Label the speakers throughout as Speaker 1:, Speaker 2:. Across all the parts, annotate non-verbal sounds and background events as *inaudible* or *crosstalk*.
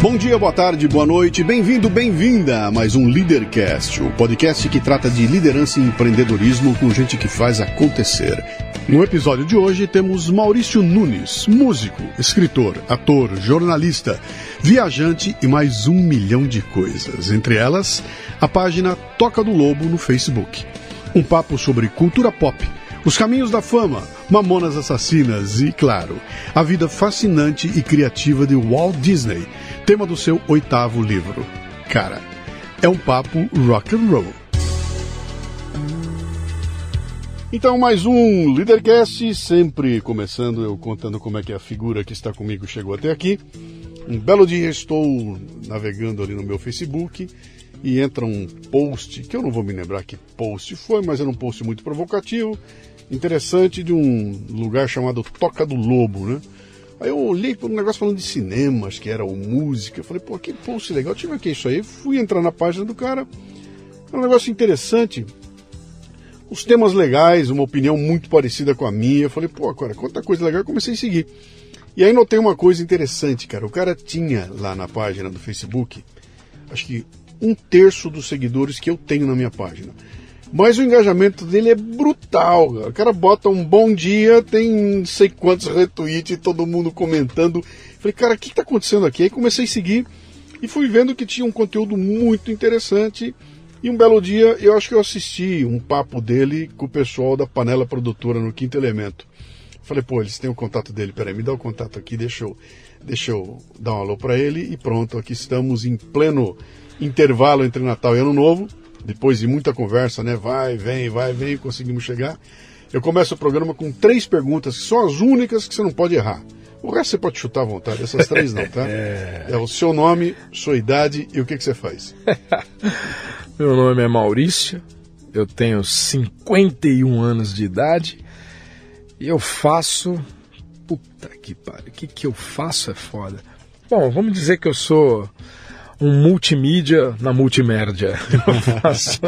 Speaker 1: Bom dia, boa tarde, boa noite, bem-vindo, bem-vinda a mais um Leadercast, o podcast que trata de liderança e empreendedorismo com gente que faz acontecer. No episódio de hoje temos Maurício Nunes, músico, escritor, ator, jornalista, viajante e mais um milhão de coisas, entre elas a página Toca do Lobo no Facebook. Um papo sobre cultura pop, os caminhos da fama, Mamonas Assassinas e, claro, a vida fascinante e criativa de Walt Disney, tema do seu oitavo livro. Cara, é um papo rock and roll. Então, mais um Leadercast, sempre começando eu contando como é que a figura que está comigo chegou até aqui. Um belo dia estou navegando ali no meu Facebook e entra um post, que eu não vou me lembrar que post foi, mas era um post muito provocativo, interessante, de um lugar chamado Toca do Lobo, né? Aí eu olhei para um negócio falando de cinema, acho que era ou música. Eu falei, pô, que post legal, ver o que é isso aí. Fui entrar na página do cara, é um negócio interessante. Os temas legais, uma opinião muito parecida com a minha. Eu falei, pô, cara, quanta coisa legal, eu comecei a seguir. E aí notei uma coisa interessante, cara. O cara tinha lá na página do Facebook, acho que um terço dos seguidores que eu tenho na minha página. Mas o engajamento dele é brutal. O cara bota um bom dia, tem não sei quantos retweets, todo mundo comentando. Falei, cara, o que está acontecendo aqui? Aí comecei a seguir e fui vendo que tinha um conteúdo muito interessante. E um belo dia eu acho que eu assisti um papo dele com o pessoal da panela produtora no Quinto Elemento. Falei, pô, eles têm o contato dele, peraí, me dá o contato aqui, deixa eu, deixa eu dar um alô para ele e pronto, aqui estamos em pleno intervalo entre Natal e Ano Novo depois de muita conversa, né? Vai, vem, vai, vem, conseguimos chegar. Eu começo o programa com três perguntas, que são as únicas que você não pode errar. O resto você pode chutar à vontade, essas três não, tá? *laughs* é... é... o seu nome, sua idade e o que, que você faz. *laughs*
Speaker 2: Meu nome é Maurício, eu tenho 51 anos de idade e eu faço. Puta que pariu, o que, que eu faço é foda. Bom, vamos dizer que eu sou um multimídia na multimédia. *laughs* Eu faço,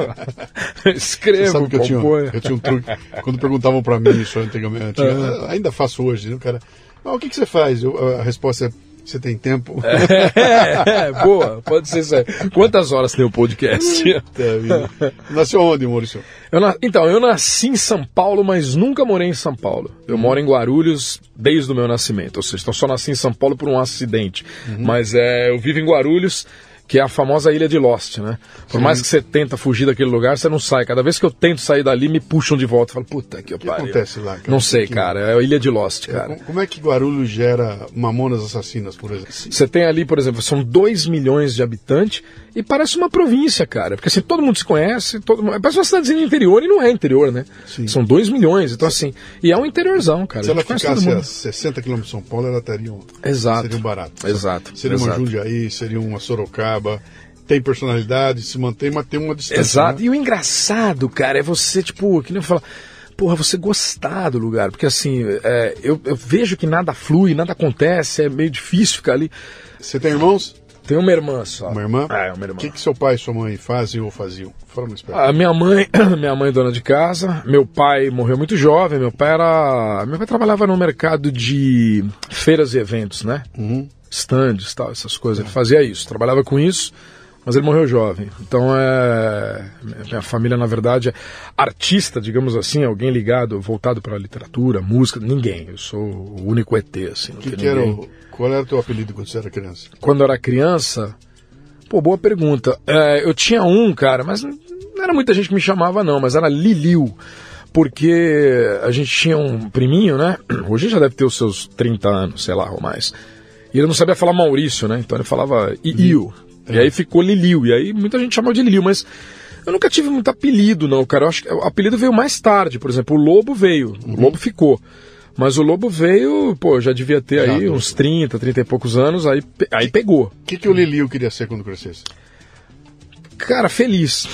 Speaker 2: eu escrevo,
Speaker 1: que eu tinha, eu tinha um truque. Quando perguntavam para mim isso antigamente, uhum. ainda faço hoje, né, cara? Ah, o que, que você faz? Eu, a resposta é você tem tempo?
Speaker 2: É, *laughs* é, boa, pode ser isso aí. Quantas horas tem o podcast?
Speaker 1: Nasceu onde, Maurício?
Speaker 2: Eu na... Então, eu nasci em São Paulo, mas nunca morei em São Paulo. Eu uhum. moro em Guarulhos desde o meu nascimento, ou seja, então só nasci em São Paulo por um acidente. Uhum. Mas é, eu vivo em Guarulhos, que é a famosa ilha de Lost, né? Por
Speaker 1: Sim.
Speaker 2: mais que você tenta fugir daquele lugar, você não sai. Cada vez que eu tento sair dali, me puxam de volta. Eu falo, puta que
Speaker 1: O que
Speaker 2: pariu.
Speaker 1: acontece lá? cara?
Speaker 2: Não sei,
Speaker 1: Que-
Speaker 2: cara. É a ilha de Lost, cara.
Speaker 1: Como- é que Guarulhos gera mamonas assassinas, por exemplo?
Speaker 2: Você tem ali, por exemplo, são 2 milhões de habitantes e parece uma província, cara. Porque assim, todo mundo se conhece, todo parece uma cidadezinha interior e não é interior, né?
Speaker 1: Sim.
Speaker 2: São 2 milhões, então assim, e é um interiorzão, cara.
Speaker 1: Se ela ficasse a 60 quilômetros de São Paulo, ela teria um,
Speaker 2: Exato.
Speaker 1: seria um barato.
Speaker 2: Exato.
Speaker 1: Seria uma
Speaker 2: exato.
Speaker 1: Jundiaí, seria uma Sorocaba. Tem personalidade, se mantém, mas tem uma distância.
Speaker 2: Exato.
Speaker 1: né?
Speaker 2: E o engraçado, cara, é você, tipo, que nem eu falo, porra, você gostar do lugar. Porque assim, é, eu, eu vejo que nada flui, nada acontece, é meio difícil ficar ali.
Speaker 1: Você tem irmãos?
Speaker 2: Tem uma irmã só.
Speaker 1: Uma irmã?
Speaker 2: É, uma irmã.
Speaker 1: O que, que seu pai e sua mãe fazem ou faziam? Fala uma espécie.
Speaker 2: A minha mãe, *clears throat* minha mãe é dona de casa, meu pai morreu muito jovem, meu pai era, meu pai trabalhava no mercado de feiras e eventos, né?
Speaker 1: Uhum.
Speaker 2: Stands, tal, essas coisas. Ele fazia isso, trabalhava com isso, mas ele morreu jovem. Então é, minha família na verdade é artista, digamos assim, alguém ligado, voltado para a literatura, música, ninguém. Eu sou o único ET assim, não
Speaker 1: Que que era o, qual era o teu apelido quando você era criança?
Speaker 2: Quando eu era criança, pô, boa pergunta. É, eu tinha um, cara, mas não era muita gente que me chamava, não, mas era Liliu. Porque a gente tinha um priminho, né? Hoje já deve ter os seus 30 anos, sei lá, ou mais. E ele não sabia falar Maurício, né? Então ele falava Iu. E aí ficou Liliu. E aí muita gente chamou de Liliu, mas eu nunca tive muito apelido, não, cara. Eu acho que o apelido veio mais tarde, por exemplo. O Lobo veio, o Lobo ficou. Mas o Lobo veio, pô, já devia ter
Speaker 1: Já,
Speaker 2: aí uns 30, 30 e poucos anos, aí, aí pegou.
Speaker 1: O que, que o Lilio queria ser quando crescesse?
Speaker 2: Cara, feliz.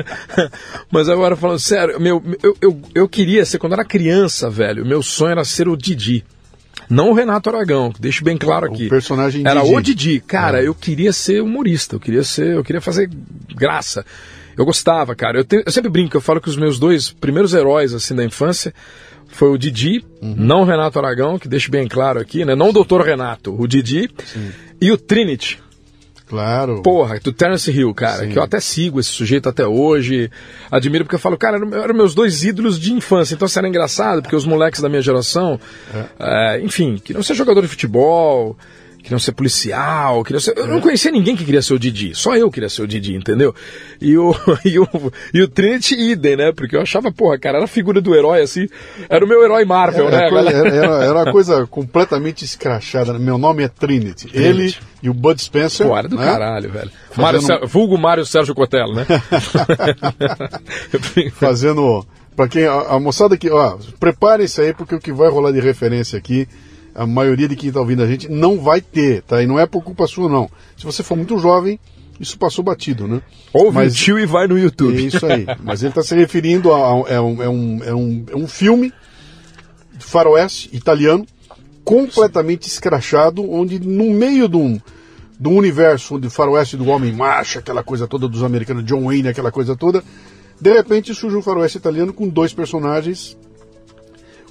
Speaker 2: *laughs* Mas agora falando sério, meu, eu, eu, eu queria ser, quando era criança, velho, meu sonho era ser o Didi. Não o Renato Aragão, deixo bem claro aqui.
Speaker 1: O personagem
Speaker 2: Era
Speaker 1: Didi.
Speaker 2: o Didi. Cara,
Speaker 1: É.
Speaker 2: eu queria ser humorista, eu queria ser, eu queria fazer graça. Eu gostava, cara. Eu, te- eu sempre brinco, eu falo que os meus dois primeiros heróis assim da infância foi o Didi,
Speaker 1: Uhum.
Speaker 2: não o Renato Aragão, que deixo bem claro aqui, né? Não o Doutor Renato, o Didi e o Trinity.
Speaker 1: Claro.
Speaker 2: Porra, do Terence Hill, cara,
Speaker 1: Sim.
Speaker 2: que eu até sigo esse sujeito até hoje, admiro porque eu falo, cara, eram, meus dois ídolos de infância, então isso era engraçado, porque os moleques da minha geração, é, enfim, queriam ser jogador de futebol, queriam ser policial, queriam ser... Eu não conhecia ninguém que queria ser o Didi, só eu queria ser o Didi, entendeu? E o, *laughs* e o, e o Trinity idem, né, porque eu achava, porra, cara, era a figura do herói, assim, era o meu herói Marvel,
Speaker 1: Era,
Speaker 2: né,
Speaker 1: coisa- era, era- era uma *laughs* coisa completamente escrachada. Meu nome é Trinity. Ele e o Bud Spencer.
Speaker 2: Pô, era do
Speaker 1: né?
Speaker 2: caralho, velho. Mário
Speaker 1: Fazendo-
Speaker 2: Sé- vulgo Mário Sérgio Cotelo, né? *laughs*
Speaker 1: Fazendo. Pra quem. A, a moçada que. Ó, preparem-se aí, porque o que vai rolar de referência aqui, a maioria de quem tá ouvindo a gente não vai ter, tá? E não é por culpa sua, não. Se você for muito jovem, isso passou batido, né?
Speaker 2: Ouve
Speaker 1: Mas-
Speaker 2: o tio e vai no
Speaker 1: É
Speaker 2: YouTube.
Speaker 1: isso aí. *laughs* Mas ele está se referindo a, a- é, um, é, um, é, um, é um filme de faroeste italiano completamente escrachado, onde no meio de um, de um universo onde o faroeste do homem macho, aquela coisa toda dos americanos, John Wayne, aquela coisa toda, de repente surge um faroeste italiano com dois personagens,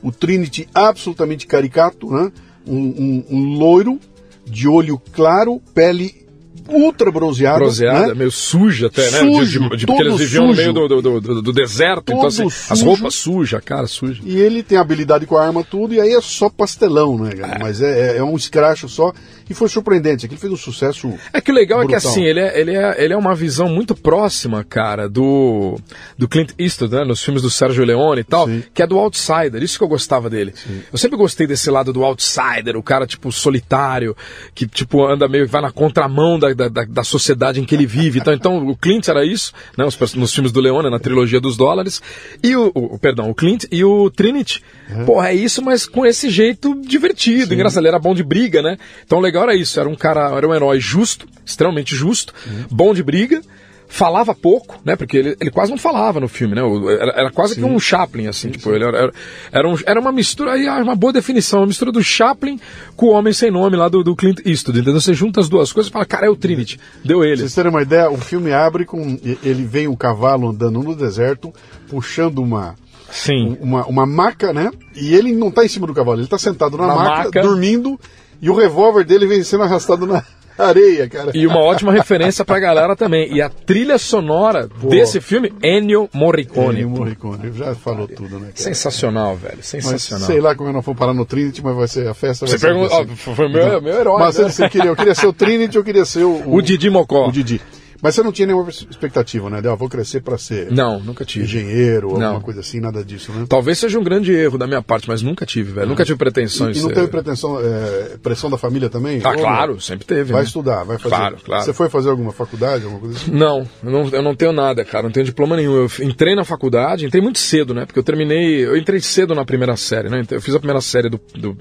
Speaker 1: o Trinity absolutamente caricato, né? um, um- um loiro de olho claro, pele ultra bronzeada,
Speaker 2: Bronzeada,
Speaker 1: né?
Speaker 2: meio suja até, né?
Speaker 1: Sujo,
Speaker 2: de, de- porque eles viviam no
Speaker 1: sujo.
Speaker 2: meio do, do, do- do deserto, então
Speaker 1: Todo
Speaker 2: assim, as
Speaker 1: sujo.
Speaker 2: roupas sujas, a cara suja.
Speaker 1: E ele tem habilidade com a arma tudo, e aí é só pastelão, né, cara? Mas é, é- é um escracho só. E foi surpreendente. Aquilo fez um sucesso.
Speaker 2: É que o legal é que
Speaker 1: Brutal.
Speaker 2: assim, ele é, ele, é, ele é uma visão muito próxima, cara, do, do Clint Eastwood, né? Nos filmes do Sérgio Leone e tal,
Speaker 1: Sim.
Speaker 2: que é do outsider, isso que eu gostava dele. Eu sempre gostei desse lado do outsider, o cara, tipo, solitário, que, tipo, anda meio, vai na contramão da, da, da- da sociedade em que ele vive. Então, então o Clint era isso, né? Os nos filmes do Leone, na trilogia dos dólares. E o, o- perdão, o Clint e o Trinity. Porra, é isso, mas com esse jeito divertido, engraçado. Ele era bom de briga, né? Então o legal era isso, era um cara, era um herói justo, extremamente justo, bom de briga, falava pouco, né? Porque ele, ele quase não falava no filme, né? Era, era quase que um Chaplin, assim, tipo, ele era, era, era, um- era uma mistura, aí ah, uma boa definição, uma mistura do Chaplin com o Homem Sem Nome lá do, do Clint Eastwood, entendeu? Você junta as duas coisas e fala, cara, é o Trinity, deu
Speaker 1: Pra
Speaker 2: ele.
Speaker 1: vocês terem uma ideia, o filme abre com. Ele vem um cavalo andando no deserto, puxando uma.
Speaker 2: Sim.
Speaker 1: Uma, uma maca, né? E ele não tá em cima do cavalo, ele tá sentado na,
Speaker 2: Na
Speaker 1: maca,
Speaker 2: maca.
Speaker 1: dormindo, e o revólver dele vem sendo arrastado na. *laughs* Areia, cara.
Speaker 2: E uma ótima referência pra galera também. E a trilha sonora Pô. desse filme, Ennio Morricone.
Speaker 1: Ennio Morricone, já falou tudo, né? Cara?
Speaker 2: Sensacional, velho. Sensacional.
Speaker 1: Mas, sei lá como eu não for parar no Trinity, mas vai ser a festa.
Speaker 2: Você perguntou, foi meu, meu herói.
Speaker 1: Mas né? você queria, eu queria ser o Trinity, eu queria ser o.
Speaker 2: O, o Didi Mocó.
Speaker 1: O Didi. Mas você não tinha nenhuma expectativa, né? De, ah, vou crescer para ser.
Speaker 2: Não, nunca tive.
Speaker 1: Engenheiro, não. alguma coisa assim, nada disso, né?
Speaker 2: Talvez seja um grande erro da minha parte, mas nunca tive, velho. Nunca tive pretensões.
Speaker 1: E, e não teve pretensão, é, pressão da família também?
Speaker 2: Ah, Ou claro, não? sempre teve.
Speaker 1: Vai
Speaker 2: né?
Speaker 1: estudar, vai fazer.
Speaker 2: Claro, claro.
Speaker 1: Você foi fazer alguma faculdade, alguma coisa assim?
Speaker 2: Não, eu não, eu não tenho nada, cara. Não tenho diploma nenhum. Eu entrei na faculdade, entrei muito cedo, né? Porque eu terminei. Eu entrei cedo na primeira série, né? Eu fiz a primeira série do, do,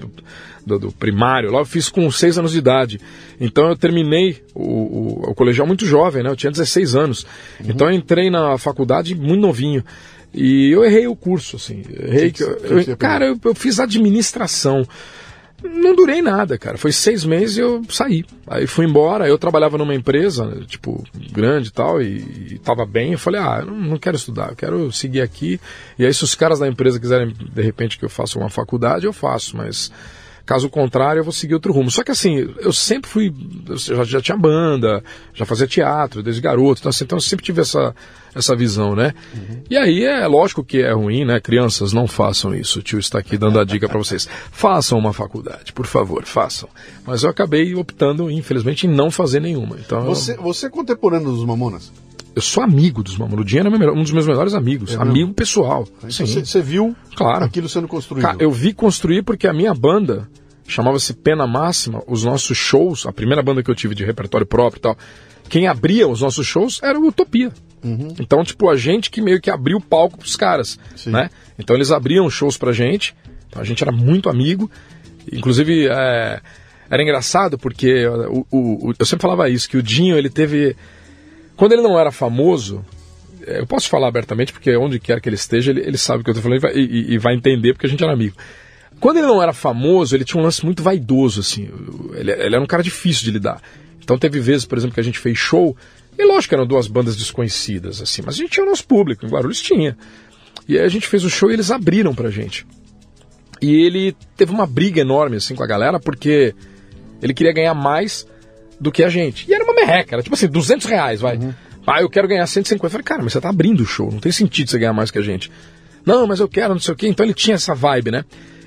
Speaker 2: do, do primário lá, eu fiz com seis anos de idade. Então eu terminei o, o, o colegial muito jovem, né? Eu tinha 16 anos. Uhum. Então eu entrei na faculdade muito novinho. E eu errei o curso, assim. Errei que, que, que eu, cara, eu, eu, fiz administração. Não durei nada, cara. Foi seis meses e eu saí. Aí fui embora. Eu trabalhava numa empresa, tipo, grande e tal, e, e tava bem. Eu falei, ah, eu não, não quero estudar, eu quero seguir aqui. E aí, se os caras da empresa quiserem, de repente, que eu faça uma faculdade, eu faço, mas Caso contrário, eu vou seguir outro rumo. Só que assim, eu sempre fui. Eu já, já tinha banda, já fazia teatro desde garoto, então, assim, então eu sempre tive essa, essa visão, né? Uhum. E aí é lógico que é ruim, né? Crianças, não façam isso. O tio está aqui dando a dica para vocês. Façam uma faculdade, por favor, façam. Mas eu acabei optando, infelizmente, em não fazer nenhuma. Então,
Speaker 1: você, você é contemporâneo dos Mamonas?
Speaker 2: Eu sou amigo dos Mamonas. O Dinho é um dos meus melhores amigos. É amigo pessoal.
Speaker 1: Sim. Você, você viu
Speaker 2: claro.
Speaker 1: aquilo sendo construído?
Speaker 2: Cara, eu vi construir porque a minha banda chamava-se Pena Máxima. Os nossos shows, a primeira banda que eu tive de repertório próprio e tal, quem abria os nossos shows era o Utopia. Uhum. Então, tipo, a gente que meio que abriu o palco pros caras, Sim. né? Então eles abriam shows pra gente, então a gente era muito amigo. Inclusive, é, era engraçado porque o, o, o, eu sempre falava isso, que o Dinho, ele teve... Quando ele não era famoso, é, eu posso falar abertamente, porque onde quer que ele esteja, ele, ele sabe o que eu estou falando e vai, e, e vai, entender, porque a gente era amigo. Quando ele não era famoso, ele tinha um lance muito vaidoso, assim. Ele, ele era um cara difícil de lidar. Então teve vezes, por exemplo, que a gente fez show, e lógico que eram duas bandas desconhecidas, assim, mas a gente tinha o nosso público, em Guarulhos tinha. E aí a gente fez o show e eles abriram pra gente. E ele teve uma briga enorme, assim, com a galera, porque ele queria ganhar mais do que a gente. E era uma merreca, era tipo assim, 200 reais, vai. Uhum. Ah, eu quero ganhar 150. Eu falei, cara, mas você tá abrindo o show, não tem sentido você ganhar mais que a gente. Não, mas eu quero, não sei o quê. Então ele tinha essa vibe, né?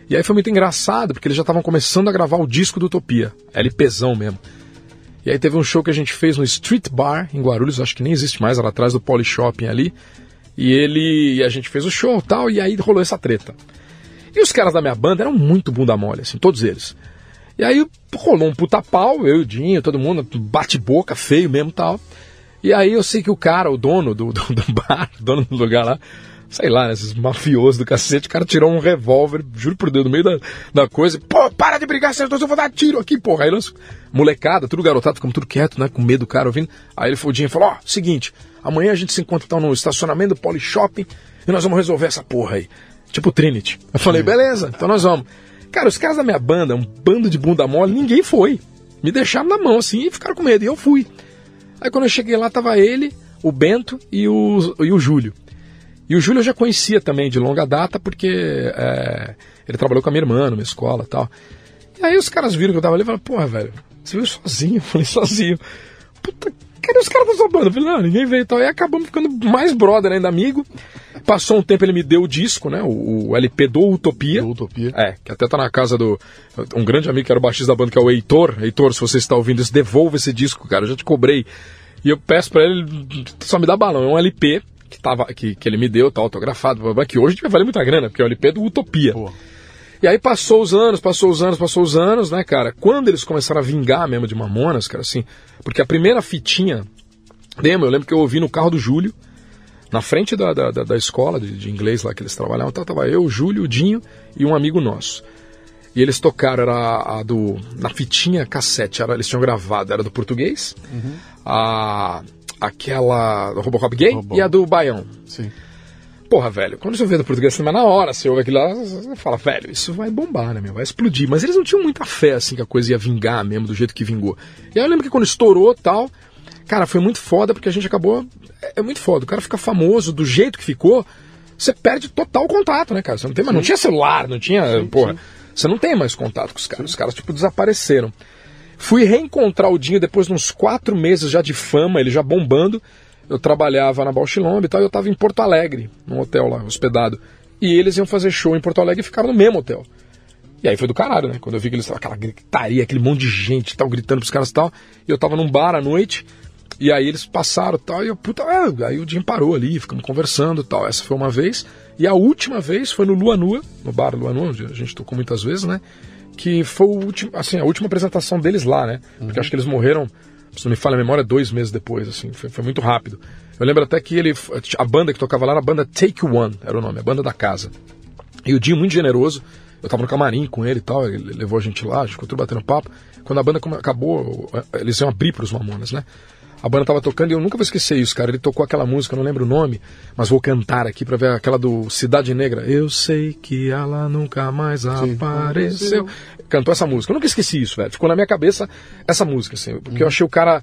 Speaker 2: E aí foi muito engraçado, porque eles já estavam começando a gravar o disco do Utopia, LPzão mesmo. E aí teve um show que a gente fez no Street Bar, em Guarulhos, acho que nem existe mais, era atrás do Poly Shopping ali. E ele. E a gente fez o show e tal, e aí rolou essa treta. E os caras da minha banda eram muito bunda mole, assim, todos eles. E aí rolou um puta pau, eu e o Dinho, todo mundo, bate-boca, feio mesmo e tal. E aí eu sei que o cara, o dono do, do, do bar, *laughs* dono do lugar lá, sei lá, esses mafiosos do cacete, o cara tirou um revólver, juro por Deus, no meio da, da coisa, pô, para de brigar, vocês dois, eu vou dar tiro aqui, porra. Aí nós, molecada, tudo garotado, ficamos tudo quieto, né, com medo do cara ouvindo. Aí ele fodinho falou, ó, oh, seguinte, amanhã a gente se encontra então no estacionamento do Poly Shopping e nós vamos resolver essa porra aí. Tipo Trinity. Eu falei, beleza, então nós vamos. Cara, os caras da minha banda, um bando de bunda mole, ninguém foi. Me deixaram na mão assim e ficaram com medo. E eu fui. Aí quando eu cheguei lá, tava ele, o Bento e o, e o Júlio. E o Júlio eu já conhecia também de longa data, porque é, ele trabalhou com a minha irmã numa escola e tal. E aí os caras viram que eu tava ali e falaram, porra, velho, você veio sozinho? *laughs* Eu falei, sozinho. Puta, cadê os caras da sua banda? Eu falei, não, ninguém veio e tal. E acabamos ficando mais brother ainda, amigo. Passou um tempo, ele me deu o disco, né? O, o LP do Utopia.
Speaker 1: Do Utopia.
Speaker 2: É, que até tá na casa do. Um grande amigo que era o baixista da banda, que é o Heitor. Heitor, se você está ouvindo isso, devolva esse disco, cara. Eu já te cobrei. E eu peço pra ele, só me dá balão. É um LP que, tava, que, que ele me deu, tá autografado, que hoje vai valer muita grana, porque é o LP do Utopia. Pô. E aí passou os anos, passou os anos, passou os anos, né, cara? Quando eles começaram a vingar mesmo de Mamonas, cara, assim, porque a primeira fitinha demo, eu lembro que eu ouvi no carro do Júlio, na frente da, da, da escola de, de, inglês lá que eles trabalhavam, então, tava eu, o Júlio, o Dinho e um amigo nosso. E eles tocaram, era a do. Na fitinha cassete, era, eles tinham gravado, era do português. Uhum. A, aquela do Robocop gay Robô. e a do Baião.
Speaker 1: Sim.
Speaker 2: Porra, velho, quando você vê do português mas na hora, você ouve aquilo lá, você fala, velho, isso vai bombar, né, meu? Vai explodir. Mas eles não tinham muita fé, assim, que a coisa ia vingar mesmo, do jeito que vingou. E aí eu lembro que quando estourou tal, cara, foi muito foda, porque a gente acabou. É, é muito foda. O cara fica famoso do jeito que ficou, você perde total contato, né, cara? Você não tem mais. Não tinha celular, não tinha. Sim, porra. Sim. Você não tem mais contato com os caras. Sim. Os caras, tipo, desapareceram. Fui reencontrar o Dinho depois de uns quatro meses já de fama, ele já bombando. Eu trabalhava na Bauchilombe e tal, e eu estava em Porto Alegre, num hotel lá, hospedado. E eles iam fazer show em Porto Alegre e ficaram no mesmo hotel. E aí foi do caralho, né? Quando eu vi que eles estavam aquela gritaria, aquele monte de gente tal, gritando pros caras e tal. E eu tava num bar à noite, e aí eles passaram tal, e eu, puta, é, aí o Jim parou ali, ficamos conversando tal. Essa foi uma vez. E a última vez foi no Lua Nua, no bar Lua Nua, onde a gente tocou muitas vezes, né? Que foi o último, assim, a última apresentação deles lá, né? Porque uhum. acho que eles morreram, se não me falha a memória, dois meses depois, assim, foi, foi muito rápido. Eu lembro até que ele, a banda que tocava lá era a banda Take One, era o nome, a banda da casa. E o Dinho muito generoso, eu tava no camarim com ele e tal, ele levou a gente lá, a gente ficou tudo batendo papo. Quando a banda acabou, eles iam abrir pros Mamonas, né? A banda tava tocando e eu nunca vou esquecer isso, cara. Ele tocou aquela música, não lembro o nome, mas vou cantar aqui pra ver aquela do Cidade Negra. Eu sei que ela nunca mais Sim, apareceu. Cantou essa música. Eu nunca esqueci isso, velho. Ficou na minha cabeça essa música, assim, porque uhum. eu achei o cara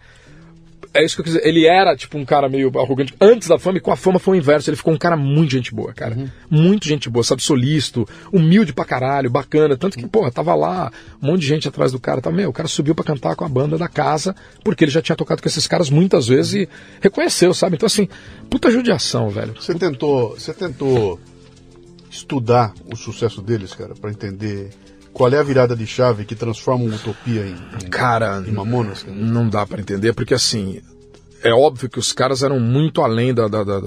Speaker 2: é isso que eu quis dizer. Ele era, tipo, um cara meio arrogante antes da fama, e com a fama foi o inverso. Ele ficou um cara muito gente boa, cara. Uhum. Muito gente boa, sabe, solisto, humilde pra caralho, bacana. Tanto que, porra, tava lá um monte de gente atrás do cara. Tava, meu, o cara subiu pra cantar com a banda da casa, porque ele já tinha tocado com esses caras muitas vezes e reconheceu, sabe? Então, assim, puta judiação, velho.
Speaker 1: Você tentou, você tentou estudar o sucesso deles, cara, para entender qual é a virada de chave que transforma uma utopia em,
Speaker 2: em cara, em Mamonas? Cara? Não dá para entender, porque assim, é óbvio que os caras eram muito além da, da, da,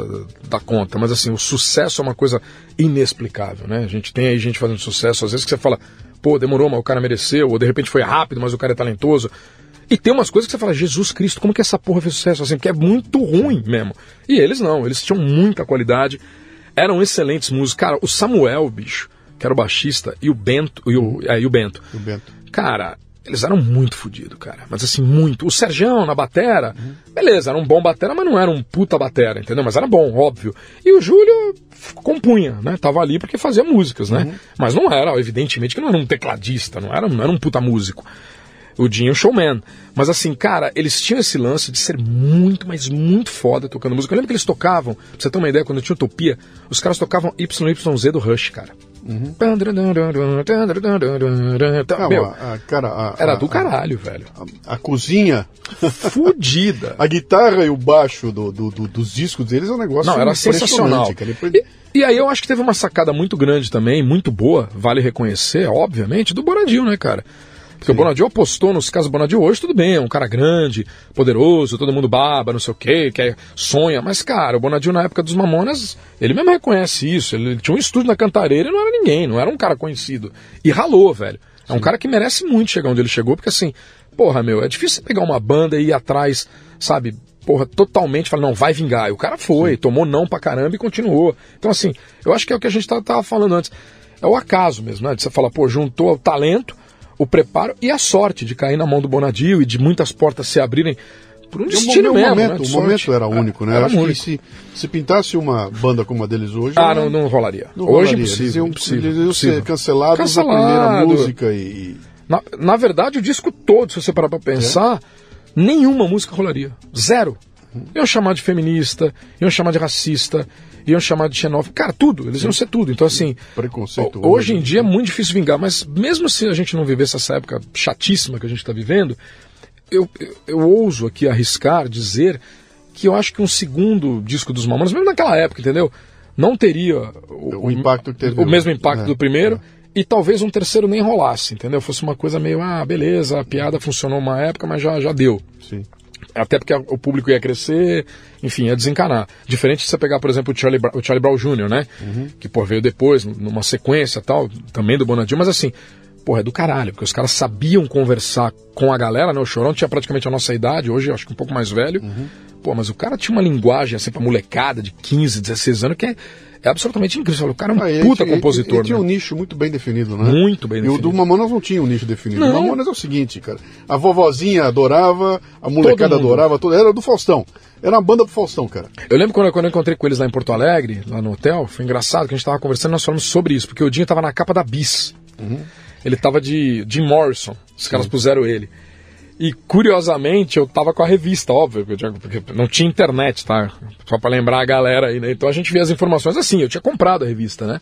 Speaker 2: da, conta, mas assim, o sucesso é uma coisa inexplicável, né? A gente tem aí gente fazendo sucesso, às vezes que você fala, pô, demorou, mas o cara mereceu, ou de repente foi rápido, mas o cara é talentoso. E tem umas coisas que você fala, Jesus Cristo, como que essa porra fez sucesso assim? Porque é muito ruim mesmo. E eles não, eles tinham muita qualidade, eram excelentes músicos. Cara, o Samuel, bicho, que era o baixista, e o Bento. E o, é, e o Bento.
Speaker 1: O Bento.
Speaker 2: Cara, eles eram muito fodidos, cara. Mas assim, muito. O Serjão na batera, uhum. beleza, era um bom batera, mas não era um puta batera, entendeu? Mas era bom, óbvio. E o Júlio compunha, né? Tava ali porque fazia músicas, né? Uhum. Mas não era, evidentemente, que não era um tecladista, não era, não era um puta músico. O Dinho showman. Mas assim, cara, eles tinham esse lance de ser muito, mas muito foda tocando música. Eu lembro que eles tocavam, pra você ter uma ideia, quando eu tinha Utopia, os caras tocavam YYZ do Rush, cara. Uhum. Meu, a, cara, a, era do caralho, velho.
Speaker 1: A, a cozinha.
Speaker 2: Fudida. *laughs*
Speaker 1: a guitarra e o baixo do, do, do, dos discos deles é um negócio
Speaker 2: Não, era sensacional. E, e, aí eu acho que teve uma sacada muito grande também, muito boa, vale reconhecer, obviamente, do Bonadil, né, cara? Porque Sim. o Bonadio apostou nos casos do Bonadio hoje, tudo bem, é um cara grande, poderoso, todo mundo baba, não sei o quê, quer, sonha. Mas, cara, o Bonadio na época dos Mamonas, ele mesmo reconhece isso. Ele, ele tinha um estúdio na Cantareira e não era ninguém, não era um cara conhecido. E ralou, velho. É um cara que merece muito chegar onde ele chegou, porque assim, porra, meu, é difícil pegar uma banda e ir atrás, sabe, porra, totalmente, falar, não, vai vingar. E o cara foi, Sim. tomou não pra caramba e continuou. Então, assim, eu acho que é o que a gente tava falando antes. É o acaso mesmo, né? De você falar, pô, juntou o talento, o preparo e a sorte de cair na mão do Bonadio e de muitas portas se abrirem por um destino
Speaker 1: o
Speaker 2: mesmo.
Speaker 1: Momento,
Speaker 2: né?
Speaker 1: O momento era único, né? Era Acho único. que se, se pintasse uma banda como a deles hoje.
Speaker 2: Ah, não, não rolaria.
Speaker 1: Não hoje rolaria. Eles iam, impossível, eles iam ser cancelados Cancelado. na primeira música e.
Speaker 2: Na, na verdade, o disco todo, se você parar pra pensar, é? nenhuma música rolaria. Zero. Iam chamar de feminista, iam chamar de racista, iam chamar de xenófobo, cara, tudo, eles iam ser tudo. Então, assim,
Speaker 1: Preconceito
Speaker 2: hoje em dia é muito difícil vingar, mas mesmo se a gente não vivesse essa época chatíssima que a gente está vivendo, eu, eu, eu, ouso aqui arriscar dizer que eu acho que um segundo disco dos Mamonas, mesmo naquela época, entendeu? Não teria
Speaker 1: o, o impacto que teve,
Speaker 2: o mesmo impacto é, do primeiro. É. E talvez um terceiro nem rolasse, entendeu? Fosse uma coisa meio, ah, beleza, a piada funcionou uma época, mas já, já deu.
Speaker 1: Sim.
Speaker 2: Até porque o público ia crescer, enfim, ia desencanar. Diferente de você pegar, por exemplo, o Charlie, o Charlie Brown Jr., né? Uhum. Que, pô, veio depois, numa sequência tal, também do Bonadinho, mas assim, porra, é do caralho, porque os caras sabiam conversar com a galera, né? O Chorão tinha praticamente a nossa idade, hoje acho que um pouco mais velho. Uhum. Pô, mas o cara tinha uma linguagem, assim, pra molecada de 15, 16 anos, que é é absolutamente incrível. O cara é um ah, puta compositor.
Speaker 1: Tinha
Speaker 2: né?
Speaker 1: um nicho muito bem definido, né?
Speaker 2: Muito bem definido.
Speaker 1: E o do Mamonas não tinha um nicho definido. Não. O Mamonas é o seguinte, cara. A vovozinha adorava, a molecada adorava, todo, era do Faustão. Era uma banda do Faustão, cara.
Speaker 2: Eu lembro quando, quando eu encontrei com eles lá em Porto Alegre, lá no hotel, foi engraçado que a gente tava conversando nós falamos sobre isso, porque o Dinho tava na capa da Bis. Uhum. Ele tava de Jim Morrison, os caras puseram ele. E curiosamente eu tava com a revista, óbvio, porque não tinha internet, tá? Só pra lembrar a galera aí, né? Então a gente via as informações assim, eu tinha comprado a revista, né?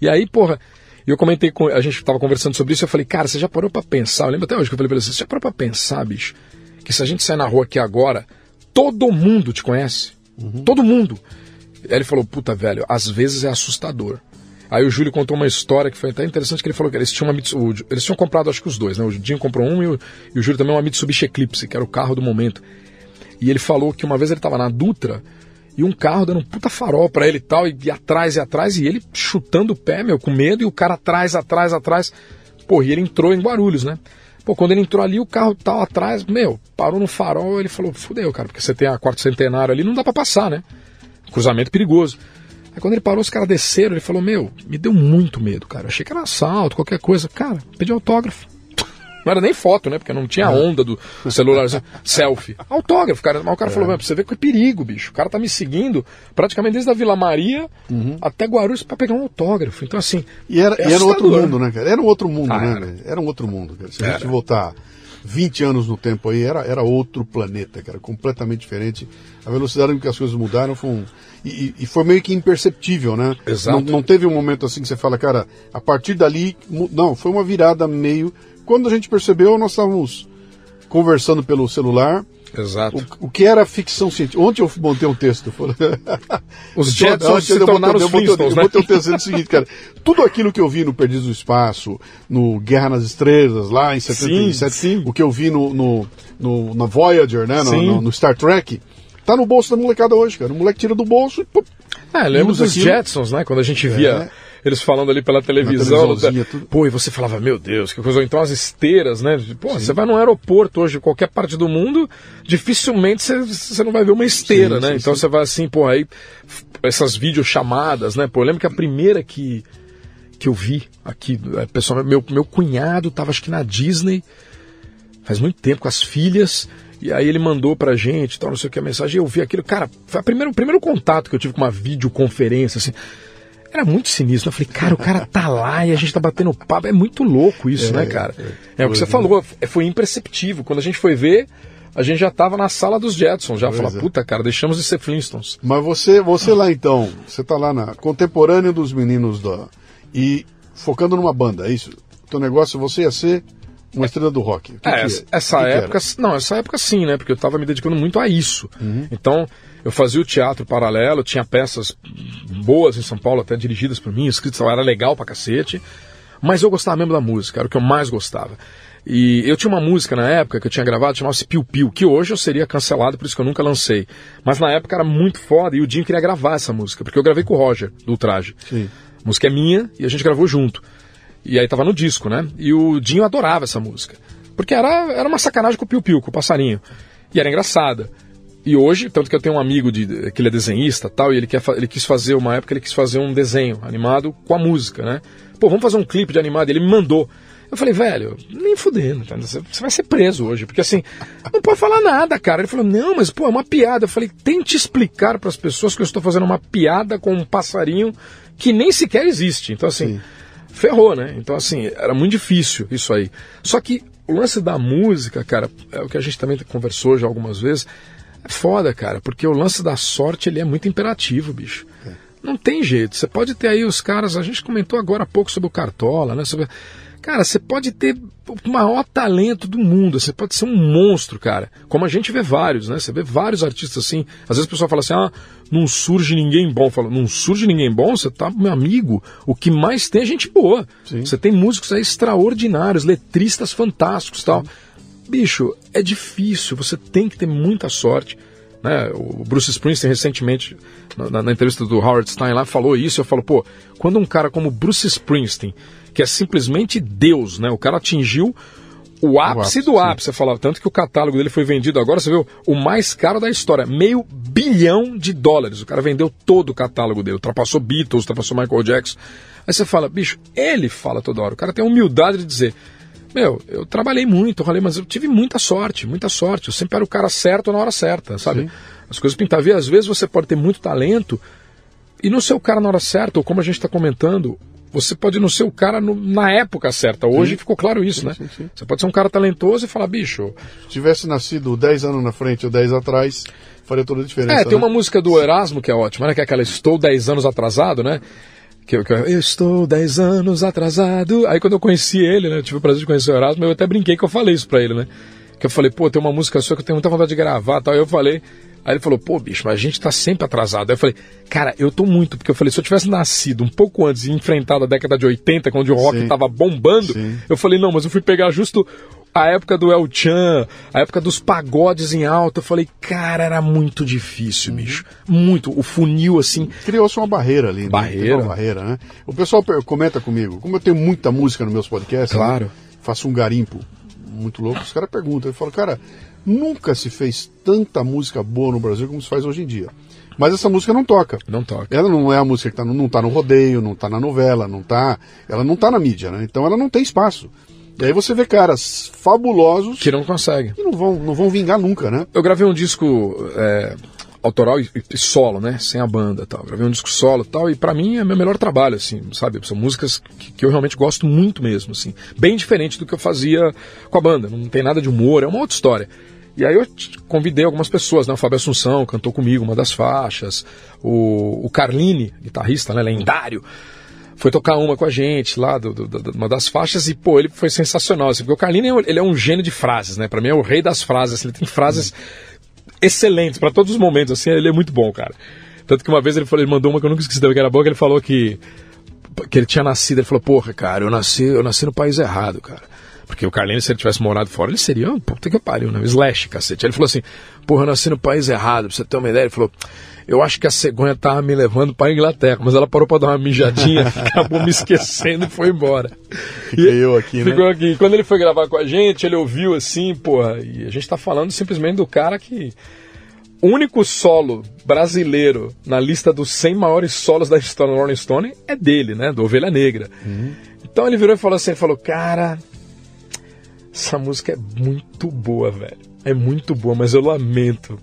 Speaker 2: E aí, porra, eu comentei com. A gente tava conversando sobre isso e eu falei, cara, você já parou pra pensar? Eu lembro até hoje que eu falei pra ele, você já parou pra pensar, bicho, que se a gente sair na rua aqui agora, todo mundo te conhece. Uhum. Todo mundo. Aí ele falou, puta, velho, às vezes é assustador. Aí o Júlio contou uma história que foi até interessante, que ele falou que eles tinham uma Mitsubishi, eles tinham comprado acho que os dois, né? O Dinho comprou um e o, e o Júlio também uma Mitsubishi Eclipse, que era o carro do momento. E ele falou que uma vez ele estava na Dutra e um carro dando um puta farol para ele e tal, e, e atrás e atrás, e ele chutando o pé, meu, com medo, e o cara atrás, atrás, atrás. Pô, e ele entrou em Guarulhos, né? Pô, quando ele entrou ali, o carro tal atrás, meu, parou no farol, ele falou, fudeu, cara, porque você tem a quarto centenário ali, não dá para passar, né? Cruzamento perigoso. Aí quando ele parou, os caras desceram, ele falou, meu, me deu muito medo, cara. achei que era assalto, qualquer coisa. Cara, pedi autógrafo. *laughs* Não era nem foto, né? Porque não tinha onda do celular *laughs* selfie. Autógrafo, cara. Mas o cara é. falou, você vê que é perigo, bicho. O cara tá me seguindo praticamente desde a Vila Maria uhum. até Guarulhos para pegar um autógrafo. Então, assim.
Speaker 1: E era, é e era outro mundo, né, cara? Era um outro mundo, ah, né, era. Era um outro mundo, cara. Se a gente voltar 20 anos no tempo aí, era, era outro planeta, cara. Completamente diferente. A velocidade com que as coisas mudaram foi um e, e, foi meio que imperceptível, né?
Speaker 2: Exato.
Speaker 1: Não, não, teve um momento assim que você fala, cara, a partir dali. Não, foi uma virada meio. Quando a gente percebeu, nós estávamos conversando pelo celular.
Speaker 2: Exato.
Speaker 1: O, o que era ficção científica? Ontem eu montei um texto. *laughs*
Speaker 2: Os Jetsons se tornaram os Flintstones,
Speaker 1: né? Eu montei um texto dizendo o seguinte, cara. Tudo aquilo que eu vi no Perdidos do Espaço, no Guerra nas Estrelas, lá em 77, sim, sim. o que eu vi no, no, no na Voyager, né? No, no, no Star Trek Tá no bolso da molecada hoje, cara. O moleque tira do bolso e. Pô,
Speaker 2: é, lembro dos aquilo. Jetsons, né? Quando a gente via. É. Eles falando ali pela televisão. Tudo... Pô, e você falava, meu Deus, que coisa. Ou então as esteiras, né? Pô, sim. você vai num aeroporto hoje, qualquer parte do mundo, dificilmente você, você não vai ver uma esteira, sim, né? Então você vai assim, pô, aí essas videochamadas, né? Pô, eu lembro que a primeira que, que eu vi aqui, é, pessoal, meu, meu cunhado tava acho que na Disney, faz muito tempo, com as filhas. E aí ele mandou pra gente, tal, não sei o que, a mensagem, eu vi aquilo. Cara, foi a primeiro, o primeiro contato que eu tive com uma videoconferência, assim. Era muito sinistro. Eu falei, cara, o cara tá lá e a gente tá batendo papo. É muito louco isso, é, né, cara? É, é, é o que você é. falou, é, foi imperceptível. Quando a gente foi ver, a gente já tava na sala dos Jetsons, já falou, é. puta, cara, deixamos de ser Flintstones.
Speaker 1: Mas você, você lá então, você tá lá na contemporânea dos meninos da. E focando numa banda, é isso? O teu negócio, você ia ser uma estrela do rock.
Speaker 2: Que é, que essa que época, não, essa época sim, né? Porque eu estava me dedicando muito a isso. Uhum. Então, eu fazia o teatro paralelo, tinha peças boas em São Paulo, até dirigidas por mim, escritas, era legal pra cacete. Mas eu gostava mesmo da música, era o que eu mais gostava. E eu tinha uma música na época que eu tinha gravado, chamava-se Piu Piu, que hoje eu seria cancelado, por isso que eu nunca lancei. Mas na época era muito foda e o Dinho queria gravar essa música, porque eu gravei com o Roger, do Traje. Sim. A música é minha e a gente gravou junto. E aí tava no disco, né? E o Dinho adorava essa música. Porque era, era uma sacanagem com o Piu Piu, com o passarinho. E era engraçada. E hoje, tanto que eu tenho um amigo de, que ele é desenhista tal, e ele, quer, ele quis fazer, uma época ele quis fazer um desenho animado com a música, né? Pô, vamos fazer um clipe de animado. Ele me mandou. Eu falei, velho, nem fudendo, você vai ser preso hoje, porque assim, não pode falar nada, cara. Ele falou, não, mas pô, é uma piada. Eu falei, tente explicar para as pessoas que eu estou fazendo uma piada com um passarinho que nem sequer existe. Então, assim, Sim ferrou, né? Então, assim, era muito difícil isso aí. Só que o lance da música, cara, é o que a gente também conversou já algumas vezes, é foda, cara, porque o lance da sorte, ele é muito imperativo, bicho. É. Não tem jeito. Você pode ter aí os caras, a gente comentou agora há pouco sobre o Cartola, né? Sobre Cara, você pode ter o maior talento do mundo, você pode ser um monstro, cara. Como a gente vê vários, né? Você vê vários artistas assim. Às vezes o pessoal fala assim: ah, não surge ninguém bom. Fala, não surge ninguém bom? Você tá, meu amigo, o que mais tem é gente boa. Sim. Você tem músicos aí extraordinários, letristas fantásticos tal. Bicho, é difícil, você tem que ter muita sorte. Né? O Bruce Springsteen recentemente, na, na entrevista do Howard Stein lá, falou isso. Eu falo, pô, quando um cara como Bruce Springsteen que é simplesmente Deus, né? O cara atingiu o ápice, do ápice. Você falava tanto que o catálogo dele foi vendido agora, você viu, o mais caro da história, meio bilhão de dólares. O cara vendeu todo o catálogo dele, ultrapassou Beatles, ultrapassou Michael Jackson. Aí você fala, bicho, ele fala toda hora. O cara tem a humildade de dizer, meu, eu trabalhei muito, eu mas eu tive muita sorte, muita sorte. Eu sempre era o cara certo na hora certa, sabe? Sim. As coisas pintavam. E às vezes você pode ter muito talento e não ser o cara na hora certa, ou como a gente está comentando, você pode não ser o cara no, na época certa. Hoje sim. ficou claro isso, sim, né? Sim, você pode ser um cara talentoso e falar, bicho.
Speaker 1: Se tivesse nascido 10 anos na frente ou 10 atrás, faria toda a diferença.
Speaker 2: É, tem
Speaker 1: né?
Speaker 2: uma música do Erasmo que é ótima, né? Que é aquela Estou 10 anos atrasado, né? Que, eu, que eu, eu estou 10 anos atrasado. Aí quando eu conheci ele, né? Eu tive o prazer de conhecer o Erasmo, eu até brinquei que eu falei isso pra ele, né? Que eu falei, pô, tem uma música sua que eu tenho muita vontade de gravar tal. Aí eu falei. Aí ele falou, pô, bicho, mas a gente tá sempre atrasado. Aí eu falei, cara, eu tô muito, porque eu falei, se eu tivesse nascido um pouco antes e enfrentado a década de 80, quando o rock
Speaker 1: Sim.
Speaker 2: tava bombando,
Speaker 1: Sim.
Speaker 2: eu falei, não, mas eu fui pegar justo a época do El Chan, a época dos pagodes em alta. Eu falei, cara, era muito difícil, bicho. Muito. O funil, assim.
Speaker 1: Criou-se uma barreira ali, né?
Speaker 2: Barreira.
Speaker 1: Uma barreira, né? O pessoal comenta comigo, como eu tenho muita música nos meus podcasts,
Speaker 2: Claro.
Speaker 1: né? faço um garimpo muito louco, os caras perguntam, eu falo, cara, nunca se fez tanta música boa no Brasil como se faz hoje em dia. Mas essa música não toca.
Speaker 2: Não toca.
Speaker 1: Ela não é a música que tá no, não tá no rodeio, não tá na novela, não tá. Ela não tá na mídia, né? Então ela não tem espaço. E aí você vê caras fabulosos
Speaker 2: Que não consegue.
Speaker 1: que não vão, não vão vingar nunca, né?
Speaker 2: Eu gravei um disco é, autoral e, e solo, né? Sem a banda tal. Gravei um disco solo tal, e pra mim é meu melhor trabalho, assim, sabe? São músicas que, que eu realmente gosto muito mesmo, assim. Bem diferente do que eu fazia com a banda. Não tem nada de humor, é uma outra história. E aí eu convidei algumas pessoas, né? O Fábio Assunção cantou comigo uma das faixas. O, o Carline, guitarrista, né? Lendário. Foi tocar uma com a gente lá, do, do- do- uma das faixas, e pô, ele foi sensacional. Assim, porque o Carline é ele é um gênio de frases, né? Pra mim é o rei das frases. assim, ele tem frases excelentes pra todos os momentos, assim, ele é muito bom, cara. Tanto que uma vez ele, falou, ele mandou uma que eu nunca esqueci da que era boa, que ele falou que, que ele tinha nascido, ele falou, porra, cara, eu nasci, eu nasci no país errado, cara. Porque o Carlinhos, se ele tivesse morado fora, ele seria, um puta que pariu, né? Slash, cacete. Ele falou assim, porra, eu nasci no país errado, pra você ter uma ideia. Ele falou, eu acho que a cegonha tava me levando pra Inglaterra, mas ela parou pra dar uma mijadinha, *laughs* acabou me esquecendo e foi embora.
Speaker 1: Fiquei eu aqui, né?
Speaker 2: Ficou aqui. Quando ele foi gravar com a gente, ele ouviu assim, porra, e a gente tá falando simplesmente do cara que. O único solo brasileiro na lista dos 100 maiores solos da história do Rolling Stone é dele, né? Do Ovelha Negra. Então ele virou e falou assim: ele falou, cara, essa música é muito boa, velho. É muito boa, mas eu lamento.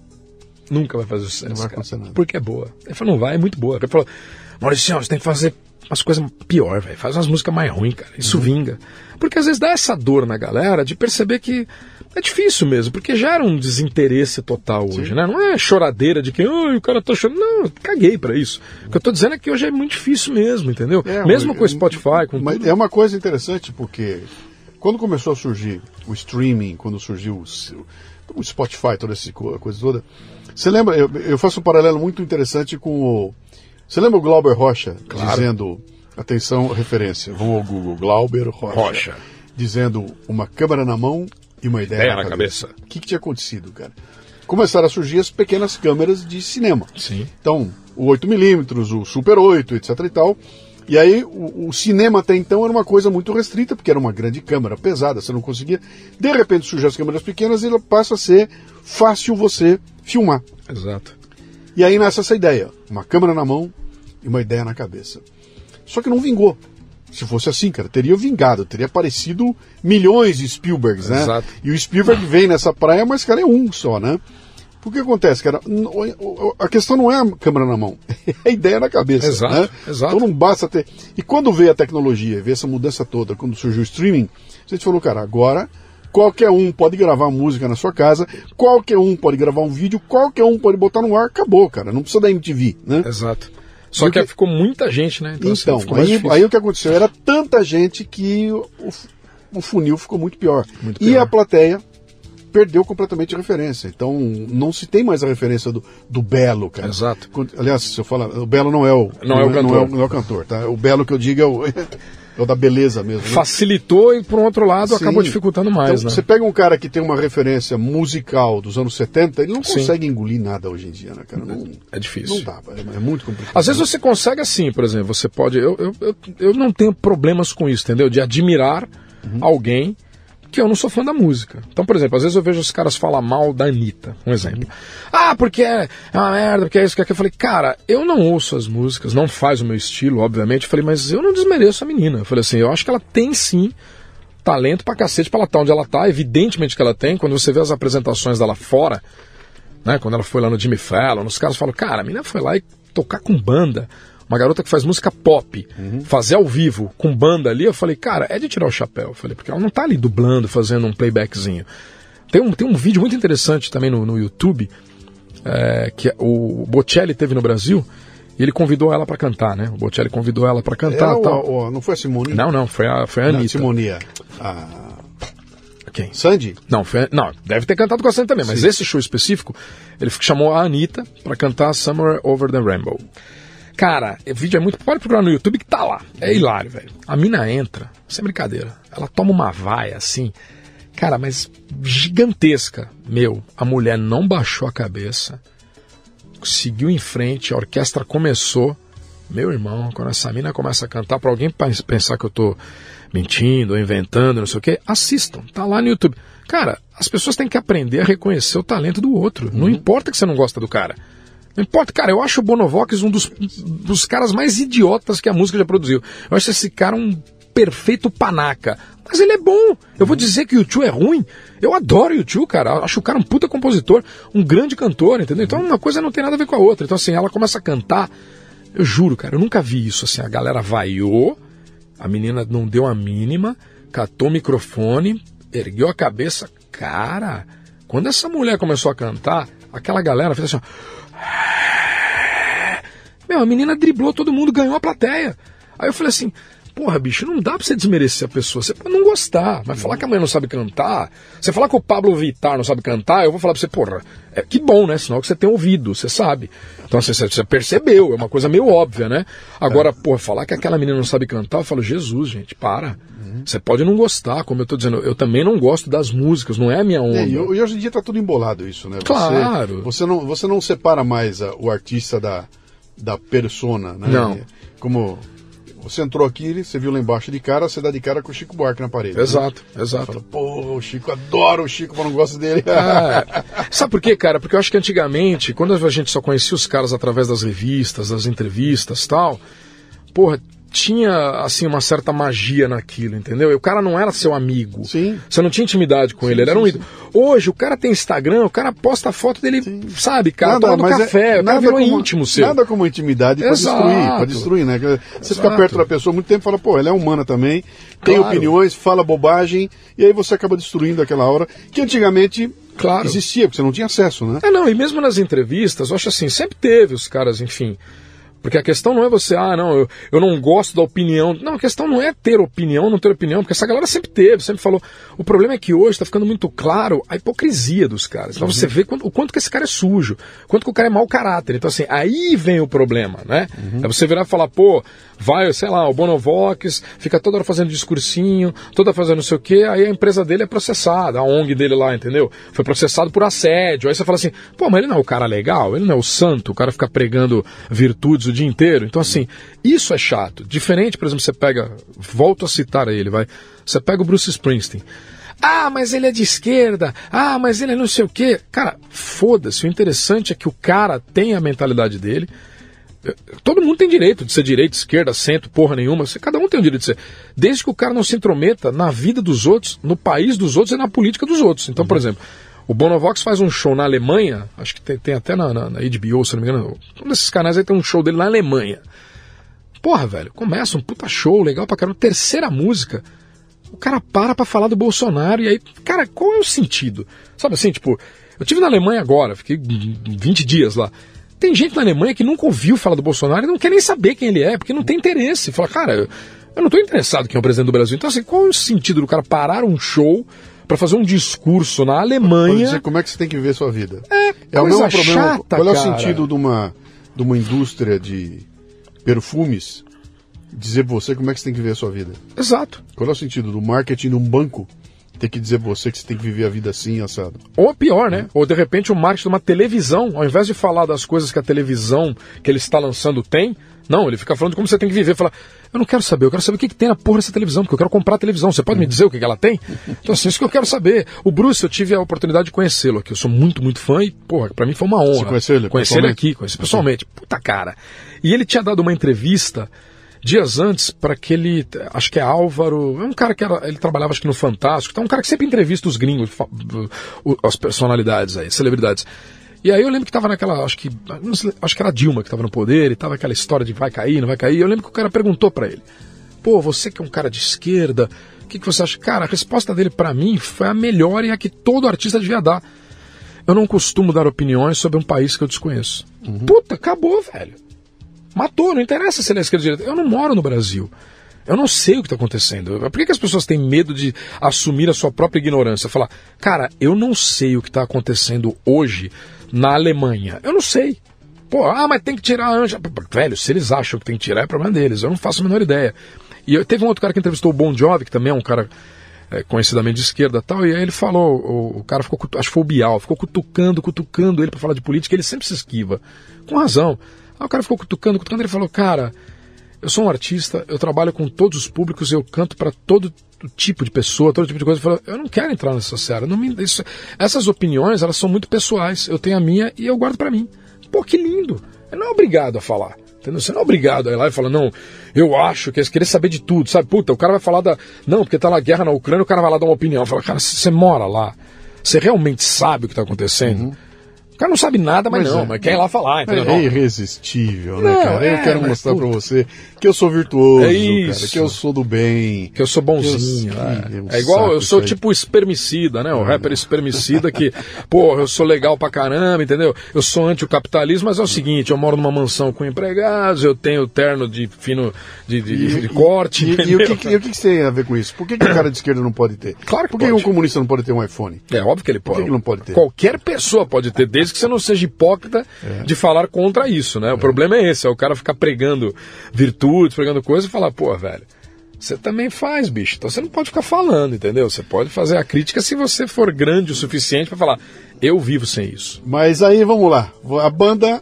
Speaker 2: Nunca vai fazer sucesso.
Speaker 1: Não vai
Speaker 2: cara,
Speaker 1: acontecer nada.
Speaker 2: Porque é boa. Ele falou, não vai, é muito boa. Ele falou, Maurício, você tem que fazer umas coisas pior, velho. Faz umas músicas mais ruins, cara. Isso
Speaker 1: Uhum.
Speaker 2: vinga. Porque às vezes dá essa dor na galera de perceber que é difícil mesmo, porque gera um desinteresse total hoje, né? Não é choradeira de que "Ai, o cara tá chorando. Não, caguei pra isso. O que eu tô dizendo é que hoje é muito difícil mesmo, entendeu?
Speaker 1: É,
Speaker 2: mesmo
Speaker 1: mas-
Speaker 2: com o Spotify, com
Speaker 1: Mas
Speaker 2: tudo.
Speaker 1: é uma coisa interessante porque quando começou a surgir o streaming, quando surgiu o, o Spotify, toda essa co- coisa toda, você lembra? Eu, eu faço um paralelo muito interessante com o. Você lembra o Glauber Rocha
Speaker 2: Claro.
Speaker 1: dizendo, atenção, referência, vão ao Google, Glauber Rocha,
Speaker 2: Rocha.
Speaker 1: dizendo uma câmera na mão e uma ideia,
Speaker 2: Ideia
Speaker 1: na,
Speaker 2: na
Speaker 1: cabeça.
Speaker 2: cabeça.
Speaker 1: O que, que tinha acontecido, cara? Começaram a surgir as pequenas câmeras de cinema.
Speaker 2: Sim.
Speaker 1: Então, o 8mm, o Super 8, etc e tal. E aí, o, o cinema até então era uma coisa muito restrita, porque era uma grande câmera pesada, você não conseguia. De repente surgem as câmeras pequenas e ela passa a ser fácil você filmar.
Speaker 2: Exato.
Speaker 1: E aí nasce essa ideia: uma câmera na mão e uma ideia na cabeça. Só que não vingou. Se fosse assim, cara, teria vingado, teria aparecido milhões de Spielbergs, né?
Speaker 2: Exato.
Speaker 1: E o Spielberg vem nessa praia, mas, cara, é um só, né? Por que acontece, cara? O- o- A questão não é a câmera na mão, *laughs* é a ideia na cabeça.
Speaker 2: Exato,
Speaker 1: né?
Speaker 2: exato.
Speaker 1: Então não basta ter. E quando veio a tecnologia, veio essa mudança toda, quando surgiu o streaming, a gente falou, cara, agora qualquer um pode gravar música na sua casa, qualquer um pode gravar um vídeo, qualquer um pode botar no ar, acabou, cara. Não precisa da MTV, né?
Speaker 2: Exato. Só
Speaker 1: E o
Speaker 2: que,
Speaker 1: que-
Speaker 2: ficou muita gente, né? assim,
Speaker 1: Então,
Speaker 2: mais
Speaker 1: aí, aí o que aconteceu? Era tanta gente que o, o funil ficou muito pior.
Speaker 2: Muito
Speaker 1: E
Speaker 2: pior.
Speaker 1: a plateia perdeu completamente a referência. Então, não se tem mais a referência do, do Belo, cara.
Speaker 2: Exato.
Speaker 1: Aliás, se eu falar, o Belo não é o,
Speaker 2: Não é o
Speaker 1: Não é,
Speaker 2: cantor.
Speaker 1: não é o cantor, tá? O Belo que eu digo é o, *laughs* é o da beleza mesmo. né?
Speaker 2: Facilitou e, por um outro lado,
Speaker 1: Sim.
Speaker 2: acabou dificultando mais,
Speaker 1: Então,
Speaker 2: né?
Speaker 1: Você pega um cara que tem uma referência musical dos anos 70, ele não
Speaker 2: Sim.
Speaker 1: consegue engolir nada hoje em dia, né, cara? Não,
Speaker 2: É difícil.
Speaker 1: não dá, é, é muito complicado.
Speaker 2: Às vezes você consegue assim, por exemplo, você pode. Eu, eu, eu, eu não tenho problemas com isso, entendeu? De admirar alguém que eu não sou fã da música. Então, por exemplo, às vezes eu vejo os caras falar mal da Anitta, um exemplo. Ah, porque é, é uma merda, porque é isso, que é aquilo. Eu falei, cara, eu não ouço as músicas, não faz o meu estilo, obviamente. Eu falei, mas eu não desmereço a menina. Eu falei assim, eu acho que ela tem sim talento pra cacete pra ela estar onde ela tá, evidentemente que ela tem. Quando você vê as apresentações dela fora, né? Quando ela foi lá no Jimmy Fallon, os caras falam, cara, a menina foi lá e tocar com banda. Uma garota que faz música pop, fazer ao vivo com banda ali, eu falei, cara, é de tirar o chapéu. Eu falei, porque ela não tá ali dublando, fazendo um playbackzinho. Tem um, tem um vídeo muito interessante também no, no YouTube, é, que o Bocelli teve no Brasil, E ele convidou ela pra cantar, né? O Bocelli convidou ela pra cantar
Speaker 1: Ela
Speaker 2: e tal.
Speaker 1: ou- ou- não foi a Simone?
Speaker 2: Não, não, foi a, foi a
Speaker 1: Não,
Speaker 2: Anitta.
Speaker 1: Simonia. A
Speaker 2: Quem?
Speaker 1: Sandy?
Speaker 2: Não, foi, não, deve ter cantado com a Sandy também, mas esse show específico, ele chamou a Anitta pra cantar Somewhere Over the Rainbow. Cara, o vídeo é muito. Pode procurar no YouTube que tá lá. É hilário, velho. A mina entra, sem brincadeira. Ela toma uma vaia assim. Cara, mas gigantesca. Meu, a mulher não baixou a cabeça. Seguiu em frente, a orquestra começou. Meu irmão, quando essa mina começa a cantar, pra alguém pens- pensar que eu tô mentindo inventando, não sei o quê, assistam. Tá lá no YouTube. Cara, as pessoas têm que aprender a reconhecer o talento do outro. Não importa que você não gosta do cara. Não importa, cara, eu acho o Bonovox um dos, dos caras mais idiotas que a música já produziu. Eu acho esse cara um perfeito panaca. Mas ele é bom. Eu vou dizer que o YouTube é ruim. Eu adoro o YouTube, cara. Eu Acho o cara um puta compositor, um grande cantor, entendeu? Então uma coisa não tem nada a ver com a outra. Então assim, ela começa a cantar. Eu juro, cara, eu nunca vi isso assim. A galera vaiou, a menina não deu a mínima, catou o microfone, ergueu a cabeça. Cara, quando essa mulher começou a cantar, aquela galera fez assim, ó. Meu, a menina driblou todo mundo, ganhou a plateia. Aí eu falei assim, porra, bicho, não dá pra você desmerecer a pessoa. Você pode não gostar, mas falar que a mulher não sabe cantar, você falar que o Pablo Vittar não sabe cantar, eu vou falar pra você, porra, é que bom, né? Sinal que você tem ouvido, você sabe. Então assim, você, percebeu, é uma coisa meio óbvia, né? Agora, porra, falar que aquela menina não sabe cantar, eu falo, Jesus, gente, para. Você pode não gostar, como eu tô dizendo, eu também não gosto das músicas, não é a minha onda.
Speaker 1: É, e, e hoje em dia tá tudo embolado isso, né? Você-
Speaker 2: Claro.
Speaker 1: Você, não, você não separa mais a- o artista da, da persona, né?
Speaker 2: Não.
Speaker 1: Como você entrou aqui, você viu lá embaixo de cara, você dá de cara com o Chico Buarque na parede. né?
Speaker 2: Exato,
Speaker 1: Você
Speaker 2: exato.
Speaker 1: fala, pô, o Chico, adoro o Chico, mas não gosto dele.
Speaker 2: É. *laughs* Sabe por quê, cara? Porque eu acho que antigamente, quando a gente só conhecia os caras através das revistas, das entrevistas tal, porra, tinha assim uma certa magia naquilo, entendeu? E o cara não era seu amigo.
Speaker 1: Sim.
Speaker 2: Você não tinha intimidade com ele, ele era um
Speaker 1: sim,
Speaker 2: ídolo. Hoje o cara tem Instagram, o cara posta a foto dele, sabe, cara, tomando
Speaker 1: mas é-
Speaker 2: café, o cara virou
Speaker 1: como,
Speaker 2: íntimo seu.
Speaker 1: Nada como intimidade pra
Speaker 2: Exato.
Speaker 1: destruir, pra destruir, né? Você fica
Speaker 2: Exato.
Speaker 1: perto da pessoa muito tempo e fala, pô, ela é humana também, tem
Speaker 2: Claro.
Speaker 1: opiniões, fala bobagem, e aí você acaba destruindo aquela hora, que antigamente
Speaker 2: Claro.
Speaker 1: existia, porque você não tinha acesso, né?
Speaker 2: É, não, e mesmo nas entrevistas, eu acho assim, sempre teve os caras, enfim. Porque a questão não é você, ah, não, eu, eu não gosto da opinião. Não, a questão não é ter opinião, não ter opinião, porque essa galera sempre teve, sempre falou. O problema é que hoje está ficando muito claro a hipocrisia dos caras. Então você vê quanto- o quanto que esse cara é sujo, quanto que o cara é mau caráter. Então, assim, aí vem o problema, né? É você virar e falar, pô, vai, sei lá, o Bonovox fica toda hora fazendo discursinho, toda hora fazendo não sei o quê, aí a empresa dele é processada, a ONG dele lá, entendeu? Foi processado por assédio. Aí você fala assim, pô, mas ele não é o cara legal, ele não é o santo, o cara fica pregando virtudes o dia inteiro. Então, assim, isso é chato. Diferente, por exemplo, você pega, volto a citar ele, vai, você pega o Bruce Springsteen. Ah, mas ele é de esquerda. Ah, mas ele é não sei o quê. Cara, foda-se. O interessante é que o cara tem a mentalidade dele. Todo mundo tem direito de ser direita, esquerda, centro, porra nenhuma. Cada um tem o direito de ser. Desde que o cara não se intrometa na vida dos outros, no país dos outros e na política dos outros. Então, por exemplo, o Bonovox faz um show na Alemanha, acho que tem, tem até na, na, na HBO, se não me engano. Um desses canais aí tem um show dele na Alemanha. Porra, velho, começa um puta show, legal pra caramba. Terceira música, o cara para pra falar do Bolsonaro e aí, cara, qual é o sentido? Sabe assim, tipo, eu tive na Alemanha agora, fiquei 20 dias lá. Tem gente na Alemanha que nunca ouviu falar do Bolsonaro e não quer nem saber quem ele é, porque não tem interesse. Fala, cara, eu, eu não tô interessado quem é o presidente do Brasil. Então, assim, qual é o sentido do cara parar um show pra fazer um discurso na
Speaker 1: Pra
Speaker 2: Alemanha?
Speaker 1: dizer como é que você tem que viver sua vida.
Speaker 2: É,
Speaker 1: É o mesmo problema.
Speaker 2: chata,
Speaker 1: Qual é o
Speaker 2: cara.
Speaker 1: sentido de uma, de uma indústria de perfumes dizer pra você como é que você tem que viver a sua vida?
Speaker 2: Exato.
Speaker 1: Qual é o sentido do marketing de um banco ter que dizer pra você que você tem que viver a vida assim, assado?
Speaker 2: Ou pior, né? Ou de repente o marketing de uma televisão, ao invés de falar das coisas que a televisão que ele está lançando tem, não, ele fica falando de como você tem que viver. Fala, eu não quero saber, eu quero saber o que, que tem na porra dessa televisão, porque eu quero comprar a televisão. Você pode me dizer o que, que ela tem? Então, assim, isso que eu quero saber. O Bruce, eu tive a oportunidade de conhecê-lo aqui. Eu sou muito, muito fã e, porra, pra mim foi uma honra.
Speaker 1: Você conheceu ele
Speaker 2: Conhecer ele
Speaker 1: pessoalmente?
Speaker 2: aqui, conheci pessoalmente. Puta cara. E ele tinha dado uma entrevista dias antes para aquele, acho que é Álvaro, é um cara que era, ele trabalhava acho que no Fantástico, então é um cara que sempre entrevista os gringos, as personalidades aí, celebridades. E aí eu lembro que tava naquela, acho que, sei, acho que era a Dilma que tava no poder e tava aquela história de vai cair, não vai cair. Eu lembro que o cara perguntou para ele: "Pô, você que é um cara de esquerda, o que, que você acha?" Cara, a resposta dele para mim foi a melhor e a que todo artista devia dar. Eu não costumo dar opiniões sobre um país que eu desconheço. Puta, acabou, velho. Matou, não interessa se ele é esquerda ou direita. Eu não moro no Brasil. Eu não sei o que está acontecendo. Por que, que, as pessoas têm medo de assumir a sua própria ignorância? Falar, cara, eu não sei o que está acontecendo hoje na Alemanha. Eu não sei. Pô, ah, mas tem que tirar a Anja. Velho, se eles acham que tem que tirar, é problema deles. Eu não faço a menor ideia. E eu, teve um outro cara que entrevistou o Bon Jovi, que também é um cara é, conhecidamente de esquerda tal, e aí ele falou, o, o, cara ficou, acho que foi o Bial, ficou cutucando, cutucando ele para falar de política, ele sempre se esquiva. Com razão. Aí o cara ficou cutucando, cutucando, ele falou, cara, eu sou um artista, eu trabalho com todos os públicos, eu canto para todo tipo de pessoa, todo tipo de coisa. Eu, falo, eu não quero entrar nessa seara. Me, isso, essas opiniões, elas são muito pessoais. Eu tenho a minha e eu guardo para mim. Pô, que lindo. Ele não é obrigado a falar. Entendeu? Você não é obrigado a ir lá e falar, não, eu acho que é querer saber de tudo, sabe? Puta, o cara vai falar da. Não, porque tá na guerra na Ucrânia, o cara vai lá dar uma opinião. Fala, cara, você mora lá, você realmente sabe o que está acontecendo? Uhum cara não sabe nada, mas, mas não, é, mas quer ir lá falar, entendeu?
Speaker 1: É irresistível, né, cara? É, eu quero mostrar para você que eu sou virtuoso, é isso. cara, que eu sou do bem.
Speaker 2: Que eu sou bonzinho. Eu, é. é igual, eu sou tipo espermicida, né? O rapper espermicida que, *laughs* pô, eu sou legal pra caramba, entendeu? Eu sou anti-capitalismo, mas é o seguinte, eu moro numa mansão com empregados, eu tenho terno de fino, de, de, e, de corte.
Speaker 1: E, e, e, o que, e o que, que tem a ver com isso? Por que, que o cara de esquerda não pode ter?
Speaker 2: Claro que
Speaker 1: Por que,
Speaker 2: pode.
Speaker 1: um comunista não pode ter um iPhone?
Speaker 2: É óbvio que ele pode.
Speaker 1: Por que, que não pode ter?
Speaker 2: Qualquer pessoa pode ter, desde que você não seja hipócrita é. de falar contra isso, né? O é. problema é esse, é o cara ficar pregando virtudes, pregando coisas e falar, pô, velho, você também faz, bicho. Então você não pode ficar falando, entendeu? Você pode fazer a crítica se você for grande o suficiente para falar, eu vivo sem isso.
Speaker 1: Mas aí vamos lá, a banda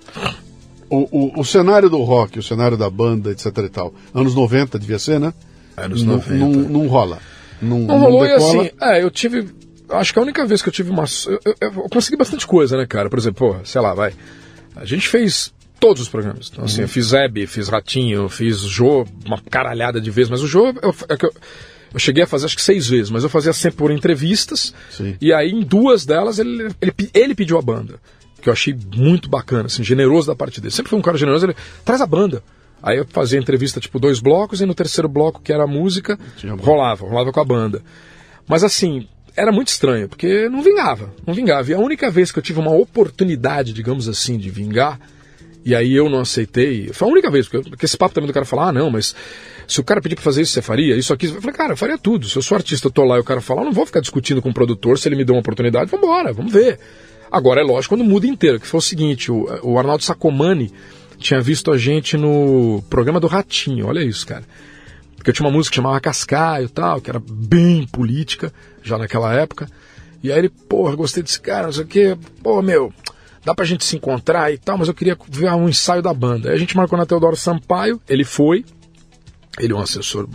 Speaker 1: o, o, o, cenário do rock, o cenário da banda, etc e tal, anos 90 devia ser, né?
Speaker 2: Anos 90.
Speaker 1: Não, não, não rola.
Speaker 2: Não, não rolou e assim, é, eu tive acho que a única vez que eu tive uma. Eu, eu, eu, consegui bastante coisa, né, cara? Por exemplo, pô, sei lá, vai. A gente fez todos os programas. Então, assim, uhum. eu fiz Hebe, fiz Ratinho, fiz Jô, uma caralhada de vezes, mas o Jô. Eu, é eu, eu cheguei a fazer acho que seis vezes, mas eu fazia sempre por entrevistas. Sim. E aí, em duas delas, ele, ele, ele pediu a banda. Que eu achei muito bacana, assim, generoso da parte dele. Sempre foi um cara generoso, ele traz a banda. Aí eu fazia entrevista tipo dois blocos, e no terceiro bloco, que era a música, rolava, rolava com a banda. Mas assim, era muito estranho, porque não vingava, não vingava. E a única vez que eu tive uma oportunidade, digamos assim, de vingar, e aí eu não aceitei, foi a única vez, porque, porque esse papo também do cara falar, ah, não, mas se o cara pedir pra fazer isso, você faria? Isso aqui, eu falei, cara, eu faria tudo. Se eu sou artista, eu tô lá e o cara falar, eu não vou ficar discutindo com o produtor, se ele me deu uma oportunidade, vamos embora, vamos ver. Agora, é lógico, quando muda inteiro, que foi o seguinte, o, o Arnaldo Sacomani tinha visto a gente no programa do Ratinho, olha isso, cara. Porque eu tinha uma música que chamava Cascaio e tal, que era bem política, já naquela época. E aí ele, porra, gostei desse cara, não sei o quê. Pô, meu, dá pra gente se encontrar e tal, mas eu queria ver um ensaio da banda. Aí a gente marcou na Teodoro Sampaio, ele foi, ele é um assessor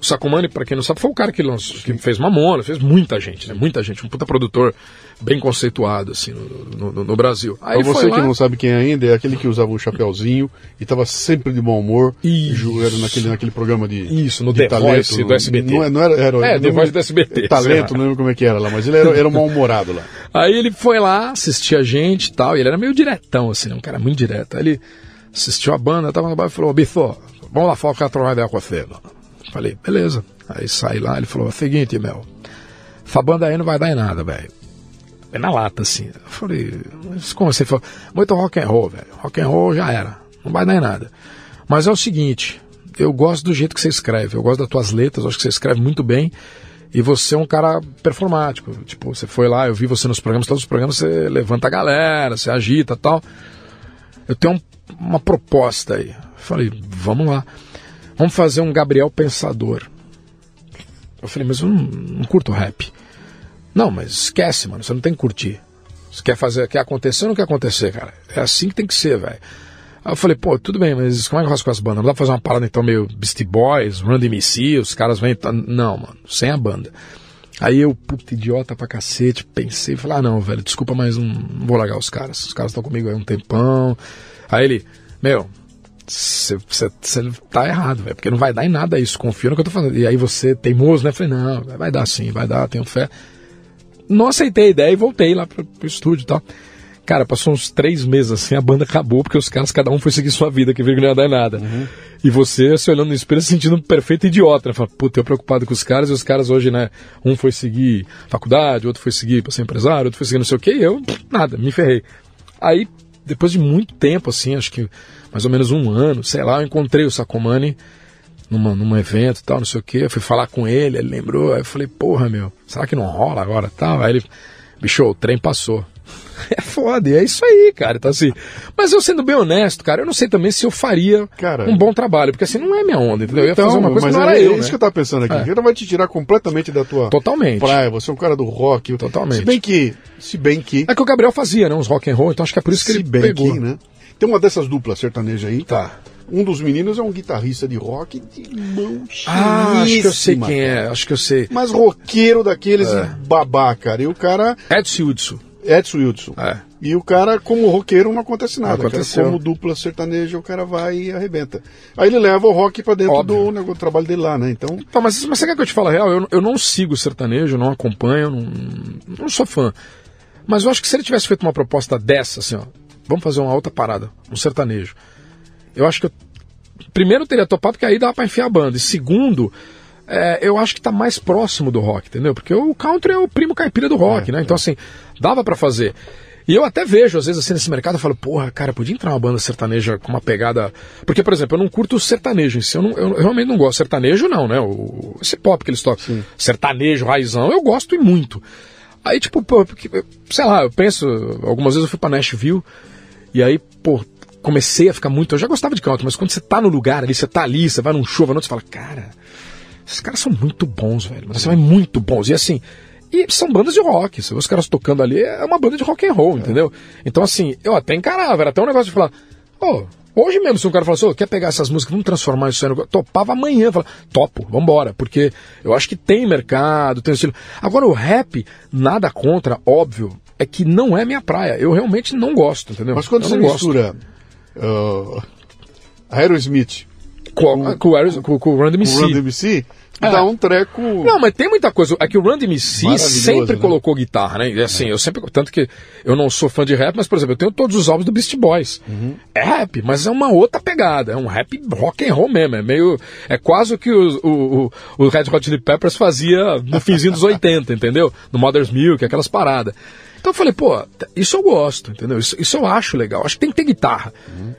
Speaker 2: o Sacomani, para quem não sabe, foi o cara que, lançou, que fez Mamona, fez muita gente, né? Muita gente, um puta produtor bem conceituado, assim, no, no, no Brasil.
Speaker 1: Aí pra você lá... que não sabe quem ainda, é aquele que usava o chapéuzinho e estava sempre de bom humor. Isso. Era naquele, naquele programa de
Speaker 2: Isso, no
Speaker 1: de
Speaker 2: The
Speaker 1: talento,
Speaker 2: Voice do SBT.
Speaker 1: Não, não era, era,
Speaker 2: é, The Voice do SBT.
Speaker 1: Talento, não lembro como é que era lá, mas ele era, era um mal-humorado lá. *laughs*
Speaker 2: Aí ele foi lá, assistia a gente e tal, e ele era meio diretão, assim, um cara muito direto. Aí ele assistiu a banda, tava no bar e falou, Bifo, vamos lá fora ficar trocando ideia com você. Falei, beleza. Aí saí lá, ele falou: seguinte, Mel, essa banda aí não vai dar em nada, velho. É na lata, assim. Eu falei, mas como você falou? Muito rock and roll, velho. Rock and roll já era. Não vai dar em nada. Mas é o seguinte, eu gosto do jeito que você escreve, eu gosto das tuas letras, acho que você escreve muito bem. E você é um cara performático. Tipo, você foi lá, eu vi você nos programas, todos os programas você levanta a galera, você agita tal. Eu tenho um, uma proposta aí. falei, vamos lá. Vamos fazer um Gabriel Pensador. Eu falei, mas eu não, não curto rap. Não, mas esquece, mano, você não tem que curtir. Você quer fazer, quer acontecer ou não quer acontecer, cara? É assim que tem que ser, velho. Aí eu falei, pô, tudo bem, mas como é que eu faço com as bandas? Não dá pra fazer uma parada então meio Beastie Boys, Run DMC, os caras vêm. Tá... Não, mano, sem a banda. Aí eu, puta idiota pra cacete, pensei, falei, ah não, velho, desculpa, mas não, não vou largar os caras. Os caras estão comigo aí um tempão. Aí ele, meu, você tá errado, velho, porque não vai dar em nada isso, confia no que eu tô fazendo. E aí você, teimoso, né? Falei, não, vai dar sim, vai dar, tenho fé. Não aceitei a ideia e voltei lá pro, pro estúdio e tal. Cara, passou uns três meses assim, a banda acabou, porque os caras, cada um foi seguir sua vida, que viu que não ia dar em nada. Uhum. E você, se olhando no espelho, se sentindo um perfeito idiota, né? Fala, puta, eu preocupado com os caras, e os caras hoje, né? Um foi seguir faculdade, outro foi seguir pra ser empresário, outro foi seguir não sei o quê, e eu, nada, me ferrei. Aí, depois de muito tempo, assim, acho que mais ou menos um ano, sei lá, eu encontrei o Sacomani numa, num evento e tal, não sei o que. Eu fui falar com ele, ele lembrou. Aí eu falei, porra, meu, será que não rola agora tal? Aí ele, bicho, o trem passou. *laughs* É foda, e é isso aí, cara. Então, assim, mas eu sendo bem honesto, cara, eu não sei também se eu faria
Speaker 1: Cara,
Speaker 2: um bom trabalho, porque assim, não é minha onda, entendeu? Eu ia
Speaker 1: Então,
Speaker 2: fazer uma coisa que
Speaker 1: mas
Speaker 2: não era
Speaker 1: é,
Speaker 2: eu,
Speaker 1: isso
Speaker 2: né?
Speaker 1: que eu tava pensando aqui.
Speaker 2: É.
Speaker 1: Ele vai te tirar completamente da tua
Speaker 2: Totalmente.
Speaker 1: praia. Você é um cara do rock.
Speaker 2: Totalmente.
Speaker 1: Se bem que, se bem que,
Speaker 2: É que o Gabriel fazia, né? Uns rock and roll, então acho que é por isso que
Speaker 1: se
Speaker 2: ele
Speaker 1: bem
Speaker 2: pegou.
Speaker 1: que, né? Tem uma dessas duplas sertanejas aí.
Speaker 2: Tá.
Speaker 1: Um dos meninos é um guitarrista de rock de mão
Speaker 2: Ah, acho que eu sei quem
Speaker 1: cara.
Speaker 2: é, acho que eu sei.
Speaker 1: Mas roqueiro daqueles
Speaker 2: É.
Speaker 1: babá, cara. E o cara,
Speaker 2: Edson Hudson.
Speaker 1: Edson Wilson.
Speaker 2: É.
Speaker 1: E o cara, como roqueiro, não acontece nada. cara.
Speaker 2: Aconteceu.
Speaker 1: Como dupla sertaneja, o cara vai e arrebenta. Aí ele leva o rock pra dentro do, negócio- do trabalho dele lá, né? Então,
Speaker 2: Tá, mas, mas você quer que eu te fale a real? Eu, eu não sigo sertanejo, não acompanho, não, não sou fã. Mas eu acho que se ele tivesse feito uma proposta dessa, assim, ó, vamos fazer uma outra parada, um sertanejo. Eu acho que eu, primeiro teria topado, porque aí dava pra enfiar a banda. E segundo, é, eu acho que tá mais próximo do rock, entendeu? Porque o country é o primo caipira do rock,
Speaker 1: É,
Speaker 2: né? Então, assim, dava pra fazer. E eu até vejo, às vezes, assim, nesse mercado, eu falo, porra, cara, podia entrar uma banda sertaneja com uma pegada. Porque, por exemplo, eu não curto o sertanejo em si, eu, não- eu realmente não gosto. Sertanejo, não, né? O, esse pop que eles tocam. Sertanejo, raizão, eu gosto e muito. Aí, tipo, pô, porque, sei lá, eu penso, algumas vezes eu fui pra Nashville, e aí, pô, comecei a ficar muito. Eu já gostava de country, mas quando você tá no lugar ali, você tá ali, você vai num show, vai no outro, você fala, cara, esses caras são muito bons, velho. Mas são muito bons. E assim, e são bandas de rock. Você vê os caras tocando ali, é uma banda de rock and roll, entendeu? Então, assim, eu até encarava, era até um negócio de falar, ô, hoje mesmo, se um cara falasse, ô, quer pegar essas músicas, vamos transformar isso aí no. Topava amanhã, fala, topo, vambora. Porque eu acho que tem mercado, tem estilo. Agora, o rap, nada contra, óbvio, é que não é minha praia. Eu realmente não gosto, entendeu?
Speaker 1: mas quando
Speaker 2: eu
Speaker 1: você mistura uh, Aerosmith
Speaker 2: Com, com, o Aeros- com, com o Run
Speaker 1: com
Speaker 2: DMC.
Speaker 1: Run DMC,
Speaker 2: É.
Speaker 1: dá um treco...
Speaker 2: Não, mas tem muita coisa. É que o Run DMC sempre
Speaker 1: né?
Speaker 2: colocou guitarra, né? E assim, eu sempre. Tanto que eu não sou fã de rap, mas, por exemplo, eu tenho todos os álbuns do Beast Boys. É rap, mas é uma outra pegada. É um rap rock and roll mesmo. É meio. É quase o que o, o, o, o Red Hot Chili Peppers fazia no finzinho dos 80, entendeu? No Mother's Milk, aquelas paradas. Então eu falei, pô, isso eu gosto, entendeu? Isso, isso eu acho legal. Acho que tem que ter guitarra.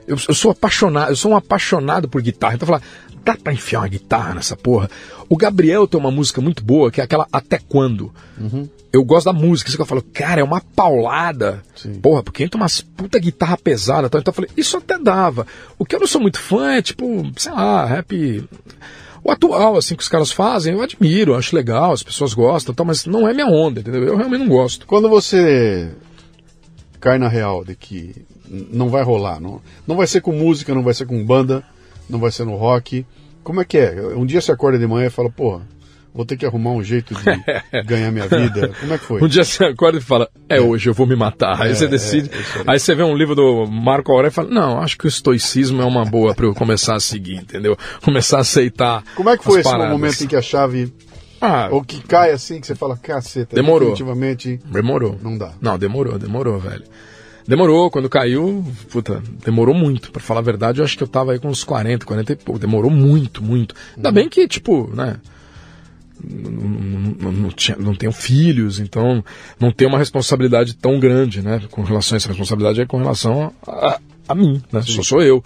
Speaker 2: Eu, eu sou apaixonado, eu sou um apaixonado por guitarra. Então eu falei, dá pra enfiar uma guitarra nessa porra? O Gabriel tem uma música muito boa, que é aquela Até Quando. Eu gosto da música, isso que eu falo, cara, é uma paulada.
Speaker 1: Sim.
Speaker 2: Porra, porque entra umas puta guitarra pesada. Então eu falei, isso até dava. O que eu não sou muito fã é, tipo, sei lá, rap. O atual, assim, que os caras fazem, eu admiro, acho legal, as pessoas gostam, tal, mas não é minha onda, entendeu? Eu realmente não gosto.
Speaker 1: Quando você cai na real de que não vai rolar, não, não vai ser com música, não vai ser com banda, não vai ser no rock, como é que é? Um dia você acorda de manhã e fala, pô, vou ter que arrumar um jeito de *laughs* ganhar minha vida. Como é que foi?
Speaker 2: Um dia você acorda e fala, é hoje, eu vou me matar. Aí
Speaker 1: É,
Speaker 2: você decide.
Speaker 1: é, aí.
Speaker 2: você vê um livro do Marco Aurélio e fala, não, acho que o estoicismo é uma boa pra eu começar a seguir, entendeu? Começar a aceitar.
Speaker 1: Como é que foi esse
Speaker 2: paradas.
Speaker 1: momento em que a chave,
Speaker 2: Ah,
Speaker 1: ou que cai assim, que você fala, caceta,
Speaker 2: Demorou.
Speaker 1: definitivamente
Speaker 2: demorou.
Speaker 1: não dá.
Speaker 2: Não, demorou, demorou, velho. Demorou, quando caiu, puta, demorou muito. Pra falar a verdade, eu acho que eu tava aí com uns 40, 40 e pouco. Demorou muito, muito. Ainda bem que, tipo, né? Não, não, tinha, não tenho filhos, então não tenho uma responsabilidade tão grande, né? Com relação a essa responsabilidade é com relação a, a, mim, né? Só sou eu.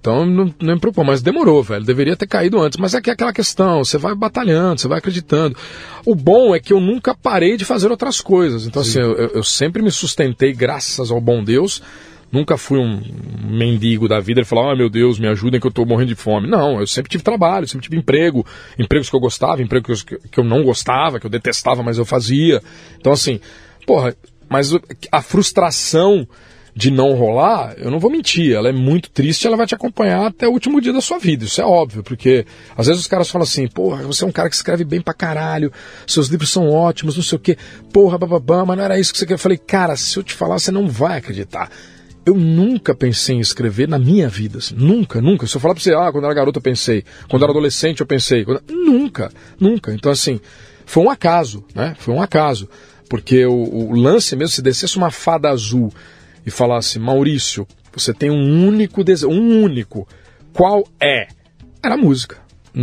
Speaker 2: Então não, não me preocupa, mas demorou, velho. Deveria ter caído antes. Mas é que é aquela questão, você vai batalhando, você vai acreditando. O bom é que eu nunca parei de fazer outras coisas. Então, assim, eu, eu- eu sempre me sustentei, graças ao bom Deus. Nunca fui um mendigo da vida e falar, ah, meu Deus, me ajudem que eu tô morrendo de fome. Não, eu sempre tive trabalho, sempre tive emprego, empregos que eu gostava, empregos que eu, não gostava, que eu detestava, mas eu fazia. Então, assim, porra, mas a frustração de não rolar, eu não vou mentir, ela é muito triste, ela vai te acompanhar até o último dia da sua vida, isso é óbvio, porque às vezes os caras falam assim, porra, você é um cara que escreve bem pra caralho, seus livros são ótimos, não sei o quê, porra, bababá, mas não era isso que você quer. Eu falei, cara, se eu te falar, você não vai acreditar. Eu nunca pensei em escrever na minha vida, assim, nunca, nunca. Se eu falar pra você, ah, quando era garoto eu pensei, quando era adolescente eu pensei, quando- nunca, nunca. Então, assim, foi um acaso, né? Foi um acaso. Porque o, o lance mesmo, se descesse uma fada azul e falasse, Maurício, você tem um único desejo, um único, qual é? Era a música.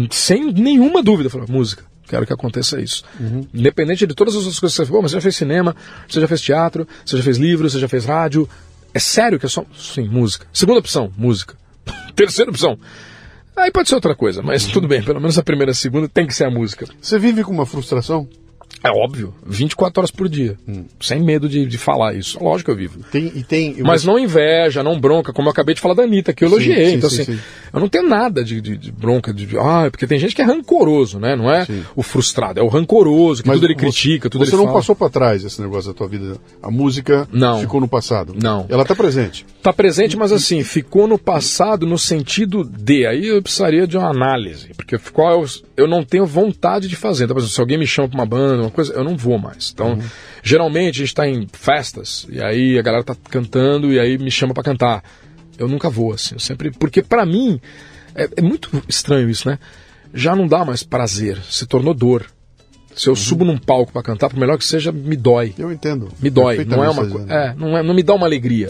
Speaker 2: Sem nenhuma dúvida, eu falei, música. Quero que aconteça isso. Independente de todas as outras coisas que você falou, mas você já fez cinema, você já fez teatro, você já fez livro, você já fez rádio. É sério que é só. Sim, música. Segunda opção, música. *laughs* Terceira opção. Aí pode ser outra coisa, mas tudo bem, pelo menos a primeira e a segunda tem que ser a música.
Speaker 1: Você vive com uma frustração?
Speaker 2: É óbvio, 24 horas por dia, hum. sem medo de, de falar isso. Lógico que eu vivo.
Speaker 1: Tem, e tem,
Speaker 2: Mas não inveja, não bronca, como eu acabei de falar da Anitta, que eu elogiei. Sim, então, sim, assim, sim. eu não tenho nada de, de, de, bronca, de. Ah, porque tem gente que é rancoroso, né? Não é o frustrado, é o rancoroso, que Mas tudo ele você, critica, tudo
Speaker 1: você
Speaker 2: ele
Speaker 1: não
Speaker 2: fala.
Speaker 1: passou para trás esse negócio da tua vida. A música
Speaker 2: não.
Speaker 1: ficou no passado.
Speaker 2: Não.
Speaker 1: Ela tá presente.
Speaker 2: Tá presente, mas assim, ficou no passado no sentido de. Aí eu precisaria de uma análise, porque ficou, eu, eu não tenho vontade de fazer. Então, por exemplo, se alguém me chama pra uma banda, coisa, eu não vou mais. Então, uhum. geralmente a gente está em festas e aí a galera tá cantando e aí me chama para cantar. Eu nunca vou assim, eu sempre porque para mim é, é, muito estranho isso, né? Já não dá mais prazer, se tornou dor. Se eu uhum. subo num palco para cantar, por melhor que seja, me dói.
Speaker 1: Eu entendo.
Speaker 2: Me dói, não é uma é, não é, não me dá uma alegria.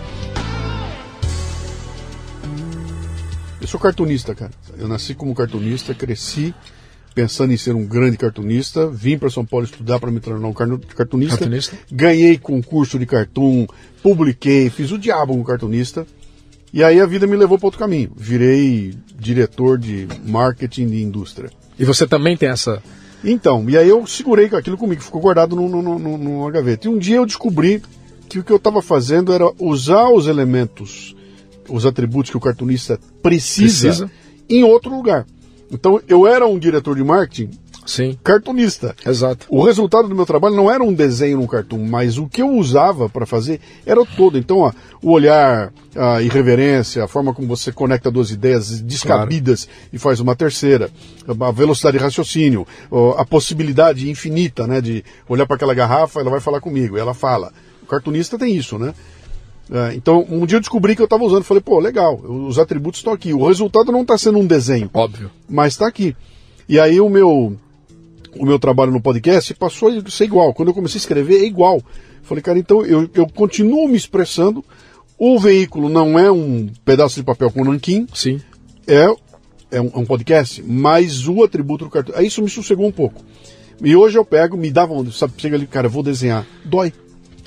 Speaker 1: Eu sou cartunista, cara. Eu nasci como cartunista, cresci pensando em ser um grande cartunista, vim para São Paulo estudar para me tornar um cartunista, cartunista, ganhei concurso de cartoon, publiquei, fiz o diabo como cartunista, e aí a vida me levou para outro caminho. Virei diretor de marketing de indústria.
Speaker 2: E você também tem essa.
Speaker 1: Então, e aí eu segurei aquilo comigo, ficou guardado no, no, no, numa gaveta. E um dia eu descobri que o que eu estava fazendo era usar os elementos, os atributos que o cartunista precisa, precisa. em outro lugar. Então eu era um diretor de marketing
Speaker 2: Sim.
Speaker 1: cartunista.
Speaker 2: Exato.
Speaker 1: O resultado do meu trabalho não era um desenho num cartoon, mas o que eu usava para fazer era todo. Então, ó, o olhar, a irreverência, a forma como você conecta duas ideias descabidas claro. e faz uma terceira, a velocidade de raciocínio, a possibilidade infinita, né, de olhar para aquela garrafa, ela vai falar comigo, ela fala. O cartunista tem isso, né? É, então, um dia eu descobri que eu estava usando. Falei, pô, legal, os atributos estão aqui. O resultado não está sendo um desenho.
Speaker 2: Óbvio.
Speaker 1: Mas está aqui. E aí o meu, o meu trabalho no podcast passou a ser igual. Quando eu comecei a escrever, é igual. Falei, cara, então eu, eu continuo me expressando. O veículo não é um pedaço de papel com nanquim.
Speaker 2: Sim.
Speaker 1: É, é, um, é um podcast, mas o atributo do cartão. Aí isso me sossegou um pouco. E hoje eu pego, me dá vontade, sabe, chega ali, cara, eu vou desenhar. Dói.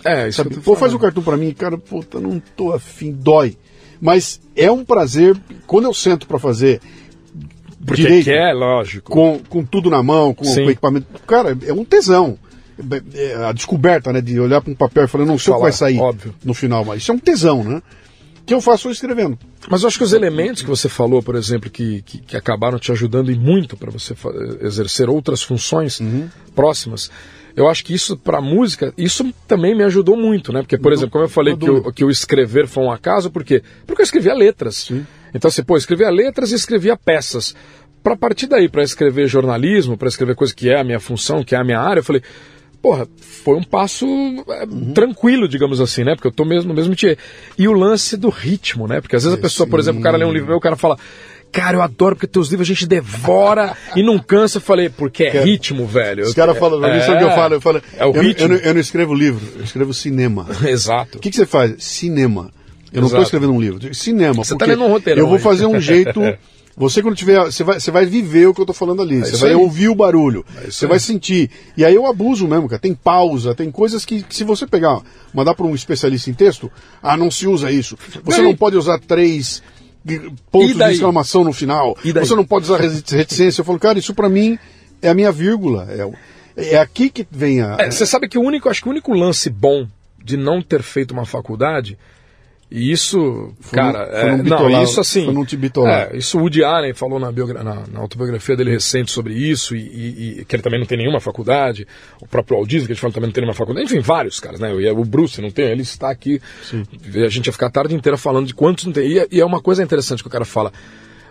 Speaker 2: É, isso
Speaker 1: Sabe? Pô, faz o cartão para mim, cara, puta, não tô afim, dói. Mas é um prazer, quando eu sento para fazer
Speaker 2: Porque
Speaker 1: direito,
Speaker 2: é, lógico.
Speaker 1: Com, com tudo na mão, com, com equipamento, cara, é um tesão. É, a descoberta, né, de olhar para um papel e falar, não sei o que vai sair
Speaker 2: óbvio.
Speaker 1: no final, mas isso é um tesão, né? Que eu faço escrevendo.
Speaker 2: Mas eu acho que os elementos que você falou, por exemplo, que, que, que acabaram te ajudando e muito para você exercer outras funções uhum. próximas, eu acho que isso para música, isso também me ajudou muito, né? Porque, por exemplo, como eu falei que o, que o escrever foi um acaso, por quê? Porque eu escrevia letras. Sim. Então, assim, pô, escrevia letras e escrevia peças. Para partir daí, para escrever jornalismo, para escrever coisa que é a minha função, que é a minha área, eu falei, porra, foi um passo é, uhum. tranquilo, digamos assim, né? Porque eu tô mesmo no mesmo dia. E o lance do ritmo, né? Porque às vezes a pessoa, por exemplo, o cara lê um livro meu, o cara fala, cara, eu adoro porque teus livros a gente devora e não cansa. Eu falei, porque é cara, ritmo, velho.
Speaker 1: Os caras falam, é, isso é o que eu falo. Eu falo,
Speaker 2: é o
Speaker 1: eu,
Speaker 2: ritmo.
Speaker 1: Eu, não, eu não escrevo livro, eu escrevo cinema. *laughs*
Speaker 2: Exato.
Speaker 1: O que, que você faz? Cinema. Eu não estou escrevendo um livro. Cinema.
Speaker 2: Você está lendo um roteiro.
Speaker 1: Eu vou fazer um *laughs* jeito. Você, quando tiver. Você vai, você vai viver o que eu estou falando ali. É você vai aí. ouvir o barulho. É você aí. vai sentir. E aí eu abuso mesmo, cara. Tem pausa, tem coisas que, que se você pegar, mandar para um especialista em texto, ah, não se usa isso. Você não pode usar três pontos de exclamação no final. Você não pode usar reticência. Eu falo, cara, isso para mim é a minha vírgula. É, é aqui que vem a.
Speaker 2: É, você sabe que o único, acho que o único lance bom de não ter feito uma faculdade e isso, foi cara, no, é, não, isso assim,
Speaker 1: é,
Speaker 2: isso o Woody Allen falou na, na, na, autobiografia dele recente sobre isso, e, e, e, que ele também não tem nenhuma faculdade, o próprio Walt Disney, que a gente fala também não tem nenhuma faculdade, enfim, vários caras, né, o Bruce não tem, ele está aqui, Sim. a gente ia ficar a tarde inteira falando de quantos não tem, e, e, é uma coisa interessante que o cara fala,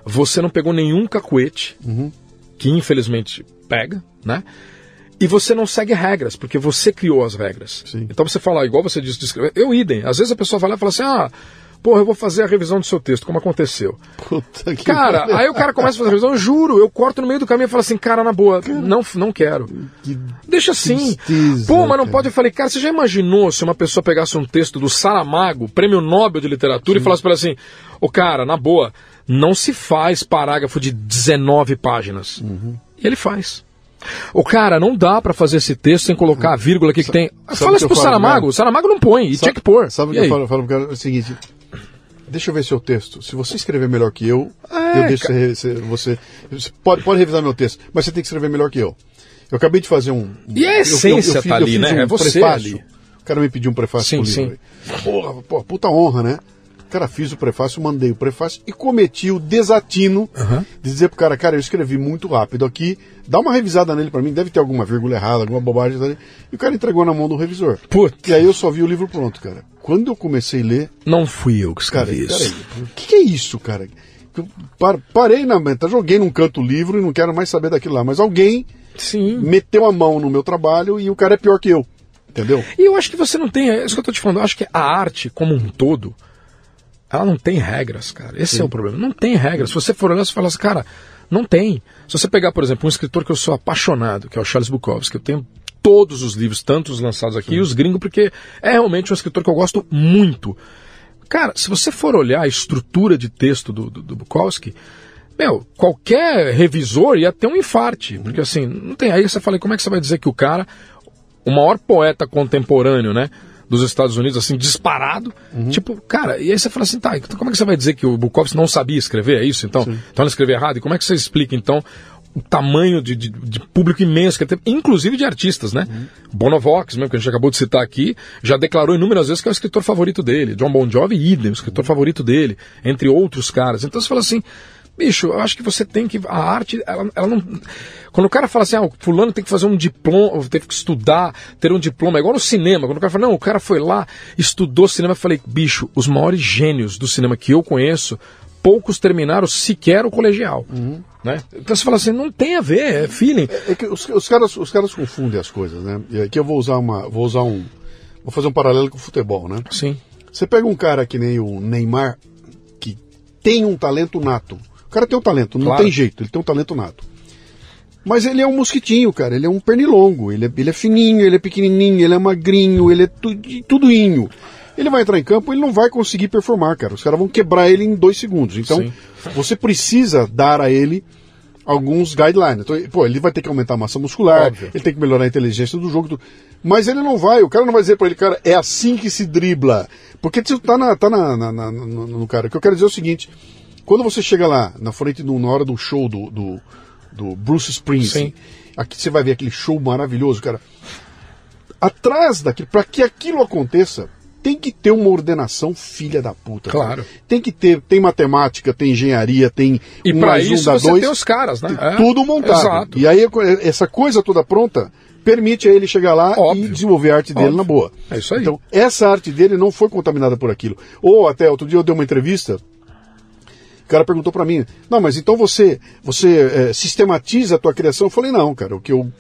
Speaker 2: você não pegou nenhum cacuete, uhum que infelizmente pega, né? E você não segue regras, porque você criou as regras.
Speaker 1: Sim.
Speaker 2: Então você fala, igual você disse, eu idem. Às vezes a pessoa vai lá e fala assim, ah, porra, eu vou fazer a revisão do seu texto, como aconteceu.
Speaker 1: Puta que
Speaker 2: Cara, aí o cara começa a fazer a revisão, eu juro, eu corto no meio do caminho e falo assim, cara, na boa, não, não quero.
Speaker 1: Que
Speaker 2: Deixa assim.
Speaker 1: tristeza,
Speaker 2: Pô, mas não
Speaker 1: cara.
Speaker 2: pode. Eu falei, cara, você já imaginou se uma pessoa pegasse um texto do Saramago, prêmio Nobel de literatura, e falasse pra ele assim: Ô cara, na boa, não se faz parágrafo de 19 páginas.
Speaker 1: Uhum.
Speaker 2: E ele faz. O cara, não dá pra fazer esse texto sem colocar a vírgula aqui que tem. Fala isso
Speaker 1: eu
Speaker 2: pro Saramago.
Speaker 1: cara?
Speaker 2: O Saramago não põe, e
Speaker 1: Sabe-
Speaker 2: tinha que pôr.
Speaker 1: Sabe o que eu falo, eu falo pro cara? É o seguinte. Deixa eu ver seu texto. Se você escrever melhor que eu,
Speaker 2: É,
Speaker 1: eu deixo você, você, você- você pode, pode revisar meu texto, mas você tem que escrever melhor que eu. Eu acabei de fazer um.
Speaker 2: E a
Speaker 1: eu- eu-
Speaker 2: essência
Speaker 1: fiz-
Speaker 2: tá
Speaker 1: eu
Speaker 2: ali, né?
Speaker 1: um
Speaker 2: É você
Speaker 1: prefácio.
Speaker 2: ali.
Speaker 1: O cara me pediu um prefácio
Speaker 2: Sim,
Speaker 1: pro
Speaker 2: sim.
Speaker 1: livro. Porra, porra, puta honra, né? Cara, fiz o prefácio, mandei o prefácio e cometi o desatino
Speaker 2: Aham.
Speaker 1: de dizer pro cara, cara, eu escrevi muito rápido aqui, dá uma revisada nele pra mim, deve ter alguma vírgula errada, alguma bobagem. tá. E o cara entregou na mão do revisor.
Speaker 2: Putz.
Speaker 1: E aí eu só vi o livro pronto, cara. Quando eu comecei a ler,
Speaker 2: Não fui eu que
Speaker 1: cara,
Speaker 2: escrevi
Speaker 1: peraí,
Speaker 2: isso.
Speaker 1: o que, que é isso, cara? Par- parei na meta, joguei num canto o livro e não quero mais saber daquilo lá. Mas alguém
Speaker 2: Sim.
Speaker 1: meteu a mão no meu trabalho e o cara é pior que eu. Entendeu?
Speaker 2: E eu acho que você não tem. É isso que eu tô te falando. Eu acho que a arte, como um todo, ela não tem regras, cara. Esse é o problema. Não tem regras. Se você for olhar, você fala assim, cara, não tem. Se você pegar, por exemplo, um escritor que eu sou apaixonado, que é o Charles Bukowski, eu tenho todos os livros, tanto os lançados aqui e os gringos, porque é realmente um escritor que eu gosto muito. Cara, se você for olhar a estrutura de texto do, do, do Bukowski, meu, qualquer revisor ia ter um infarte. Porque assim, não tem. Aí você fala, como é que você vai dizer que o cara, o maior poeta contemporâneo, né? Dos Estados Unidos, assim, disparado. Tipo, cara, e aí você fala assim, tá, então como é que você vai dizer que o Bukowski não sabia escrever? É isso, então? Então ele escreveu errado? E como é que você explica, então, o tamanho de, de- de público imenso que ele teve, inclusive de artistas, né? Bonovox, mesmo, que a gente acabou de citar aqui, já declarou inúmeras vezes que é o escritor favorito dele. John Bon Jovi, idem, o escritor favorito dele, entre outros caras. Então você fala assim, bicho, eu acho que você tem que. A arte, ela, ela não. Quando o cara fala assim, ah, o fulano tem que fazer um diploma, teve que estudar, ter um diploma, é igual no cinema. Quando o cara fala, não, o cara foi lá, estudou cinema, eu falei, bicho, os maiores gênios do cinema que eu conheço, poucos terminaram sequer o colegial. Né? Então você fala assim, não tem a ver, é feeling.
Speaker 1: É que os, os caras, os caras confundem as coisas, né? E aqui eu vou usar uma. Vou usar um. Vou fazer um paralelo com o futebol, né?
Speaker 2: Sim.
Speaker 1: Você pega um cara que nem o Neymar, que tem um talento nato. O cara tem um talento, não
Speaker 2: Claro.
Speaker 1: tem jeito, ele tem um talento nato. Mas ele é um mosquitinho, cara, ele é um pernilongo, ele é, ele é fininho, ele é pequenininho, ele é magrinho, ele é tu, tudoinho. Ele vai entrar em campo, ele não vai conseguir performar, cara. Os caras vão quebrar ele em dois segundos. Então,
Speaker 2: Sim.
Speaker 1: você precisa dar a ele alguns guidelines. Então, pô, ele vai ter que aumentar a massa muscular,
Speaker 2: Óbvio.
Speaker 1: ele tem que melhorar a inteligência do jogo. Mas ele não vai, o cara não vai dizer pra ele, cara, é assim que se dribla. Porque tá, na, tá na, na- na- no, no cara. O que eu quero dizer é o seguinte: quando você chega lá, na frente, do, na hora do show do, do, do Bruce Springsteen,
Speaker 2: Sim.
Speaker 1: aqui você vai ver aquele show maravilhoso, cara. Atrás daquilo, para que aquilo aconteça, tem que ter uma ordenação filha da puta. cara.
Speaker 2: Claro.
Speaker 1: Tem que ter, tem matemática, tem engenharia, tem
Speaker 2: E
Speaker 1: um um
Speaker 2: isso
Speaker 1: dá
Speaker 2: você
Speaker 1: dois,
Speaker 2: tem os caras, né? É.
Speaker 1: tudo montado.
Speaker 2: Exato.
Speaker 1: E aí essa coisa toda pronta permite a ele chegar lá
Speaker 2: Óbvio.
Speaker 1: e desenvolver a arte dele
Speaker 2: Óbvio.
Speaker 1: na boa.
Speaker 2: É isso aí.
Speaker 1: Então, essa arte dele não foi contaminada por aquilo. Ou até outro dia eu dei uma entrevista, o cara perguntou pra mim, não, mas então você você eh, sistematiza a tua criação? Eu falei, não, cara, o que eu,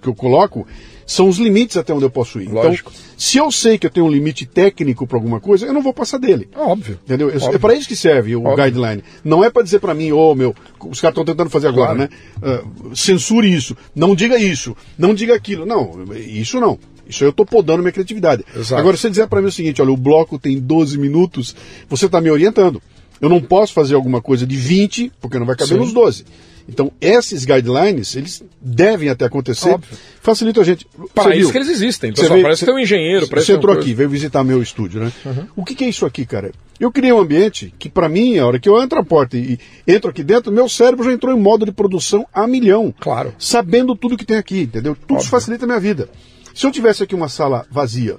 Speaker 1: que eu coloco são os limites até onde eu posso ir.
Speaker 2: Lógico.
Speaker 1: Então, se eu sei que eu tenho um limite técnico para alguma coisa, eu não vou passar dele.
Speaker 2: Óbvio.
Speaker 1: Entendeu? É
Speaker 2: Óbvio.
Speaker 1: para isso que serve o
Speaker 2: Óbvio.
Speaker 1: guideline. Não é para dizer para mim, ô meu, os caras estão tentando fazer agora,
Speaker 2: Claro.
Speaker 1: né? Ah, censure isso, não diga isso, não diga aquilo. Não, isso não. Isso aí eu tô podando minha criatividade.
Speaker 2: Exato.
Speaker 1: Agora, se você disser para mim o seguinte, olha, o bloco tem 12 minutos, você está me orientando. Eu não posso fazer alguma coisa de 20, porque não vai caber
Speaker 2: Sim.
Speaker 1: nos 12. Então, esses guidelines, eles devem até acontecer.
Speaker 2: Óbvio.
Speaker 1: Facilita a gente.
Speaker 2: Para
Speaker 1: Você
Speaker 2: isso
Speaker 1: viu?
Speaker 2: que eles existem. Pessoal,
Speaker 1: vê-
Speaker 2: parece que tem um engenheiro. parece
Speaker 1: Você entrou
Speaker 2: uma
Speaker 1: aqui,
Speaker 2: coisa.
Speaker 1: veio visitar meu estúdio, né? O que, que é isso aqui, cara? Eu criei um ambiente que, pra mim, a hora que eu entro na porta e, e entro aqui dentro, meu cérebro já entrou em modo de produção a milhão.
Speaker 2: Claro.
Speaker 1: Sabendo tudo que tem aqui, entendeu? Tudo isso facilita a minha vida. Se eu tivesse aqui uma sala vazia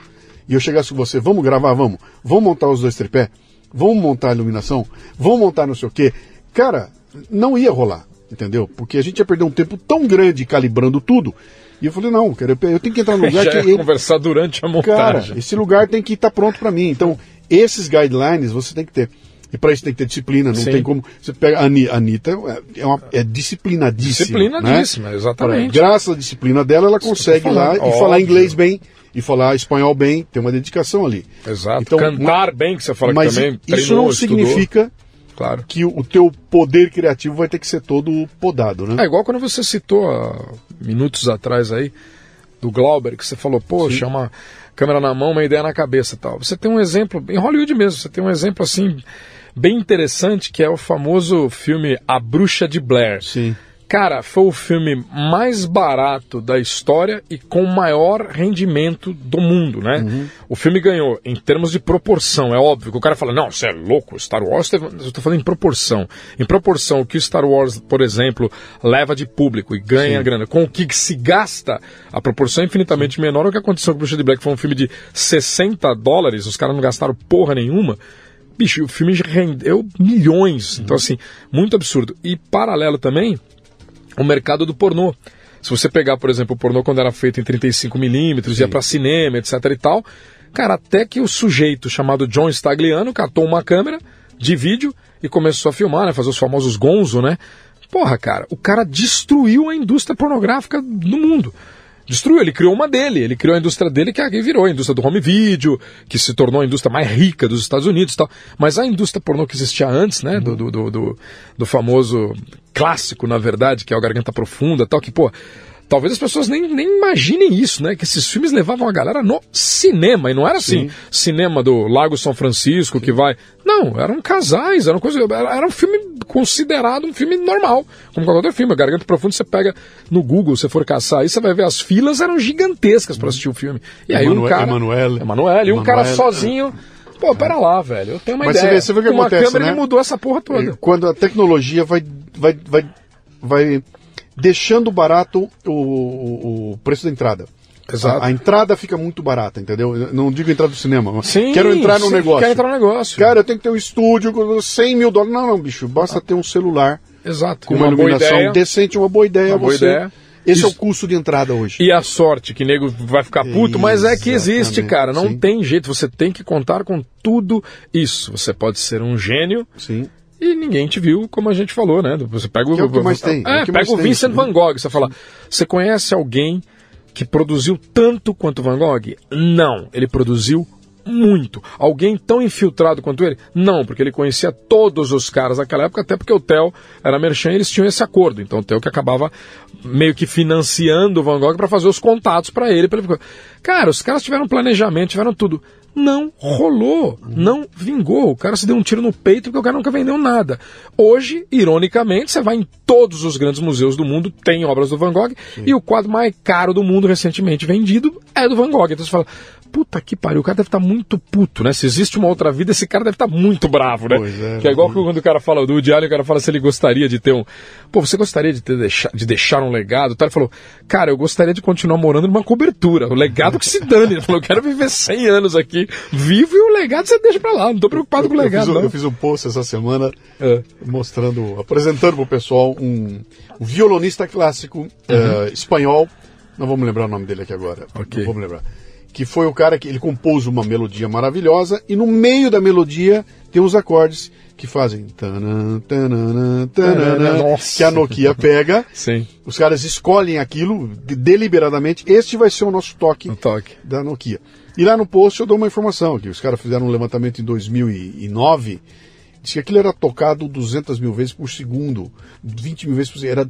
Speaker 1: e eu chegasse com você, vamos gravar, vamos, vamos montar os dois tripé, vamos montar a iluminação, vamos montar não sei o quê, cara, não ia rolar, entendeu? Porque a gente ia perder um tempo tão grande calibrando tudo. E eu falei, não, cara, eu eu tenho que entrar num *laughs* lugar
Speaker 2: Já
Speaker 1: que
Speaker 2: ia
Speaker 1: ele,
Speaker 2: conversar durante a
Speaker 1: Cara,
Speaker 2: montagem.
Speaker 1: esse lugar tem que estar pronto para mim. Então, esses guidelines você tem que ter. E para isso tem que ter disciplina, não
Speaker 2: Sim.
Speaker 1: tem como. Você pega a Ani- a Anitta, é, é, uma, é disciplinadíssima.
Speaker 2: Disciplinadíssima,
Speaker 1: né?
Speaker 2: exatamente.
Speaker 1: Graças à disciplina dela, ela consegue ir lá e falar inglês bem, e falar espanhol bem, tem uma dedicação ali.
Speaker 2: Exato.
Speaker 1: Então,
Speaker 2: Cantar bem, que você fala
Speaker 1: Mas
Speaker 2: que também
Speaker 1: isso não
Speaker 2: estudou.
Speaker 1: significa
Speaker 2: Claro.
Speaker 1: que o, teu poder criativo vai ter que ser todo podado, né?
Speaker 2: É igual quando você citou há minutos atrás aí do Glauber, que você falou, poxa, uma câmera na mão, uma ideia na cabeça e tal. Você tem um exemplo, em Hollywood mesmo, você tem um exemplo assim, bem interessante, que é o famoso filme A Bruxa de Blair.
Speaker 1: Sim.
Speaker 2: Cara, foi o filme mais barato da história e com maior rendimento do mundo, né?
Speaker 1: Uhum.
Speaker 2: O filme ganhou em termos de proporção. É óbvio que o cara fala, não, você é louco, Star Wars teve... Eu tô falando em proporção. Em proporção, o que o Star Wars, por exemplo, leva de público e ganha
Speaker 1: Sim.
Speaker 2: grana, com o que se gasta, a proporção é infinitamente menor. O que aconteceu com Bruxa de Black foi um filme de 60 dólares, os caras não gastaram porra nenhuma. Bicho, o filme rendeu milhões. Então, assim, muito absurdo. E paralelo também, o mercado do pornô. Se você pegar, por exemplo, o pornô quando era feito em 35mm, ia para cinema, etc e tal, cara, até que o sujeito chamado John Stagliano catou uma câmera de vídeo e começou a filmar, né, fazer os famosos gonzo, né? Porra, cara, o cara destruiu a indústria pornográfica no mundo. Destruiu, ele criou uma dele, ele criou a indústria dele que virou a indústria do home video, que se tornou a indústria mais rica dos Estados Unidos e tal. Mas a indústria pornô que existia antes, né, do, do, do, do, do famoso clássico, na verdade, que é o Garganta Profunda tal, que, pô, talvez as pessoas nem, nem imaginem isso, né, que esses filmes levavam a galera no cinema, e não era assim,
Speaker 1: Sim.
Speaker 2: cinema do Lago São Francisco que vai... Não, eram casais, era, uma coisa, era, era um filme considerado um filme normal, como qualquer outro filme. Garganta Profunda, você pega no Google, se for caçar aí, você vai ver as filas eram gigantescas para assistir o filme. E aí um
Speaker 1: Emanuel-
Speaker 2: cara...
Speaker 1: Emanuele.
Speaker 2: Emanuele, e um cara
Speaker 1: Emanuele.
Speaker 2: sozinho... Pô, pera lá, velho, eu tenho uma
Speaker 1: Mas você
Speaker 2: ideia.
Speaker 1: vê- você vê o que
Speaker 2: Com uma
Speaker 1: acontece,
Speaker 2: câmera
Speaker 1: né?
Speaker 2: ele mudou essa porra toda.
Speaker 1: Quando a tecnologia vai, vai, vai, vai deixando barato o, o, o preço da entrada.
Speaker 2: Exato.
Speaker 1: A, a entrada fica muito barata, entendeu? Eu Não digo entrada do cinema, mas
Speaker 2: Sim,
Speaker 1: quero entrar no
Speaker 2: sim,
Speaker 1: negócio.
Speaker 2: Quero entrar no negócio.
Speaker 1: Cara, eu tenho que ter um estúdio com 100 mil dólares. Não, não, bicho, basta ter um celular
Speaker 2: Exato.
Speaker 1: com uma,
Speaker 2: boa
Speaker 1: iluminação
Speaker 2: ideia.
Speaker 1: decente, uma boa ideia.
Speaker 2: Uma boa
Speaker 1: você...
Speaker 2: ideia.
Speaker 1: Esse é o
Speaker 2: Isso.
Speaker 1: custo de entrada hoje.
Speaker 2: E a sorte, que nego vai ficar puto, mas é que existe, cara. Não
Speaker 1: sim.
Speaker 2: tem jeito. Você tem que contar com tudo isso. Você pode ser um gênio
Speaker 1: Sim.
Speaker 2: E ninguém te viu, como a gente falou, né? Você pega o.
Speaker 1: Que é o que mais tem, é
Speaker 2: É,
Speaker 1: o
Speaker 2: pega o
Speaker 1: tem,
Speaker 2: Vincent
Speaker 1: sim.
Speaker 2: Van Gogh. Você fala, você conhece alguém que produziu tanto quanto Van Gogh? Não. Ele produziu muito. Alguém tão infiltrado quanto ele? Não, porque ele conhecia todos os caras naquela época, até porque o Theo era merchan e eles tinham esse acordo. Então o Theo que acabava meio que financiando o Van Gogh para fazer os contatos para ele, pra ele. Cara, os caras tiveram planejamento, tiveram tudo. Não rolou, não vingou. O cara se deu um tiro no peito porque o cara nunca vendeu nada. Hoje, ironicamente, você vai em todos os grandes museus do mundo, tem obras do Van Gogh, e o quadro mais caro do mundo recentemente vendido é do Van Gogh. Então você fala, puta que pariu, o cara deve estar muito puto, né? Se existe uma outra vida, esse cara deve estar muito bravo, né?
Speaker 1: Pois é,
Speaker 2: que é igual que quando o cara fala do Allen, o cara fala se ele gostaria de ter um. Pô, você gostaria de, ter de deixar um legado? Tá? Ele falou, cara, eu gostaria de continuar morando numa cobertura. O legado que se dane. *laughs* Ele falou, eu quero viver 100 anos aqui, vivo e o legado você deixa pra lá. Não tô preocupado com o
Speaker 1: Eu
Speaker 2: legado,
Speaker 1: fiz, um,
Speaker 2: não.
Speaker 1: eu fiz um post essa semana
Speaker 2: É.
Speaker 1: mostrando, apresentando pro pessoal um, um violonista clássico eh, espanhol. Não me lembrar o nome dele aqui agora.
Speaker 2: Uhum. Ok.
Speaker 1: Não me lembrar. Que foi o cara que ele compôs uma melodia maravilhosa e no meio da melodia tem uns acordes que fazem tanã, tanã, tanã,
Speaker 2: Nossa.
Speaker 1: que a Nokia pega.
Speaker 2: Sim,
Speaker 1: Os caras escolhem aquilo de- deliberadamente. Este vai ser o nosso toque
Speaker 2: um toque.
Speaker 1: da Nokia. E lá no post eu dou uma informação, que os caras fizeram um levantamento em 2009, diz que aquilo era tocado 200 mil vezes por segundo, 20 mil vezes por segundo, era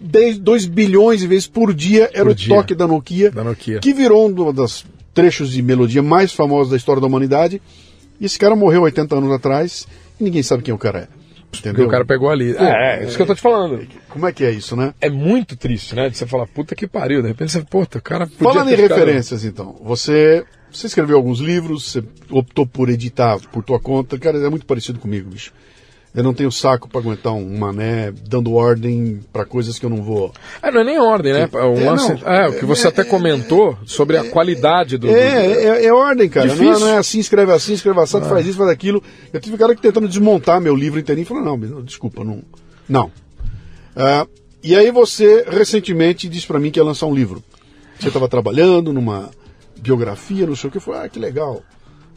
Speaker 1: 10, 2 bilhões de vezes por dia era
Speaker 2: Por
Speaker 1: o
Speaker 2: dia.
Speaker 1: toque da Nokia,
Speaker 2: Da Nokia.
Speaker 1: que virou um dos trechos de melodia mais famosos da história da humanidade. E esse cara morreu 80 anos atrás e ninguém sabe quem o cara é.
Speaker 2: Porque
Speaker 1: Entendeu?
Speaker 2: o cara pegou ali. É, é, isso que eu tô te falando.
Speaker 1: Como é que é isso, né?
Speaker 2: É muito triste, né? De você falar, puta que pariu. De repente você, puta, o cara podia
Speaker 1: Falando em
Speaker 2: ficado-
Speaker 1: referências, então, você, você escreveu alguns livros, você optou por editar por tua conta. Cara, é muito parecido comigo, bicho. Eu não tenho saco pra aguentar um mané dando ordem pra coisas que eu não vou.
Speaker 2: É, não é nem ordem, né? O,
Speaker 1: É,
Speaker 2: lance,
Speaker 1: não.
Speaker 2: é, o que você até comentou sobre a qualidade do.
Speaker 1: É, é, é ordem, cara. Não é,
Speaker 2: Difícil.
Speaker 1: não é assim, escreve assim, escreve assim, faz isso, faz aquilo. Eu tive cara que tentando desmontar meu livro inteirinho e falou, não, não, desculpa, não. Não. Ah, e aí você recentemente disse pra mim que ia lançar um livro. Você estava trabalhando numa biografia, não sei o que, eu falei, ah, que legal.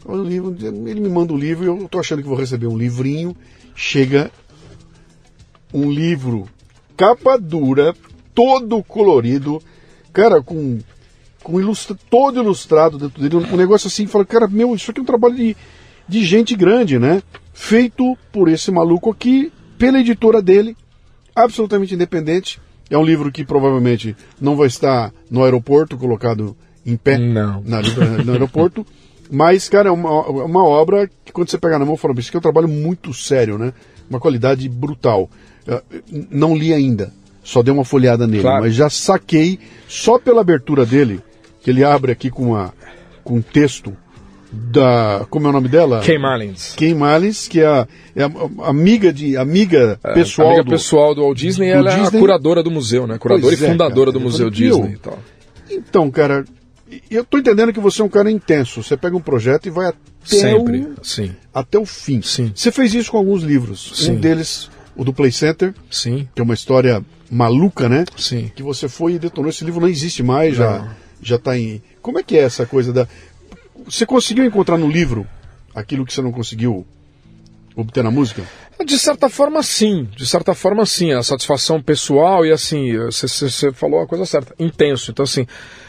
Speaker 1: O ele me manda um livro e eu tô achando que vou receber um livrinho. Chega um livro capa dura, todo colorido, cara, com, com ilustra, todo ilustrado dentro dele, um negócio assim, fala, cara, meu, isso aqui é um trabalho de, de gente grande, né? Feito por esse maluco aqui, pela editora dele, absolutamente independente. É um livro que provavelmente não vai estar no aeroporto, colocado em pé
Speaker 2: Não.
Speaker 1: na, no aeroporto. *laughs* Mas, cara, é uma, uma obra que quando você pegar na mão, fala, isso aqui é um trabalho muito sério, né? Uma qualidade brutal. Uh, não li ainda, só dei uma folhada nele,
Speaker 2: Claro.
Speaker 1: mas já saquei só pela abertura dele, que ele abre aqui com, uma, com um texto da. Como é o nome dela?
Speaker 2: Kay Marlins.
Speaker 1: Kay Marlins, que é a, é a- amiga, de, amiga pessoal
Speaker 2: amiga
Speaker 1: do.
Speaker 2: pessoal do Walt Disney,
Speaker 1: do
Speaker 2: ela é
Speaker 1: Disney.
Speaker 2: a curadora do museu, né? Curadora
Speaker 1: Pois
Speaker 2: e
Speaker 1: é,
Speaker 2: fundadora do
Speaker 1: Eu
Speaker 2: Museu
Speaker 1: falei,
Speaker 2: Disney e tal.
Speaker 1: Então, cara, eu tô entendendo que você é um cara intenso. Você pega um projeto e vai até,
Speaker 2: Sempre,
Speaker 1: o,
Speaker 2: sim,
Speaker 1: até o fim.
Speaker 2: Sim.
Speaker 1: Você fez isso com alguns livros.
Speaker 2: Sim.
Speaker 1: Um deles, o do Play Center,
Speaker 2: sim,
Speaker 1: que é uma história maluca, né?
Speaker 2: sim.
Speaker 1: Que você foi e detonou. Esse livro não existe mais, já,
Speaker 2: Não.
Speaker 1: já tá em. Como é que é essa coisa da. Você conseguiu encontrar no livro aquilo que você não conseguiu obter na música?
Speaker 2: De certa forma, sim. De certa forma, sim. A satisfação pessoal e assim, você falou a coisa certa. Intenso. Então, assim,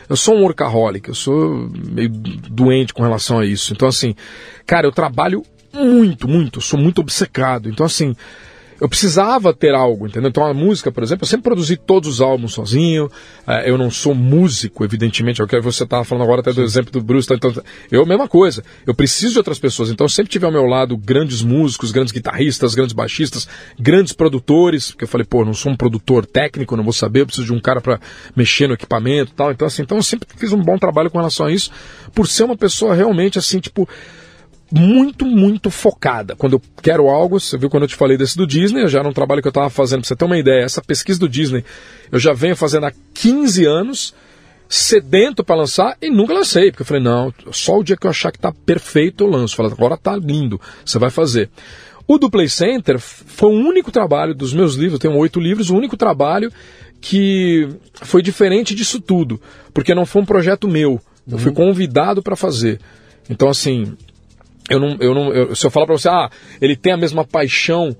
Speaker 2: eu sou um workaholic, eu sou meio doente com relação a isso. Então, assim, cara, eu trabalho muito, muito, sou muito obcecado. Então, assim, eu precisava ter algo, entendeu? Então a música, por exemplo, eu sempre produzi todos os álbuns sozinho. eh, eu não sou músico, evidentemente. É o que você estava falando agora até do exemplo do Bruce. tá? Então, eu, mesma coisa. Eu preciso de outras pessoas. Então eu sempre tive ao meu lado grandes músicos, grandes guitarristas, grandes baixistas, grandes produtores. Porque eu falei, pô, eu não sou um produtor técnico, não vou saber. Eu preciso de um cara para mexer no equipamento e tal. Então, assim, então eu sempre fiz um bom trabalho com relação a isso. Por ser uma pessoa realmente, assim, tipo muito, muito focada. Quando eu quero algo, você viu quando eu te falei desse do Disney, já era um trabalho que eu estava fazendo, pra você ter uma ideia, essa pesquisa do Disney eu já venho fazendo há 15 anos, sedento para lançar e nunca lancei, porque eu falei, não, só o dia que eu achar que tá perfeito eu lanço. Falei, agora tá lindo, você vai fazer. O do Play Center foi o único trabalho dos meus livros, eu tenho oito livros, o único trabalho que foi diferente disso tudo, porque não foi um projeto meu, eu fui convidado para fazer. Então, assim, eu não, eu não, eu- se eu falar para você, ah, ele tem a mesma paixão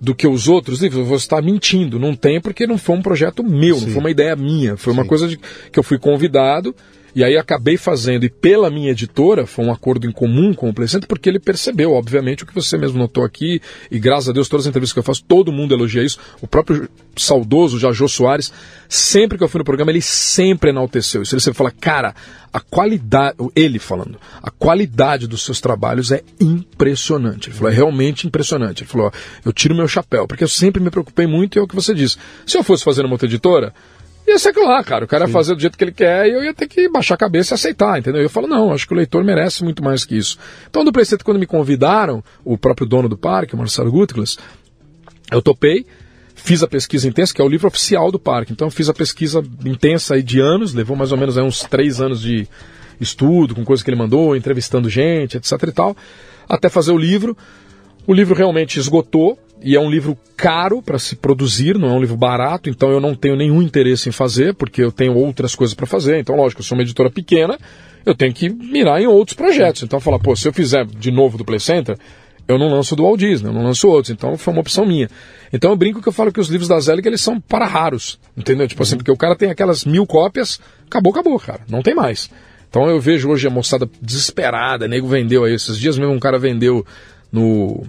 Speaker 2: do que os outros livros, vou estar mentindo. Não tem porque não foi um projeto meu, não
Speaker 1: Sim.
Speaker 2: foi uma ideia minha, foi uma
Speaker 1: Sim.
Speaker 2: coisa de, que eu fui convidado e aí acabei fazendo. E pela minha editora, foi um acordo em comum com o Play Center, porque ele percebeu, obviamente, o que você mesmo notou aqui, e graças a Deus, todas as entrevistas que eu faço, todo mundo elogia isso. O próprio saudoso Jajô Soares, sempre que eu fui no programa, ele sempre enalteceu isso. Ele sempre fala, cara, a qualidade, ele falando, a qualidade dos seus trabalhos é impressionante. Ele falou, é realmente impressionante. Ele falou, ó, eu tiro meu chapéu, porque eu sempre me preocupei muito e é o que você disse. Se eu fosse fazer numa outra editora, ia ser aquilo lá, cara. O cara ia fazer do jeito que ele quer e eu ia ter que baixar a cabeça e aceitar, entendeu? Eu falo, não, acho que o leitor merece muito mais que isso. Então, do Playset, quando me convidaram, o próprio dono do parque, o Marcelo Gutglas, eu topei, fiz a pesquisa intensa, que é o livro oficial do parque. Então, eu fiz a pesquisa intensa aí de anos, levou mais ou menos aí uns três anos de estudo, com coisas que ele mandou, entrevistando gente, etc e tal, até fazer o livro. O livro realmente esgotou e é um livro caro para se produzir, não é um livro barato, então eu não tenho nenhum interesse em fazer, porque eu tenho outras coisas para fazer. Então, lógico, eu sou uma editora pequena, eu tenho que mirar em outros projetos. Então, falar, pô, se eu fizer de novo do Play Center, eu não lanço do Walt Disney, eu não lanço outros. Então, foi uma opção minha. Então, eu brinco que eu falo que os livros da Zelig, eles são para raros, entendeu? Tipo assim, porque o cara tem aquelas mil cópias, acabou, acabou, cara, não tem mais. Então, eu vejo hoje a moçada desesperada, nego vendeu aí, esses dias mesmo um cara vendeu no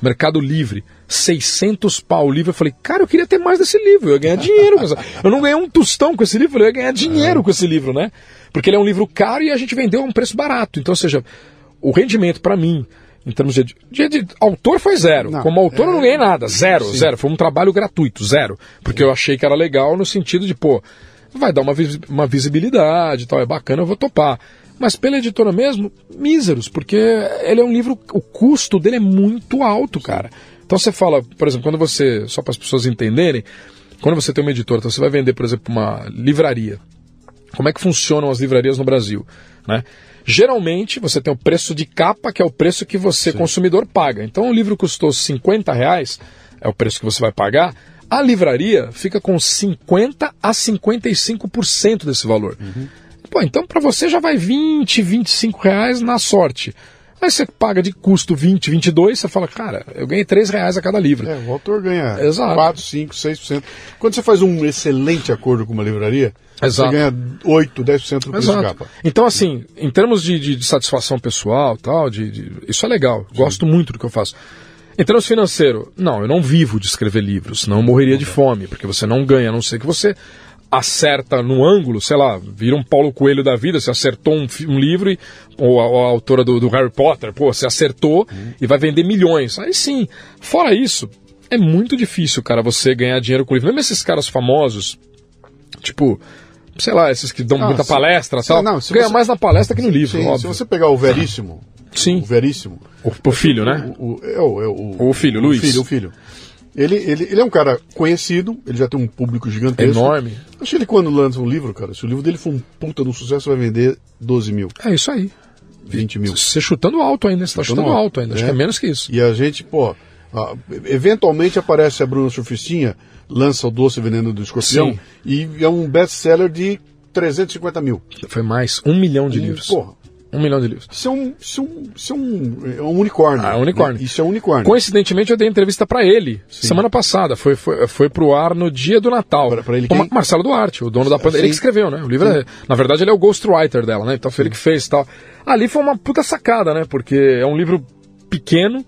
Speaker 2: Mercado Livre, 600 pau o livro. Eu falei, cara, eu queria ter mais desse livro, eu ia ganhar dinheiro. com essa- *laughs* Eu não ganhei um tostão com esse livro, eu ia ganhar dinheiro com esse livro, né? Porque ele é um livro caro e a gente vendeu a um preço barato. Então, ou seja, o rendimento para mim, em termos de, de, de- autor foi zero.
Speaker 1: Não,
Speaker 2: Como autor eu não
Speaker 1: é-
Speaker 2: ganhei nada, zero,
Speaker 1: Sim.
Speaker 2: zero. Foi um trabalho gratuito, zero. Porque eu achei que era legal no sentido de, pô, vai dar uma, uma visibilidade e tal, é bacana, eu vou topar. Mas pela editora mesmo, míseros, porque ele é um livro, o custo dele é muito alto, cara. Então você fala, por exemplo, quando você, só para as pessoas entenderem, quando você tem uma editora, então você vai vender, por exemplo, uma livraria. Como é que funcionam as livrarias no Brasil? Né? Geralmente você tem o preço de capa, que é o preço que você, consumidor, paga. Então o livro custou 50 reais, é o preço que você vai pagar. A livraria fica com 50 a 55% desse valor. Pô, então para você já vai 20, 25 reais na sorte. Aí você paga de custo 20, 22, você fala, cara, eu ganhei 3 reais a cada livro.
Speaker 1: É, o autor ganha
Speaker 2: Exato.
Speaker 1: 4, 5, 6%. Quando você faz um excelente acordo com uma livraria,
Speaker 2: Exato.
Speaker 1: você ganha 8, 10% do preço de capa.
Speaker 2: Então, assim, em termos de, de- de satisfação pessoal, tal, de, de- isso é legal. Gosto muito do que eu faço. Em termos financeiro, não, eu não vivo de escrever livros, senão eu morreria de fome, porque você não ganha, a não ser que você acerta no ângulo, sei lá, vira um Paulo Coelho da vida, você acertou um, um livro, e, ou, a, a autora do, do Harry Potter, pô, você acertou e vai vender milhões. Aí sim. Fora isso, é muito difícil, cara, você ganhar dinheiro com livro. Mesmo esses caras famosos, tipo, sei lá, esses que dão
Speaker 1: Ah,
Speaker 2: muita
Speaker 1: se-
Speaker 2: palestra
Speaker 1: se-
Speaker 2: tal,
Speaker 1: não, se
Speaker 2: ganha
Speaker 1: você-
Speaker 2: mais na palestra que no livro,
Speaker 1: Sim, se você pegar o Veríssimo,
Speaker 2: Sim,
Speaker 1: o Veríssimo,
Speaker 2: o, o filho, né?
Speaker 1: o, o- é o, é o,
Speaker 2: O filho, Luiz.
Speaker 1: O filho, o filho. Ele, ele, ele é um cara conhecido, ele já tem um público gigantesco.
Speaker 2: Enorme.
Speaker 1: Acho que ele quando lança um livro, cara, se o livro dele for um puta de um sucesso, vai vender 12 mil,
Speaker 2: É isso aí.
Speaker 1: 20 mil.
Speaker 2: Você chutando alto ainda, você tá
Speaker 1: Chutando
Speaker 2: chutando
Speaker 1: alto,
Speaker 2: ainda, acho
Speaker 1: é.
Speaker 2: que é menos que isso.
Speaker 1: E a gente, pô, ah, eventualmente aparece a Bruna Surfistinha, lança o Doce Veneno do Escorpião,
Speaker 2: Sim.
Speaker 1: e é um best-seller de 350 mil.
Speaker 2: Foi mais um milhão de livros.
Speaker 1: Porra,
Speaker 2: Um milhão de livros.
Speaker 1: isso é um, isso é um, isso é um, é um unicórnio.
Speaker 2: Ah, é um unicórnio.
Speaker 1: né? Isso é um unicórnio.
Speaker 2: Coincidentemente, eu dei entrevista pra ele semana passada. Foi, foi, foi pro ar no dia do Natal.
Speaker 1: Pra- pra ele quem?
Speaker 2: Marcelo Duarte, o dono da Panda.
Speaker 1: Sim.
Speaker 2: Ele que escreveu, né? O livro é, Na verdade, ele é o ghostwriter dela, né? Então foi ele que fez e tal. Ali foi uma puta sacada, né? Porque é um livro pequeno.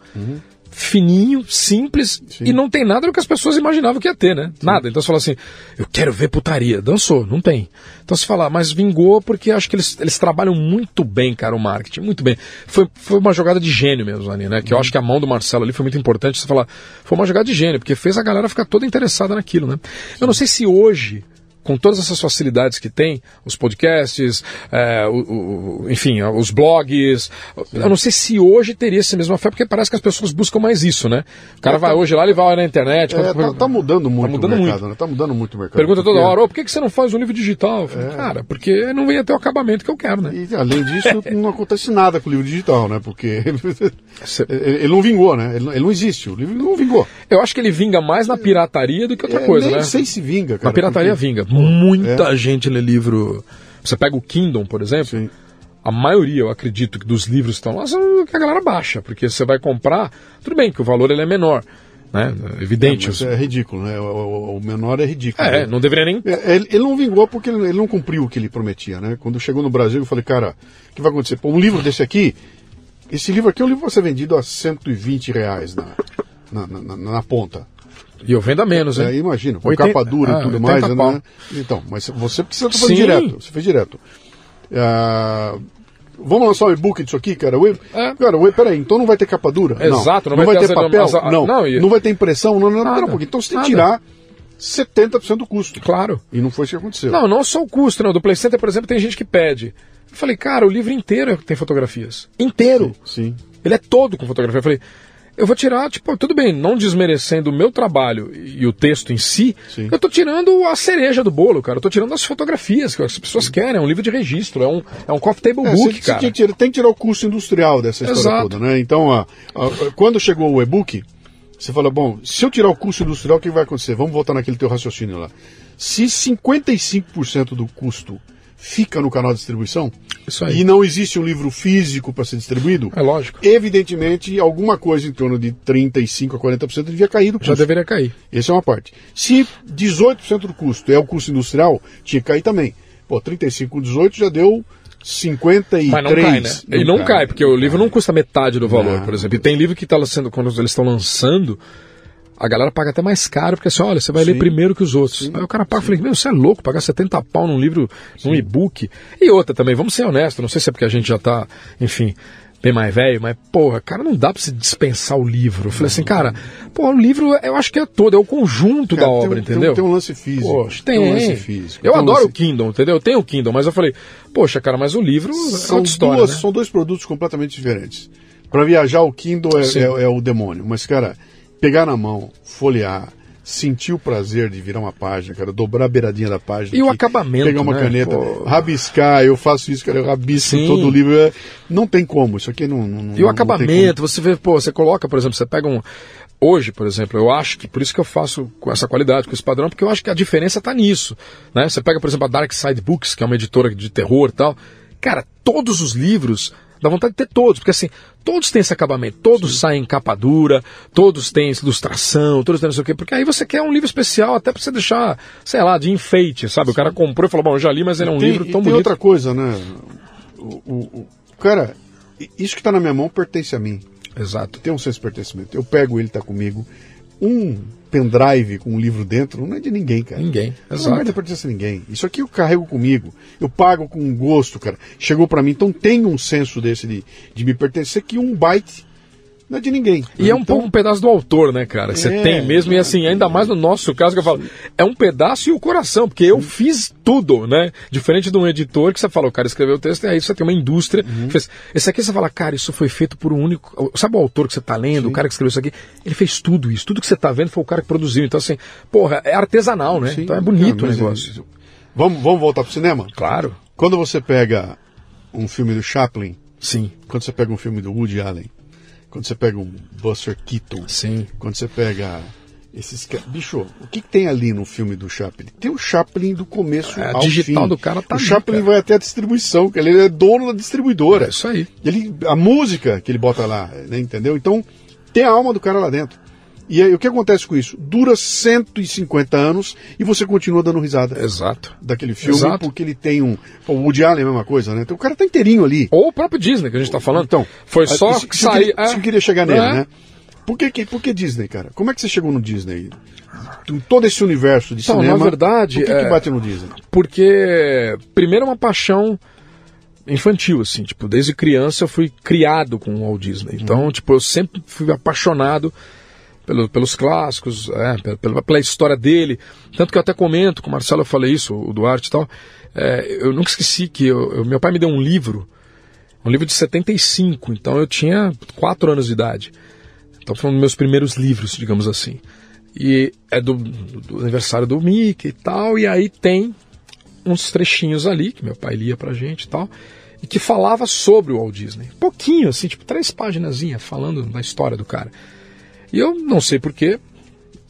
Speaker 2: Fininho, simples, e não tem nada do que as pessoas imaginavam que ia ter, né? Nada. Então você fala assim, eu quero ver putaria. Dançou, não tem. Então você fala, mas vingou porque acho que eles, eles trabalham muito bem, cara, o marketing, muito bem. Foi, foi uma jogada de gênio mesmo ali, né? Que eu acho que a mão do Marcelo ali foi muito importante. Você falar, foi uma jogada de gênio, porque fez a galera ficar toda interessada naquilo, né? Eu não sei se hoje, com todas essas facilidades que tem, os podcasts, é, o- o- enfim, os blogs, eu não sei se hoje teria essa mesma fé, porque parece que as pessoas buscam mais isso, né? O cara vai hoje lá, ele vai lá na internet.
Speaker 1: É, tá, tá mudando muito
Speaker 2: mudando
Speaker 1: o mercado,
Speaker 2: muito.
Speaker 1: né? Tá mudando muito o mercado.
Speaker 2: Pergunta toda
Speaker 1: Porque-
Speaker 2: hora, "Ô, por que, que você não faz um livro digital? Falei, cara, porque não ia ter o acabamento que eu quero, né?
Speaker 1: E além disso, *laughs* não acontece nada com o livro digital, né? Porque ele *laughs* não vingou, né? Ele não, não existe, o livro não vingou.
Speaker 2: Eu acho que ele vinga mais na pirataria do que outra
Speaker 1: É,
Speaker 2: coisa,
Speaker 1: nem
Speaker 2: né?
Speaker 1: sei se vinga, cara.
Speaker 2: Na pirataria
Speaker 1: porque-
Speaker 2: vinga. Muita gente lê livro. Você pega o Kindle, por exemplo,
Speaker 1: Sim.
Speaker 2: a maioria, eu acredito, que dos livros que estão lá são que a galera baixa, porque você vai comprar, tudo bem que o valor ele é menor, né? Evidente.
Speaker 1: Mas
Speaker 2: os-
Speaker 1: é ridículo, né? O, o- menor é ridículo.
Speaker 2: É,
Speaker 1: né?
Speaker 2: não deveria nem.
Speaker 1: É, Ele, ele não vingou porque ele, não cumpriu o que ele prometia, né? Quando chegou no Brasil, eu falei, cara, o que vai acontecer? Pô, um livro desse aqui, esse livro aqui é um livro que vai ser vendido a 120 reais na, na- na- na ponta.
Speaker 2: E eu vendo a menos,
Speaker 1: É,
Speaker 2: hein?
Speaker 1: imagina, com
Speaker 2: 80
Speaker 1: capa dura
Speaker 2: ah,
Speaker 1: e tudo
Speaker 2: 80
Speaker 1: mais.
Speaker 2: pau.
Speaker 1: Né? Então, mas você precisa fazendo
Speaker 2: Sim.
Speaker 1: direto. Você fez direto. Ah, vamos lançar um e-book disso aqui, cara? O e...
Speaker 2: É.
Speaker 1: Cara, o e... peraí, então não vai ter capa dura?
Speaker 2: Exato,
Speaker 1: não,
Speaker 2: não
Speaker 1: vai,
Speaker 2: vai
Speaker 1: ter, papel?
Speaker 2: as-
Speaker 1: não.
Speaker 2: não, e-
Speaker 1: Não vai ter impressão? Não, não, não,
Speaker 2: Nada.
Speaker 1: Então você tem que tirar 70% do custo.
Speaker 2: Claro.
Speaker 1: E não foi isso que aconteceu.
Speaker 2: Não, não só o custo, não. Do Play Center, por exemplo, tem gente que pede. Eu falei, cara, o livro inteiro tem fotografias. Inteiro.
Speaker 1: Sim.
Speaker 2: Ele é todo com fotografia. Eu falei, eu vou tirar, tipo, tudo bem, não desmerecendo o meu trabalho e o texto em si,
Speaker 1: Sim.
Speaker 2: eu tô tirando a cereja do bolo, cara. Eu tô tirando as fotografias que as pessoas querem. É um livro de registro, é um, é um coffee table
Speaker 1: É,
Speaker 2: book,
Speaker 1: você-
Speaker 2: cara.
Speaker 1: tem, que tirar, tem que tirar o custo industrial dessa história
Speaker 2: Exato.
Speaker 1: toda, né? Então, quando chegou o e-book, você fala, bom, se eu tirar o custo industrial, o que vai acontecer? Vamos voltar naquele teu raciocínio lá. Se 55% do custo fica no canal de distribuição
Speaker 2: Isso aí.
Speaker 1: e não existe um livro físico para ser distribuído,
Speaker 2: É lógico.
Speaker 1: evidentemente alguma coisa em torno de 35 a 40% devia cair do
Speaker 2: Já
Speaker 1: custo.
Speaker 2: deveria cair.
Speaker 1: Essa é uma parte. Se 18% do custo é o custo industrial, tinha que cair também. Pô, 35 com 18 já deu 53.
Speaker 2: Mas não cai, né? Ele não cai, porque o livro não custa metade do valor,
Speaker 1: Não.
Speaker 2: por exemplo. E tem livro que está sendo, quando eles estão lançando, a galera paga até mais caro, porque assim, olha, você vai ler
Speaker 1: Sim.
Speaker 2: primeiro que os outros. Aí o cara paga, eu falei, meu, você é louco, pagar 70 pau num livro, num e-book. E outra também, vamos ser honestos, não sei se é porque a gente já tá, enfim, bem mais velho, mas, porra, cara, não dá pra se dispensar o livro. Eu falei assim, cara, pô, o livro eu acho que é todo, é o conjunto
Speaker 1: Cara,
Speaker 2: da
Speaker 1: tem
Speaker 2: obra,
Speaker 1: tem um-
Speaker 2: entendeu?
Speaker 1: Tem um lance físico.
Speaker 2: Poxa, tem.
Speaker 1: um lance físico.
Speaker 2: Eu
Speaker 1: tem
Speaker 2: adoro o
Speaker 1: lance-
Speaker 2: Kindle, entendeu? Eu tenho o Kindle, mas eu falei, poxa, cara, mas o livro é
Speaker 1: São,
Speaker 2: outra história,
Speaker 1: duas,
Speaker 2: né?
Speaker 1: são dois produtos completamente diferentes. Para viajar, o Kindle é,
Speaker 2: Sim.
Speaker 1: é- é o demônio. Mas, cara, pegar na mão, folhear, sentir o prazer de virar uma página, cara, dobrar a beiradinha da página.
Speaker 2: E o
Speaker 1: aqui,
Speaker 2: acabamento,
Speaker 1: Pegar uma
Speaker 2: né?
Speaker 1: caneta,
Speaker 2: Pô.
Speaker 1: rabiscar, eu faço isso, cara, eu rabisco
Speaker 2: Sim.
Speaker 1: todo o livro. é- Não tem como, isso aqui não. não
Speaker 2: E o
Speaker 1: não
Speaker 2: acabamento, você vê, pô, você coloca, por exemplo, você pega um. hoje, por exemplo, eu acho que por isso que eu faço com essa qualidade, com esse padrão, porque eu acho que a diferença está nisso. Né? Você pega, por exemplo, a Dark Side Books, que é uma editora de terror e tal. Cara, todos os livros dá vontade de ter todos, porque assim, todos têm esse acabamento, todos Sim. saem capa dura, todos têm ilustração, todos têm não sei o quê, porque aí você quer um livro especial até para você deixar, sei lá, de enfeite, sabe? Sim. O cara comprou e falou, bom, eu já li, mas ele é um
Speaker 1: tem,
Speaker 2: livro tão
Speaker 1: e tem
Speaker 2: bonito.
Speaker 1: outra coisa, né? O, o, o, cara, isso que está na minha mão pertence a mim.
Speaker 2: Exato.
Speaker 1: Tem um senso de pertencimento. Eu pego ele, está comigo. Um pendrive com um livro dentro não é de ninguém, cara.
Speaker 2: Ninguém.
Speaker 1: Exato. Não é pertence a ninguém. Isso aqui eu carrego comigo. Eu pago com gosto, cara. Chegou para mim. Então tem um senso desse de, de me pertencer que um byte não é de ninguém.
Speaker 2: E então... é um pouco um pedaço do autor, né, cara? Você é, tem mesmo, é, e assim, ainda mais no nosso caso que eu falo, é um pedaço e o coração, porque eu fiz tudo, né? Diferente de um editor que você fala, o cara escreveu o texto, e aí você tem uma indústria. Uhum. Fez. Esse aqui você fala, cara, isso foi feito por um único. Sabe o autor que você tá lendo, Sim. o cara que escreveu isso aqui? Ele fez tudo isso. Tudo que você tá vendo foi o cara que produziu. Então, assim, porra, é artesanal, né? Sim, então é bonito o negócio.
Speaker 1: É... Vamos, vamos voltar pro cinema?
Speaker 2: Claro.
Speaker 1: Quando você pega um filme do Chaplin,
Speaker 2: Sim.
Speaker 1: Quando você pega um filme do Woody Allen, quando você pega um Buster Keaton,
Speaker 2: Sim.
Speaker 1: quando você pega esses bicho, o que, que, tem ali no filme do Chaplin? Tem o Chaplin do começo é, ao
Speaker 2: digital
Speaker 1: fim.
Speaker 2: do cara tá
Speaker 1: O
Speaker 2: ali,
Speaker 1: Chaplin
Speaker 2: cara.
Speaker 1: vai até a distribuição, que ele é dono da distribuidora.
Speaker 2: É isso aí.
Speaker 1: Ele, a música que ele bota lá, né, entendeu? Então tem a alma do cara lá dentro. E aí o que acontece com isso? Dura 150 anos e você continua dando risada.
Speaker 2: Exato.
Speaker 1: Daquele filme,
Speaker 2: Exato.
Speaker 1: porque ele tem um. O Woody Allen é a mesma coisa, né? Então o cara tá inteirinho ali.
Speaker 2: Ou o próprio Disney que a gente tá falando.
Speaker 1: Então,
Speaker 2: foi só
Speaker 1: isso, isso
Speaker 2: sair.
Speaker 1: Eu queria, isso eu queria chegar nele,
Speaker 2: É.
Speaker 1: né? Por que, por que Disney, cara? Como é que você chegou no Disney? Em todo esse universo de
Speaker 2: Então,
Speaker 1: cinema.
Speaker 2: na verdade,
Speaker 1: Por que,
Speaker 2: é-
Speaker 1: que bate no Disney?
Speaker 2: Porque, primeiro, é uma paixão infantil, assim, tipo, desde criança eu fui criado com o Walt Disney. Então, tipo, eu sempre fui apaixonado pelo- pelos clássicos, é, pe- pela, pela história dele. Tanto que eu até comento, com o Marcelo eu falei isso, o Duarte e tal. é, eu nunca esqueci que eu- eu- meu pai me deu um livro, um livro de 75, então eu tinha 4 anos de idade. Então foi um dos meus primeiros livros, digamos assim. E é do, do aniversário do Mickey e tal, e aí tem uns trechinhos ali que meu pai lia pra gente e tal, e que falava sobre o Walt Disney. Pouquinho, assim, tipo três páginas falando da história do cara. E eu não sei porquê,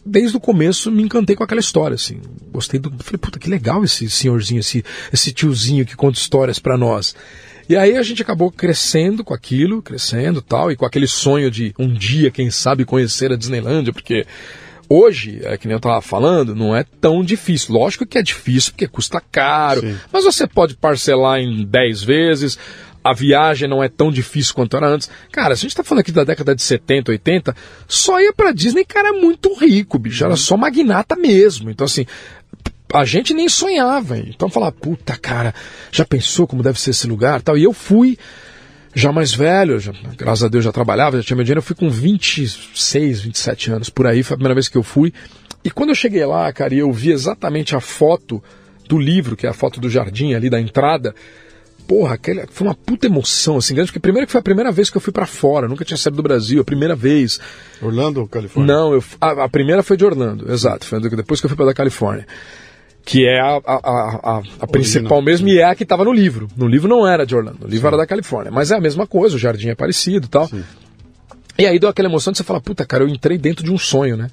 Speaker 2: desde o começo me encantei com aquela história, assim. Gostei do. Falei, puta, que legal esse senhorzinho, esse, esse tiozinho que conta histórias pra nós. E aí a gente acabou crescendo com aquilo, crescendo tal, e com aquele sonho de um dia, quem sabe, conhecer a Disneylândia, porque hoje, é que nem eu tava falando, não é tão difícil. Lógico que é difícil, porque custa caro,
Speaker 1: Sim.
Speaker 2: mas você pode parcelar em 10 vezes. A viagem não é tão difícil quanto era antes. Cara, se a gente tá falando aqui da década de 70, 80, só ia pra Disney, cara, muito rico, bicho. Era só magnata mesmo. Então, assim, a gente nem sonhava. hein? Então falar, puta cara, já pensou como deve ser esse lugar tal? E eu fui já mais velho, já- graças a Deus já trabalhava, já tinha meu dinheiro, eu fui com 26, 27 anos por aí, foi a primeira vez que eu fui. E quando eu cheguei lá, cara, e eu vi exatamente a foto do livro, que é a foto do jardim ali da entrada, porra, aquele, foi uma puta emoção, assim, grande, porque primeiro que foi a primeira vez que eu fui pra fora, nunca tinha saído do Brasil, a primeira vez.
Speaker 1: Orlando ou Califórnia?
Speaker 2: Não, eu, a, a primeira foi de Orlando, exato. Foi depois que eu fui para da Califórnia. Que é a, a, a, principal mesmo e é a que estava no livro. No livro não era de Orlando, no livro era da Califórnia. Mas é a mesma coisa, o jardim é parecido e tal.
Speaker 1: Sim.
Speaker 2: E aí deu aquela emoção de você falar, puta, cara, eu entrei dentro de um sonho, né?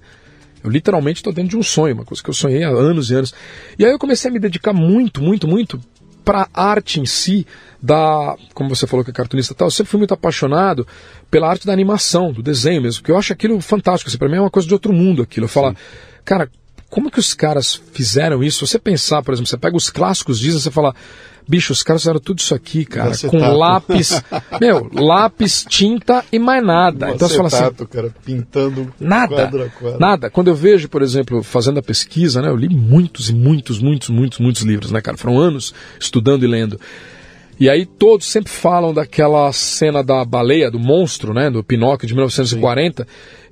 Speaker 2: Eu literalmente estou dentro de um sonho, uma coisa que eu sonhei há anos e anos. E aí eu comecei a me dedicar muito, muito, muito para a arte em si, da, como você falou que é cartunista e tal, eu sempre fui muito apaixonado pela arte da animação, do desenho mesmo, porque eu acho aquilo fantástico, assim, para mim é uma coisa de outro mundo aquilo. Eu falo, cara, como que os caras fizeram isso? Você pensar, por exemplo, você pega os clássicos Disney, você fala, bicho, os caras fizeram tudo isso aqui, cara,
Speaker 1: acetato.
Speaker 2: com lápis, *laughs* meu, lápis, tinta e mais nada.
Speaker 1: Um
Speaker 2: então você fala assim,
Speaker 1: acetato, cara, pintando
Speaker 2: Nada,
Speaker 1: quadro a quadro.
Speaker 2: nada. Quando eu vejo, por exemplo, fazendo a pesquisa, né, eu li muitos e muitos, muitos, muitos, muitos livros, né, cara? Foram anos estudando e lendo. E aí todos sempre falam daquela cena da baleia, do monstro, né, do Pinóquio de 1940,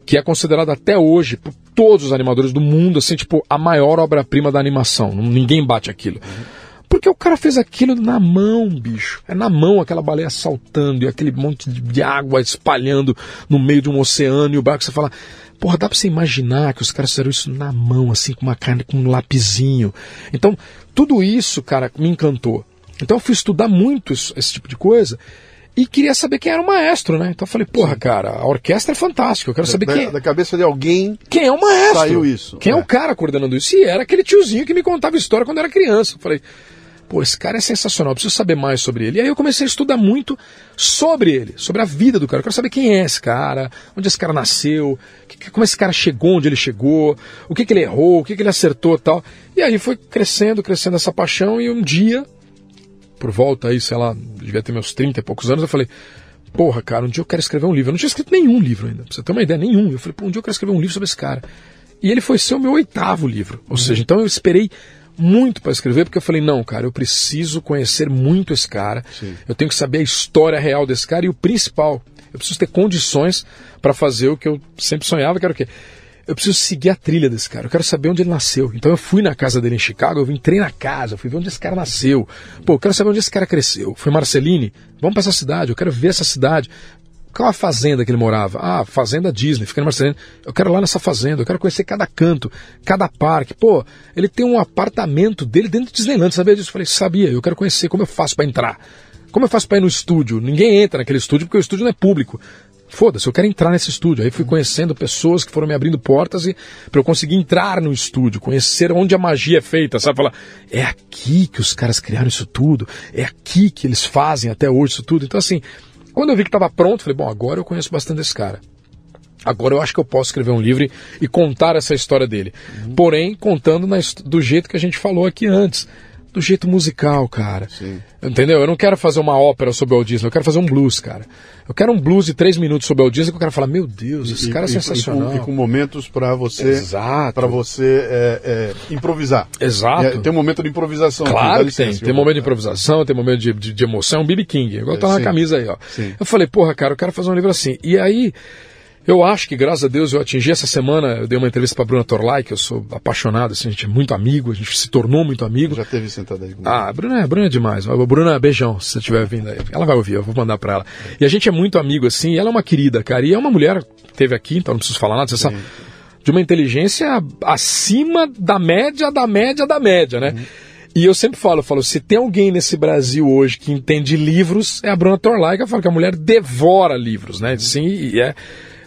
Speaker 2: que é considerada até hoje por todos os animadores do mundo, assim, tipo, a maior obra-prima da animação. Ninguém bate aquilo. Porque o cara fez aquilo na mão, bicho. É na mão aquela baleia saltando e aquele monte de- água espalhando no meio de um oceano e o barco. Você fala, porra, dá pra você imaginar que os caras fizeram isso na mão, assim, com uma carne, com um lapisinho. Então, tudo isso, cara, me encantou. Então eu fui estudar muito isso- esse tipo de coisa. e queria saber quem era o maestro, né? Então eu falei, porra, cara, a orquestra é fantástica, eu quero saber
Speaker 1: da,
Speaker 2: quem,
Speaker 1: da cabeça de alguém
Speaker 2: quem é o maestro.
Speaker 1: saiu isso.
Speaker 2: Quem é.
Speaker 1: É.
Speaker 2: o cara coordenando isso? E era aquele tiozinho que me contava história quando eu era criança. Eu falei, pô, esse cara é sensacional, preciso saber mais sobre ele. E aí eu comecei a estudar muito sobre ele, sobre a vida do cara. Eu quero saber quem é esse cara, onde esse cara nasceu, como esse cara chegou onde ele chegou, o que, que ele errou, o que, que ele acertou tal. E aí foi crescendo, crescendo essa paixão, e um dia, por volta aí, sei lá, devia ter meus 30 e poucos anos, eu falei, porra, cara, um dia eu quero escrever um livro. Eu não tinha escrito nenhum livro ainda, pra você ter uma ideia, nenhum. Eu falei, pô, um dia eu quero escrever um livro sobre esse cara. E ele foi ser o meu oitavo livro. Ou seja, então eu esperei muito para escrever, porque eu falei, não, cara, eu preciso conhecer muito esse cara.
Speaker 1: Sim.
Speaker 2: Eu tenho que saber a história real desse cara e o principal, eu preciso ter condições para fazer o que eu sempre sonhava, que era o quê? Eu preciso seguir a trilha desse cara, eu quero saber onde ele nasceu. Então eu fui na casa dele em Chicago, eu entrei na casa, eu fui ver onde esse cara nasceu. Pô, eu quero saber onde esse cara cresceu. Foi Marceline? Vamos para essa cidade, eu quero ver essa cidade. Qual a fazenda que ele morava? Ah, fazenda Disney, fica em Marcelino. Eu quero ir lá nessa fazenda, eu quero conhecer cada canto, cada parque. Pô, ele tem um apartamento dele dentro do Disneyland, sabia disso? Eu falei, sabia, eu quero conhecer, como eu faço para entrar? Como eu faço para ir no estúdio? Ninguém entra naquele estúdio porque o estúdio não é público. Foda-se, eu quero entrar nesse estúdio. Aí fui conhecendo pessoas que foram me abrindo portas e para eu conseguir entrar no estúdio, conhecer onde a magia é feita, sabe? Falar, é aqui que os caras criaram isso tudo, é aqui que eles fazem até hoje isso tudo. Então, assim, quando eu vi que estava pronto, falei, bom, agora eu conheço bastante esse cara. Agora eu acho que eu posso escrever um livro e contar essa história dele. Porém, contando na do jeito que a gente falou aqui antes. Do jeito musical, cara.
Speaker 1: Sim.
Speaker 2: Entendeu? Eu não quero fazer uma ópera sobre o Walt Disney, eu quero fazer um blues, cara. Eu quero um blues de três minutos sobre o Walt Disney que eu quero falar, meu Deus, esse
Speaker 1: E-
Speaker 2: cara é
Speaker 1: e-
Speaker 2: sensacional.
Speaker 1: E com, e com momentos para você,
Speaker 2: Exato.
Speaker 1: para você é, é, improvisar.
Speaker 2: Exato.
Speaker 1: É, tem um momento de improvisação.
Speaker 2: Claro que tem.
Speaker 1: licença,
Speaker 2: Tem
Speaker 1: eu
Speaker 2: momento de improvisação, tem momento de, de, de emoção. BB King, igual tá na camisa aí, ó.
Speaker 1: Sim.
Speaker 2: Eu falei, porra, cara, eu quero fazer um livro assim. E aí, eu acho que, graças a Deus, eu atingi essa semana. Eu dei uma entrevista pra Bruna Torlai, que eu sou apaixonado, assim, a gente é muito amigo, a gente se tornou muito amigo.
Speaker 1: Já teve sentado aí comigo.
Speaker 2: Ah, a Bruna, a Bruna é demais. A Bruna, beijão, se você estiver vindo aí. Ela vai ouvir, eu vou mandar pra ela. E a gente é muito amigo, assim, e ela é uma querida, cara. E é uma mulher que teve aqui, então não preciso falar nada, você sabe. De uma inteligência acima da média, da média, da média, né? E eu sempre falo, eu falo, se tem alguém nesse Brasil hoje que entende livros, é a Bruna Torlai, que eu falo que a mulher devora livros, né? Sim, e é.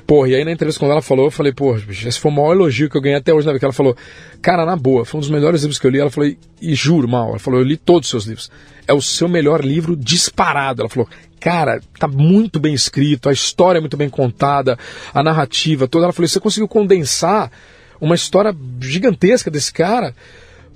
Speaker 2: Porra, e aí na entrevista quando ela falou, eu falei, porra, esse foi o maior elogio que eu ganhei até hoje na vida. Ela falou, cara, na boa, foi um dos melhores livros que eu li. Ela falou, e, juro, mal, ela falou, eu li todos os seus livros. É o seu melhor livro disparado. Ela falou, cara, tá muito bem escrito, a história é muito bem contada, a narrativa toda. Ela falou, você conseguiu condensar uma história gigantesca desse cara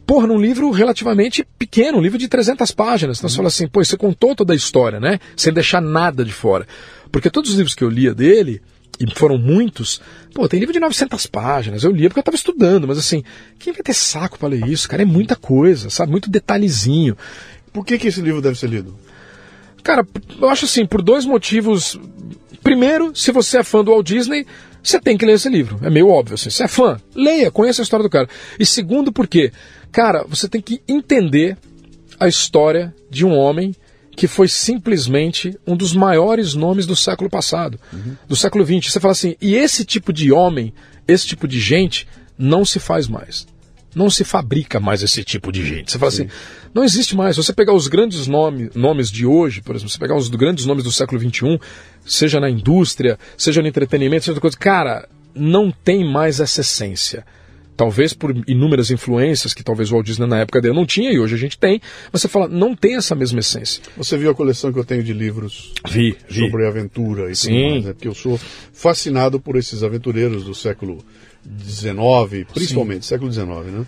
Speaker 2: porra, num livro relativamente pequeno, um livro de 300 páginas. Então você fala assim, pô, você contou toda a história, né? Sem deixar nada de fora. Porque todos os livros que eu lia dele, e foram muitos, pô, tem livro de 900 páginas. Eu lia porque eu estava estudando, mas assim, quem vai ter saco para ler isso? Cara, é muita coisa, sabe? Muito detalhezinho.
Speaker 1: Por que, que esse livro deve ser lido?
Speaker 2: Cara, eu acho assim, por dois motivos. Primeiro, se você é fã do Walt Disney, você tem que ler esse livro. É meio óbvio assim. Você é fã, leia, conheça a história do cara. E segundo, porque, cara, você tem que entender a história de um homem que foi simplesmente um dos maiores nomes do século passado, do século XX. Você fala assim, e esse tipo de homem, esse tipo de gente, não se faz mais. Não se fabrica mais esse tipo de gente. Você fala assim, não existe mais. Se você pegar os grandes nome, nomes de hoje, por exemplo, você pegar os grandes nomes do século XXI, seja na indústria, seja no entretenimento, seja outra coisa, cara, não tem mais essa essência. Talvez por inúmeras influências que talvez o Walt Disney na época dele não tinha e hoje a gente tem, mas você fala, não tem essa mesma essência.
Speaker 1: Você viu a coleção que eu tenho de livros
Speaker 2: Vi, vi.
Speaker 1: sobre aventura e tudo
Speaker 2: Sim.
Speaker 1: mais, né? Porque eu sou fascinado por esses aventureiros do século XIX, principalmente, século XIX, né?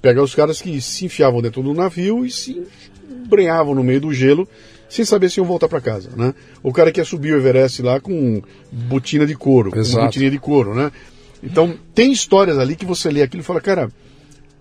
Speaker 1: Pegar os caras que se enfiavam dentro do navio e se embrenhavam no meio do gelo sem saber se iam voltar para casa, né? O cara que ia subir o Everest lá com botina de couro, com
Speaker 2: Exato.
Speaker 1: botininha de couro, né? Então, tem histórias ali que você lê aquilo e fala, cara,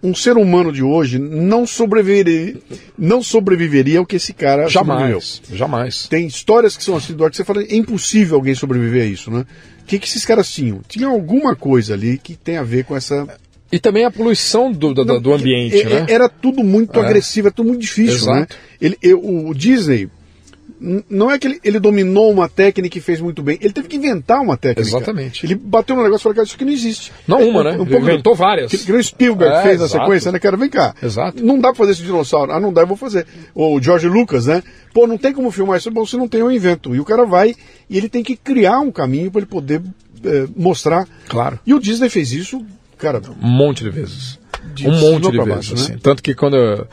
Speaker 1: um ser humano de hoje não sobreviveria, não sobreviveria ao que esse cara sobreviveu.
Speaker 2: Jamais, jamais.
Speaker 1: Tem histórias que são assim do ar que você fala, é impossível alguém sobreviver a isso, né? O que, que esses caras tinham? Tinha alguma coisa ali que tem a ver com essa.
Speaker 2: E também a poluição do, do, do ambiente,
Speaker 1: É-
Speaker 2: né?
Speaker 1: Era tudo muito
Speaker 2: É.
Speaker 1: agressivo, era tudo muito difícil,
Speaker 2: Exato.
Speaker 1: né? Ele, eu- o Disney Não é que ele, ele dominou uma técnica e fez muito bem. Ele teve que inventar uma técnica.
Speaker 2: Exatamente.
Speaker 1: Ele bateu no negócio e falou, cara, isso aqui não existe.
Speaker 2: Não
Speaker 1: É,
Speaker 2: uma,
Speaker 1: um-
Speaker 2: né?
Speaker 1: um
Speaker 2: Ele
Speaker 1: pouco do-
Speaker 2: inventou várias.
Speaker 1: Que, que o Spielberg
Speaker 2: É,
Speaker 1: fez na
Speaker 2: exato.
Speaker 1: sequência, né, cara? Vem cá.
Speaker 2: Exato.
Speaker 1: Não dá pra fazer esse dinossauro. Ah, não dá, eu vou fazer. O George Lucas, né? Pô, não tem como filmar isso, bom, se não tem, eu invento. E o cara vai e ele tem que criar um caminho para ele poder eh, mostrar.
Speaker 2: Claro.
Speaker 1: E o Disney fez isso, cara,
Speaker 2: Um monte de vezes.
Speaker 1: De
Speaker 2: um monte de vezes.
Speaker 1: baixo, né?
Speaker 2: assim. Tanto que quando eu,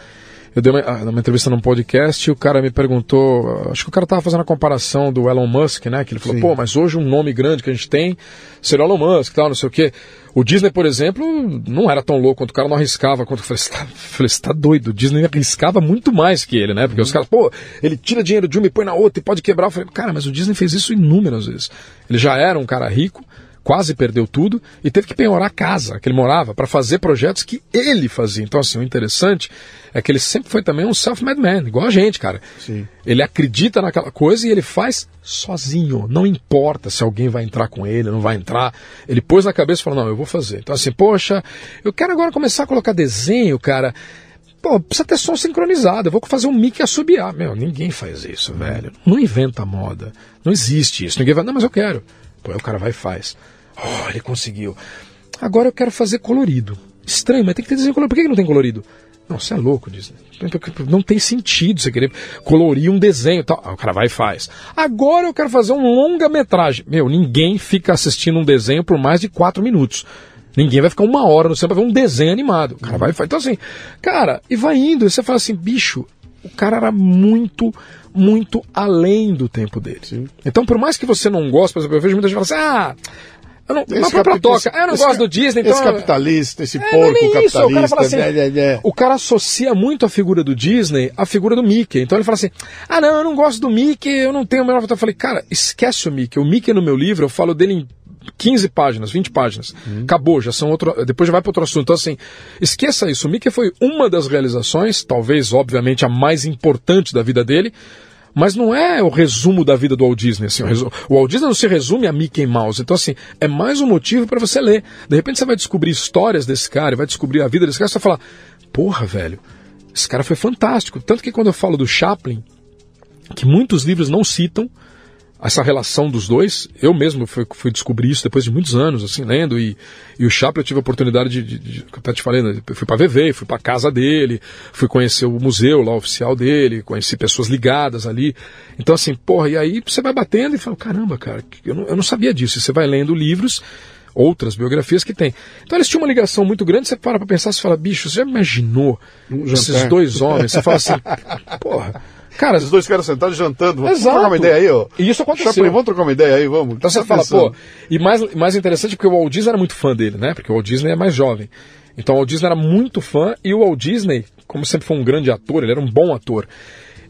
Speaker 2: eu dei uma, ah, numa entrevista num podcast, o cara me perguntou. Acho que o cara tava fazendo a comparação do Elon Musk, né? Que ele falou,
Speaker 1: Sim.
Speaker 2: pô, mas hoje um nome grande que a gente tem seria o Elon Musk tal, não sei o quê. O Disney, por exemplo, não era tão louco quanto o cara não arriscava. Quanto eu falei, você tá, falei, você tá doido? O Disney arriscava muito mais que ele, né? Porque os caras, pô, ele tira dinheiro de uma e põe na outra e pode quebrar. Eu falei, cara, mas o Disney fez isso inúmeras vezes. Ele já era um cara rico, quase perdeu tudo e teve que penhorar a casa que ele morava para fazer projetos que ele fazia. Então, assim, o interessante é que ele sempre foi também um self-made man, igual a gente, cara.
Speaker 1: Sim.
Speaker 2: Ele acredita naquela coisa e ele faz sozinho. Não importa se alguém vai entrar com ele, não vai entrar. Ele pôs na cabeça e falou: não, eu vou fazer. Então, assim, poxa, eu quero agora começar a colocar desenho, cara. Pô, precisa ter som sincronizado. Eu vou fazer um mic assobiar. Meu, ninguém faz isso, velho. Não inventa moda. Não existe isso. Ninguém vai, não, mas eu quero. Pô, aí o cara vai e faz. Oh, ele conseguiu. Agora eu quero fazer colorido. Estranho, mas tem que ter desenho colorido. Por que que não tem colorido? Não, você é louco, Disney. Não tem sentido você querer colorir um desenho tal. Ah, o cara vai e faz. Agora eu quero fazer um longa-metragem. Meu, ninguém fica assistindo um desenho por mais de quatro minutos. Ninguém vai ficar uma hora no cinema pra ver um desenho animado. O cara vai e faz. Então, assim, cara, e vai indo. E você fala assim, bicho, o cara era muito, muito além do tempo dele.
Speaker 1: Sim.
Speaker 2: Então, por mais que você não goste, por exemplo, eu vejo muita gente falando assim, ah, eu não,
Speaker 1: Esse
Speaker 2: pra
Speaker 1: capital-
Speaker 2: toca, eu não
Speaker 1: esse
Speaker 2: gosto do Disney, então...
Speaker 1: Esse capitalista, esse
Speaker 2: É,
Speaker 1: porco
Speaker 2: isso, o cara
Speaker 1: capitalista.
Speaker 2: assim,
Speaker 1: é, é.
Speaker 2: O cara associa muito a figura do Disney à figura do Mickey. Então ele fala assim: ah, não, eu não gosto do Mickey, eu não tenho a menor vontade. Eu falei, cara, esquece o Mickey. O Mickey no meu livro, eu falo dele em 15 páginas, 20 páginas. Acabou, já são outro. Depois já vai para outro assunto. Então, assim, esqueça isso. O Mickey foi uma das realizações, talvez, obviamente, a mais importante da vida dele. Mas não é o resumo da vida do Walt Disney. Assim, o, o Walt Disney não se resume a Mickey Mouse. Então, assim, é mais um motivo para você ler. De repente você vai descobrir histórias desse cara, vai descobrir a vida desse cara, você vai falar, porra, velho, esse cara foi fantástico. Tanto que quando eu falo do Chaplin, que muitos livros não citam essa relação dos dois. Eu mesmo fui, fui descobrir isso depois de muitos anos, assim, lendo. E, e o Chaplin eu tive a oportunidade de. de, de eu até te falei, né, eu fui para VV, fui para casa dele, fui conhecer o museu lá oficial dele, conheci pessoas ligadas ali. Então, assim, porra, e aí você vai batendo e fala: caramba, cara, eu não, eu não sabia disso. E você vai lendo livros. Outras biografias que tem. Então eles tinham uma ligação muito grande. Você para pra pensar, você fala, bicho, você já imaginou
Speaker 1: Um
Speaker 2: esses dois homens? Você fala assim, porra, cara,
Speaker 1: Esses dois caras sentados jantando. Vamos
Speaker 2: Exato.
Speaker 1: trocar uma ideia aí, ó.
Speaker 2: E isso aconteceu.
Speaker 1: Chaplin, vamos trocar uma ideia aí, vamos.
Speaker 2: Então você
Speaker 1: Tá
Speaker 2: fala,
Speaker 1: pensando?
Speaker 2: pô, e mais, mais interessante porque o Walt Disney era muito fã dele, né? Porque o Walt Disney é mais jovem. Então o Walt Disney era muito fã e o Walt Disney, como sempre foi um grande ator, ele era um bom ator.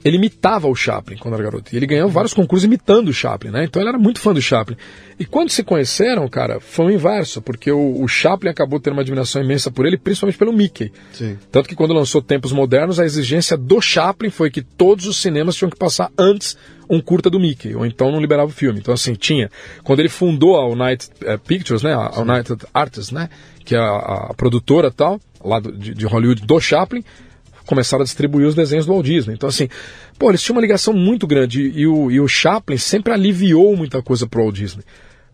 Speaker 2: Ele imitava o Chaplin quando era garoto. E ele ganhou vários concursos imitando o Chaplin, né? Então ele era muito fã do Chaplin. E quando se conheceram, cara, foi o inverso, porque o, o Chaplin acabou tendo uma admiração imensa por ele, principalmente pelo Mickey.
Speaker 1: Sim.
Speaker 2: Tanto que quando lançou Tempos Modernos, a exigência do Chaplin foi que todos os cinemas tinham que passar antes um curta do Mickey, ou então não liberava o filme. Então, assim, tinha. Quando ele fundou a United eh, Pictures, né, a United Artists, né, que é a, a produtora tal, lá do- de, de Hollywood do Chaplin, começaram a distribuir os desenhos do Walt Disney. Então, assim, pô, eles tinham uma ligação muito grande e, o, e o Chaplin sempre aliviou muita coisa pro Walt Disney.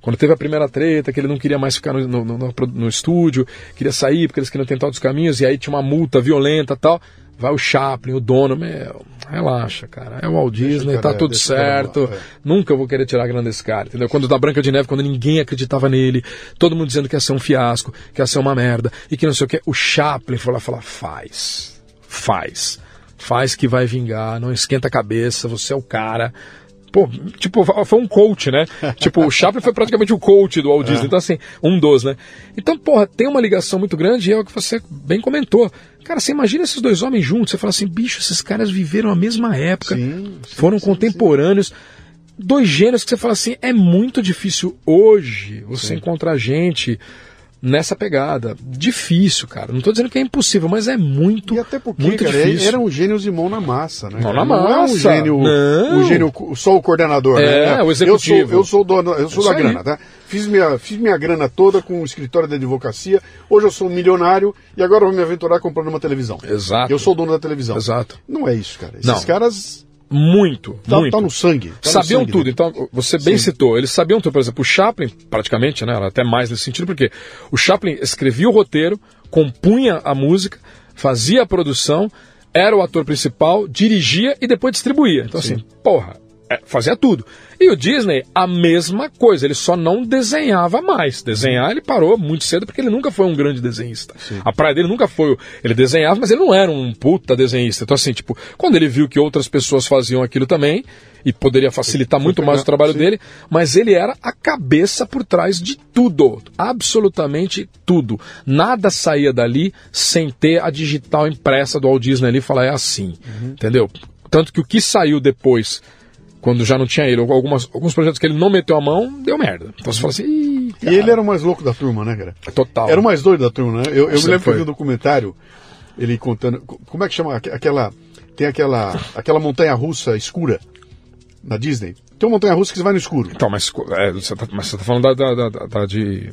Speaker 2: Quando teve a primeira treta, que ele não queria mais ficar no, no, no- no- estúdio, queria sair porque eles queriam tentar outros caminhos, e aí tinha uma multa violenta tal. Vai o Chaplin, o dono, meu, relaxa, cara. É o Walt Disney,
Speaker 1: cara,
Speaker 2: tá tudo
Speaker 1: deixa o cara
Speaker 2: certo.
Speaker 1: lá, é.
Speaker 2: Nunca vou querer tirar a grana desse cara, entendeu? Quando da Branca de Neve, quando ninguém acreditava nele, todo mundo dizendo que ia ser um fiasco, que ia ser uma merda, e que não sei o que, o Chaplin foi lá falou: faz, faz, faz que vai vingar, não esquenta a cabeça, você é o cara. Pô, tipo, foi um coach, né? *laughs* tipo, o Chaplin foi praticamente o coach do Walt Disney. Então, assim, um dos, né? Então, porra, tem uma ligação muito grande e é o que você bem comentou. Cara, você imagina esses dois homens juntos, você fala assim, bicho, esses caras viveram a mesma época,
Speaker 1: Sim, sim,
Speaker 2: foram
Speaker 1: sim,
Speaker 2: contemporâneos. Dois gêneros que você fala assim, é muito difícil hoje você encontrar gente nessa pegada. Difícil, cara. Não tô dizendo que é impossível, mas é muito,
Speaker 1: E até porque,
Speaker 2: muito
Speaker 1: cara,
Speaker 2: difícil.
Speaker 1: eram gênios de mão na massa, né?
Speaker 2: Mão na
Speaker 1: Não é um
Speaker 2: massa.
Speaker 1: gênio,
Speaker 2: Não.
Speaker 1: um gênio, só o coordenador,
Speaker 2: É,
Speaker 1: né?
Speaker 2: o executivo.
Speaker 1: Eu sou, eu sou, dono, eu sou da
Speaker 2: aí.
Speaker 1: grana, tá? Fiz minha, fiz minha grana toda com o escritório de advocacia. Hoje eu sou um milionário e agora eu vou me aventurar comprando uma televisão.
Speaker 2: Exato.
Speaker 1: Eu sou o dono da televisão.
Speaker 2: Exato.
Speaker 1: Não é isso, cara. Esses
Speaker 2: Não.
Speaker 1: caras
Speaker 2: muito,
Speaker 1: Tá,
Speaker 2: muito.
Speaker 1: tá no sangue. tá no
Speaker 2: sabiam
Speaker 1: sangue
Speaker 2: tudo.
Speaker 1: dele.
Speaker 2: Então, você bem
Speaker 1: Sim.
Speaker 2: citou, eles sabiam tudo. Por exemplo, o Chaplin, praticamente, né? era Até mais nesse sentido, porque o Chaplin escrevia o roteiro, compunha a música, fazia a produção, era o ator principal, dirigia e depois distribuía. Então, assim, porra, é, fazia tudo. E o Disney, a mesma coisa, ele só não desenhava mais. Desenhar ele parou muito cedo porque ele nunca foi um grande desenhista. A praia dele nunca foi. Ele desenhava, mas ele não era um puta desenhista. Então, assim, tipo, quando ele viu que outras pessoas faziam aquilo também, e poderia facilitar muito mais o trabalho
Speaker 1: sim.
Speaker 2: dele, mas ele era a cabeça por trás de tudo. Absolutamente tudo. Nada saía dali sem ter a digital impressa do Walt Disney ali e falar, é assim.
Speaker 1: Uhum.
Speaker 2: Entendeu? Tanto que o que saiu depois quando já não tinha ele, algumas, alguns projetos que ele não meteu a mão, deu merda. Então você fala assim,
Speaker 1: E ele era o mais louco da turma, né, cara?
Speaker 2: total.
Speaker 1: Era o mais doido da turma, né? Eu, eu me lembro que eu
Speaker 2: foi.
Speaker 1: vi um documentário, ele contando. Como é que chama? Aqu- Aquela. Tem aquela, aquela montanha russa escura na Disney. Tem uma montanha russa que você vai no escuro.
Speaker 2: Então, mas, é, você tá, mas você tá falando da, da- da- da de,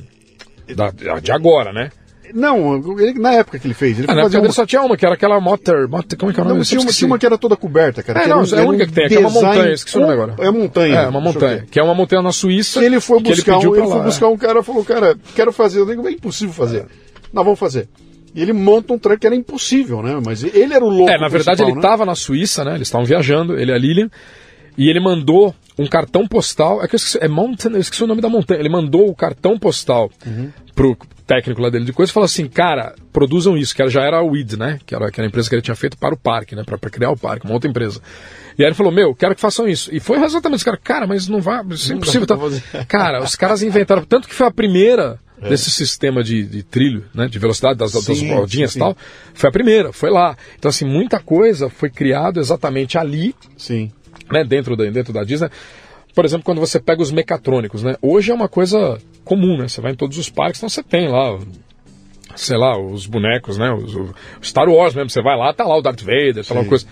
Speaker 2: da- de agora, né?
Speaker 1: Não, ele- na época que ele fez. Ele
Speaker 2: Ah,
Speaker 1: foi
Speaker 2: na época
Speaker 1: uma,
Speaker 2: só tinha uma, que era aquela Motor. Motor como é que é o nome?
Speaker 1: não, tinha, uma,
Speaker 2: esqueci.
Speaker 1: tinha uma que era toda coberta, cara.
Speaker 2: É, não,
Speaker 1: um-
Speaker 2: é a única
Speaker 1: um
Speaker 2: que tem, que é uma montanha, esqueci o nome agora.
Speaker 1: É montanha.
Speaker 2: É, uma montanha. Que é uma montanha na Suíça.
Speaker 1: Que ele foi
Speaker 2: que
Speaker 1: buscar,
Speaker 2: pediu
Speaker 1: um, ele
Speaker 2: lá,
Speaker 1: foi
Speaker 2: é.
Speaker 1: buscar um cara e falou, cara, quero fazer. Eu digo, é impossível fazer. Nós vamos fazer. E ele monta um trem que era impossível, né? Mas ele era o louco
Speaker 2: É, na verdade ele
Speaker 1: principal, né?
Speaker 2: estava na Suíça, né? Eles estavam viajando, ele e a Lilian, e ele mandou um cartão postal. É que eu esqueci, é Mountain, eu esqueci o nome da montanha. Ele mandou o cartão postal
Speaker 1: Uhum.
Speaker 2: pro técnico lá dele de coisa e falou assim: cara, produzam isso, que era- já era a WID, né? Que era, que era a empresa que ele tinha feito para o parque, né? Para criar o parque, uma outra empresa. E aí ele falou: Meu, quero que façam isso. E foi exatamente isso, cara, cara, mas não vai, isso é impossível. Tá? *laughs* Cara, os caras inventaram, tanto que foi a primeira. Desse sistema de, de trilho, né, de velocidade das, das
Speaker 1: Sim,
Speaker 2: rodinhas
Speaker 1: sim,
Speaker 2: e tal, foi a primeira, foi lá. Então, assim, muita coisa foi criado exatamente ali,
Speaker 1: Sim.
Speaker 2: Né, dentro da, dentro da Disney. Por exemplo, quando você pega os mecatrônicos, né? Hoje é uma coisa comum, né? Você vai em todos os parques, então você tem lá, sei lá, os bonecos, né? Os, o Star Wars mesmo, você vai lá, tá lá o Darth Vader, tá lá uma coisa.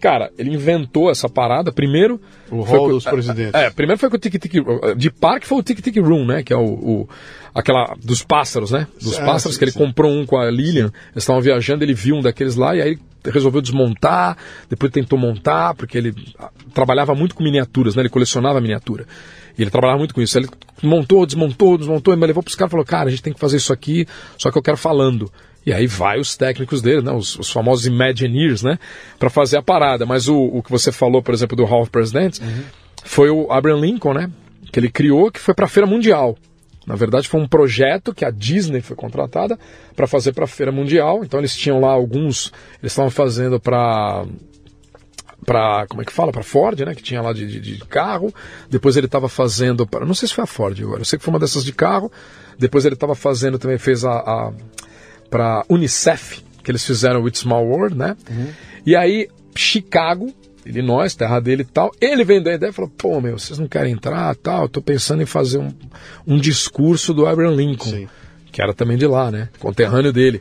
Speaker 2: Cara, ele inventou essa parada primeiro.
Speaker 1: O hall dos presidentes.
Speaker 2: É, primeiro foi com o Tic Tic de parque foi o Tic Tic Room, né? Que é o, o- aquela dos pássaros, né? Dos pássaros
Speaker 1: sim,
Speaker 2: que ele
Speaker 1: sim.
Speaker 2: comprou um com a Lilian. Eles estavam viajando, ele viu um daqueles lá e aí resolveu desmontar. Depois tentou montar porque ele ah, trabalhava muito com miniaturas, né? Ele colecionava miniatura. E ele trabalhava muito com isso. Ele montou, desmontou, desmontou, e me levou para os caras e falou: Cara, a gente tem que fazer isso aqui, só que eu quero falando. E aí vai os técnicos dele, né, os, os famosos Imagineers, né, para fazer a parada. Mas o, o que você falou, por exemplo, do Hall of Presidents, foi o Abraham Lincoln, né, que ele criou, que foi para a Feira Mundial. Na verdade, foi um projeto que a Disney foi contratada para fazer para a Feira Mundial. Então eles tinham lá alguns, eles estavam fazendo para para como é que fala para Ford né que tinha lá de, de- de carro depois ele estava fazendo para não sei se foi a Ford agora eu sei que foi uma dessas de carro depois ele estava fazendo também fez a, a para Unicef que eles fizeram o It's Small World né e aí Chicago Illinois terra dele e tal ele vem da ideia e falou pô meu vocês não querem entrar tal eu tô pensando em fazer um, um discurso do Abraham Lincoln
Speaker 1: Sim.
Speaker 2: que era também de lá, né? Conterrâneo dele.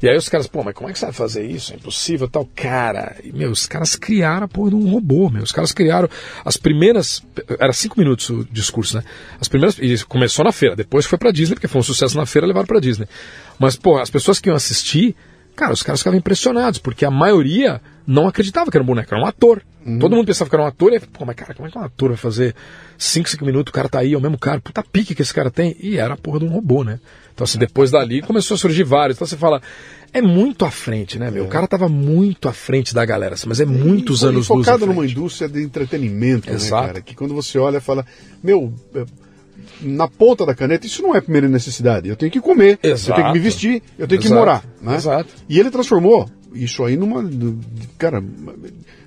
Speaker 2: E aí os caras, pô, mas como é que você vai fazer isso? É impossível tal. Cara, e, meu, os caras criaram a porra de um robô, meu. Os caras criaram as primeiras. Era cinco minutos o discurso, né? As primeiras. E começou na feira, depois foi pra Disney, porque foi um sucesso na feira, levaram pra Disney. Mas, pô, as pessoas que iam assistir, cara, os caras ficavam impressionados, porque a maioria não acreditava que era um boneco, era um ator. Todo mundo pensava que era um ator, e aí, pô, mas cara, como é que um ator vai fazer 5, 5 minutos, o cara tá aí, é o mesmo cara, puta pique que esse cara tem, e era a porra de um robô, né? Então, assim, depois dali começou a surgir vários. Então você fala, é muito à frente, né, meu? O cara tava muito à frente da galera, assim, mas é muitos
Speaker 1: E
Speaker 2: anos
Speaker 1: e
Speaker 2: luz
Speaker 1: focado numa indústria de entretenimento,
Speaker 2: Exato.
Speaker 1: né, cara? Que quando você olha, fala, meu, é, na ponta da caneta, isso não é primeira necessidade. Eu tenho que comer, eu
Speaker 2: Exato.
Speaker 1: tenho que me vestir, eu tenho que
Speaker 2: Exato.
Speaker 1: morar, né?
Speaker 2: Exato.
Speaker 1: E ele transformou isso aí numa, cara,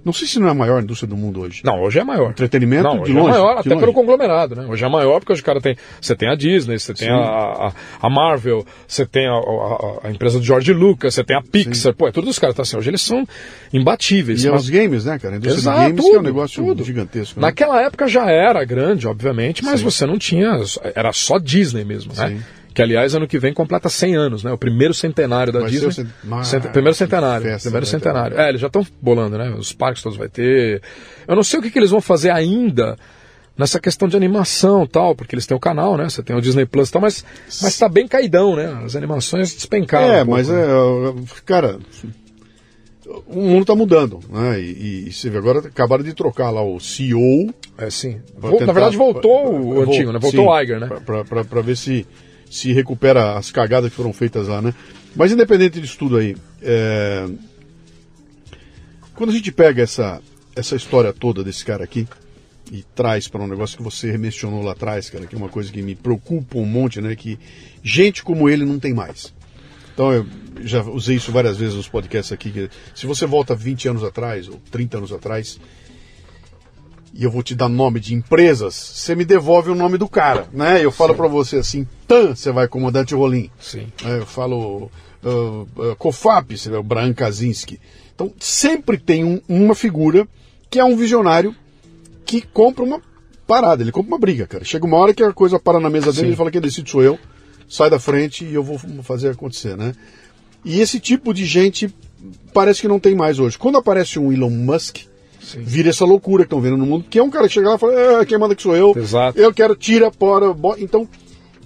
Speaker 1: não sei se não é a maior indústria do mundo hoje.
Speaker 2: Não, hoje é maior.
Speaker 1: Entretenimento
Speaker 2: Não,
Speaker 1: de
Speaker 2: hoje
Speaker 1: longe,
Speaker 2: é maior, até
Speaker 1: longe.
Speaker 2: pelo conglomerado, né? Hoje é maior porque hoje o cara tem. Você tem a Disney, você tem a, a, a Marvel, você tem a, a- a empresa do George Lucas, você tem a Pixar, pô, é tudo os caras tá assim. Hoje eles são imbatíveis.
Speaker 1: E é
Speaker 2: mas-
Speaker 1: os games, né, cara? A indústria
Speaker 2: Exato,
Speaker 1: de games que é um
Speaker 2: tudo,
Speaker 1: negócio
Speaker 2: tudo.
Speaker 1: gigantesco. Né?
Speaker 2: Naquela época já era grande, obviamente, mas você não tinha. Era só Disney mesmo, né?
Speaker 1: Sim.
Speaker 2: Que, aliás, ano que vem completa 100 anos, né? O primeiro centenário da
Speaker 1: Vai
Speaker 2: Disney.
Speaker 1: cent- Ah,
Speaker 2: Cent- Primeiro centenário.
Speaker 1: festa
Speaker 2: primeiro
Speaker 1: vai ter.
Speaker 2: centenário. É, eles já estão bolando, né? Os parques todos vai ter. Eu não sei o que, que eles vão fazer ainda nessa questão de animação tal, porque eles têm o canal, né? Você tem o Disney Plus e tal, mas, mas tá bem caidão, né? As animações despencaram.
Speaker 1: É,
Speaker 2: um pouco,
Speaker 1: mas
Speaker 2: né?
Speaker 1: é, cara, o mundo está mudando, né? E, e, você vê agora acabaram de trocar lá o CEO.
Speaker 2: É sim. Tentar, Na verdade voltou pra, o antigo, né? Voltou sim, o Iger, né?
Speaker 1: Para ver se se recupera as cagadas que foram feitas lá, né? Mas independente disso tudo aí, é... quando a gente pega essa essa história toda desse cara aqui e traz para um negócio que você mencionou lá atrás, cara, que é uma coisa que me preocupa um monte, né? Que gente como ele não tem mais. Então eu já usei isso várias vezes nos podcasts aqui. Se você volta 20 anos atrás ou 30 anos atrás e eu vou te dar nome de empresas, você me devolve o nome do cara, né? Eu falo para você assim, TAN, você vai comandante Rolim.
Speaker 2: Sim.
Speaker 1: É, eu falo uh, uh, COFAP, você vai o Brian Kaczynski. Então sempre tem um, uma figura que é um visionário que compra uma parada, ele compra uma briga, cara. Chega uma hora que a coisa para na mesa dele, Sim. ele fala que decide sou eu, sai da frente e eu vou fazer acontecer, né? E esse tipo de gente parece que não tem mais hoje. Quando aparece um Elon Musk, Sim. vira essa loucura que estão vendo no mundo, que é um cara que chega lá e fala, ah, quem manda que sou eu,
Speaker 2: Exato.
Speaker 1: eu quero, tira, bora, bora. Então,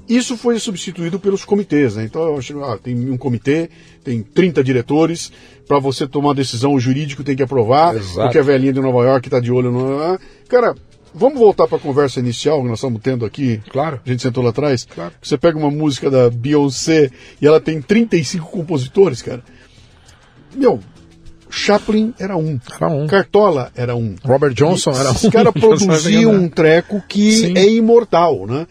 Speaker 1: isso foi substituído pelos comitês, né? Então, eu acho, ah, tem um comitê, tem 30 diretores, para você tomar uma decisão, o jurídico tem que aprovar, Exato. porque a velhinha de Nova York está de olho no. Cara, vamos voltar para a conversa inicial que nós estamos tendo aqui.
Speaker 2: Claro.
Speaker 1: A gente sentou lá atrás.
Speaker 2: Claro.
Speaker 1: Você pega uma música da Beyoncé e ela tem 35 compositores, cara. Meu, Chaplin era um.
Speaker 2: Era um.
Speaker 1: Cartola era um.
Speaker 2: Robert Johnson
Speaker 1: e *laughs*
Speaker 2: era
Speaker 1: um. Os caras produziam um treco que Sim. é imortal, né?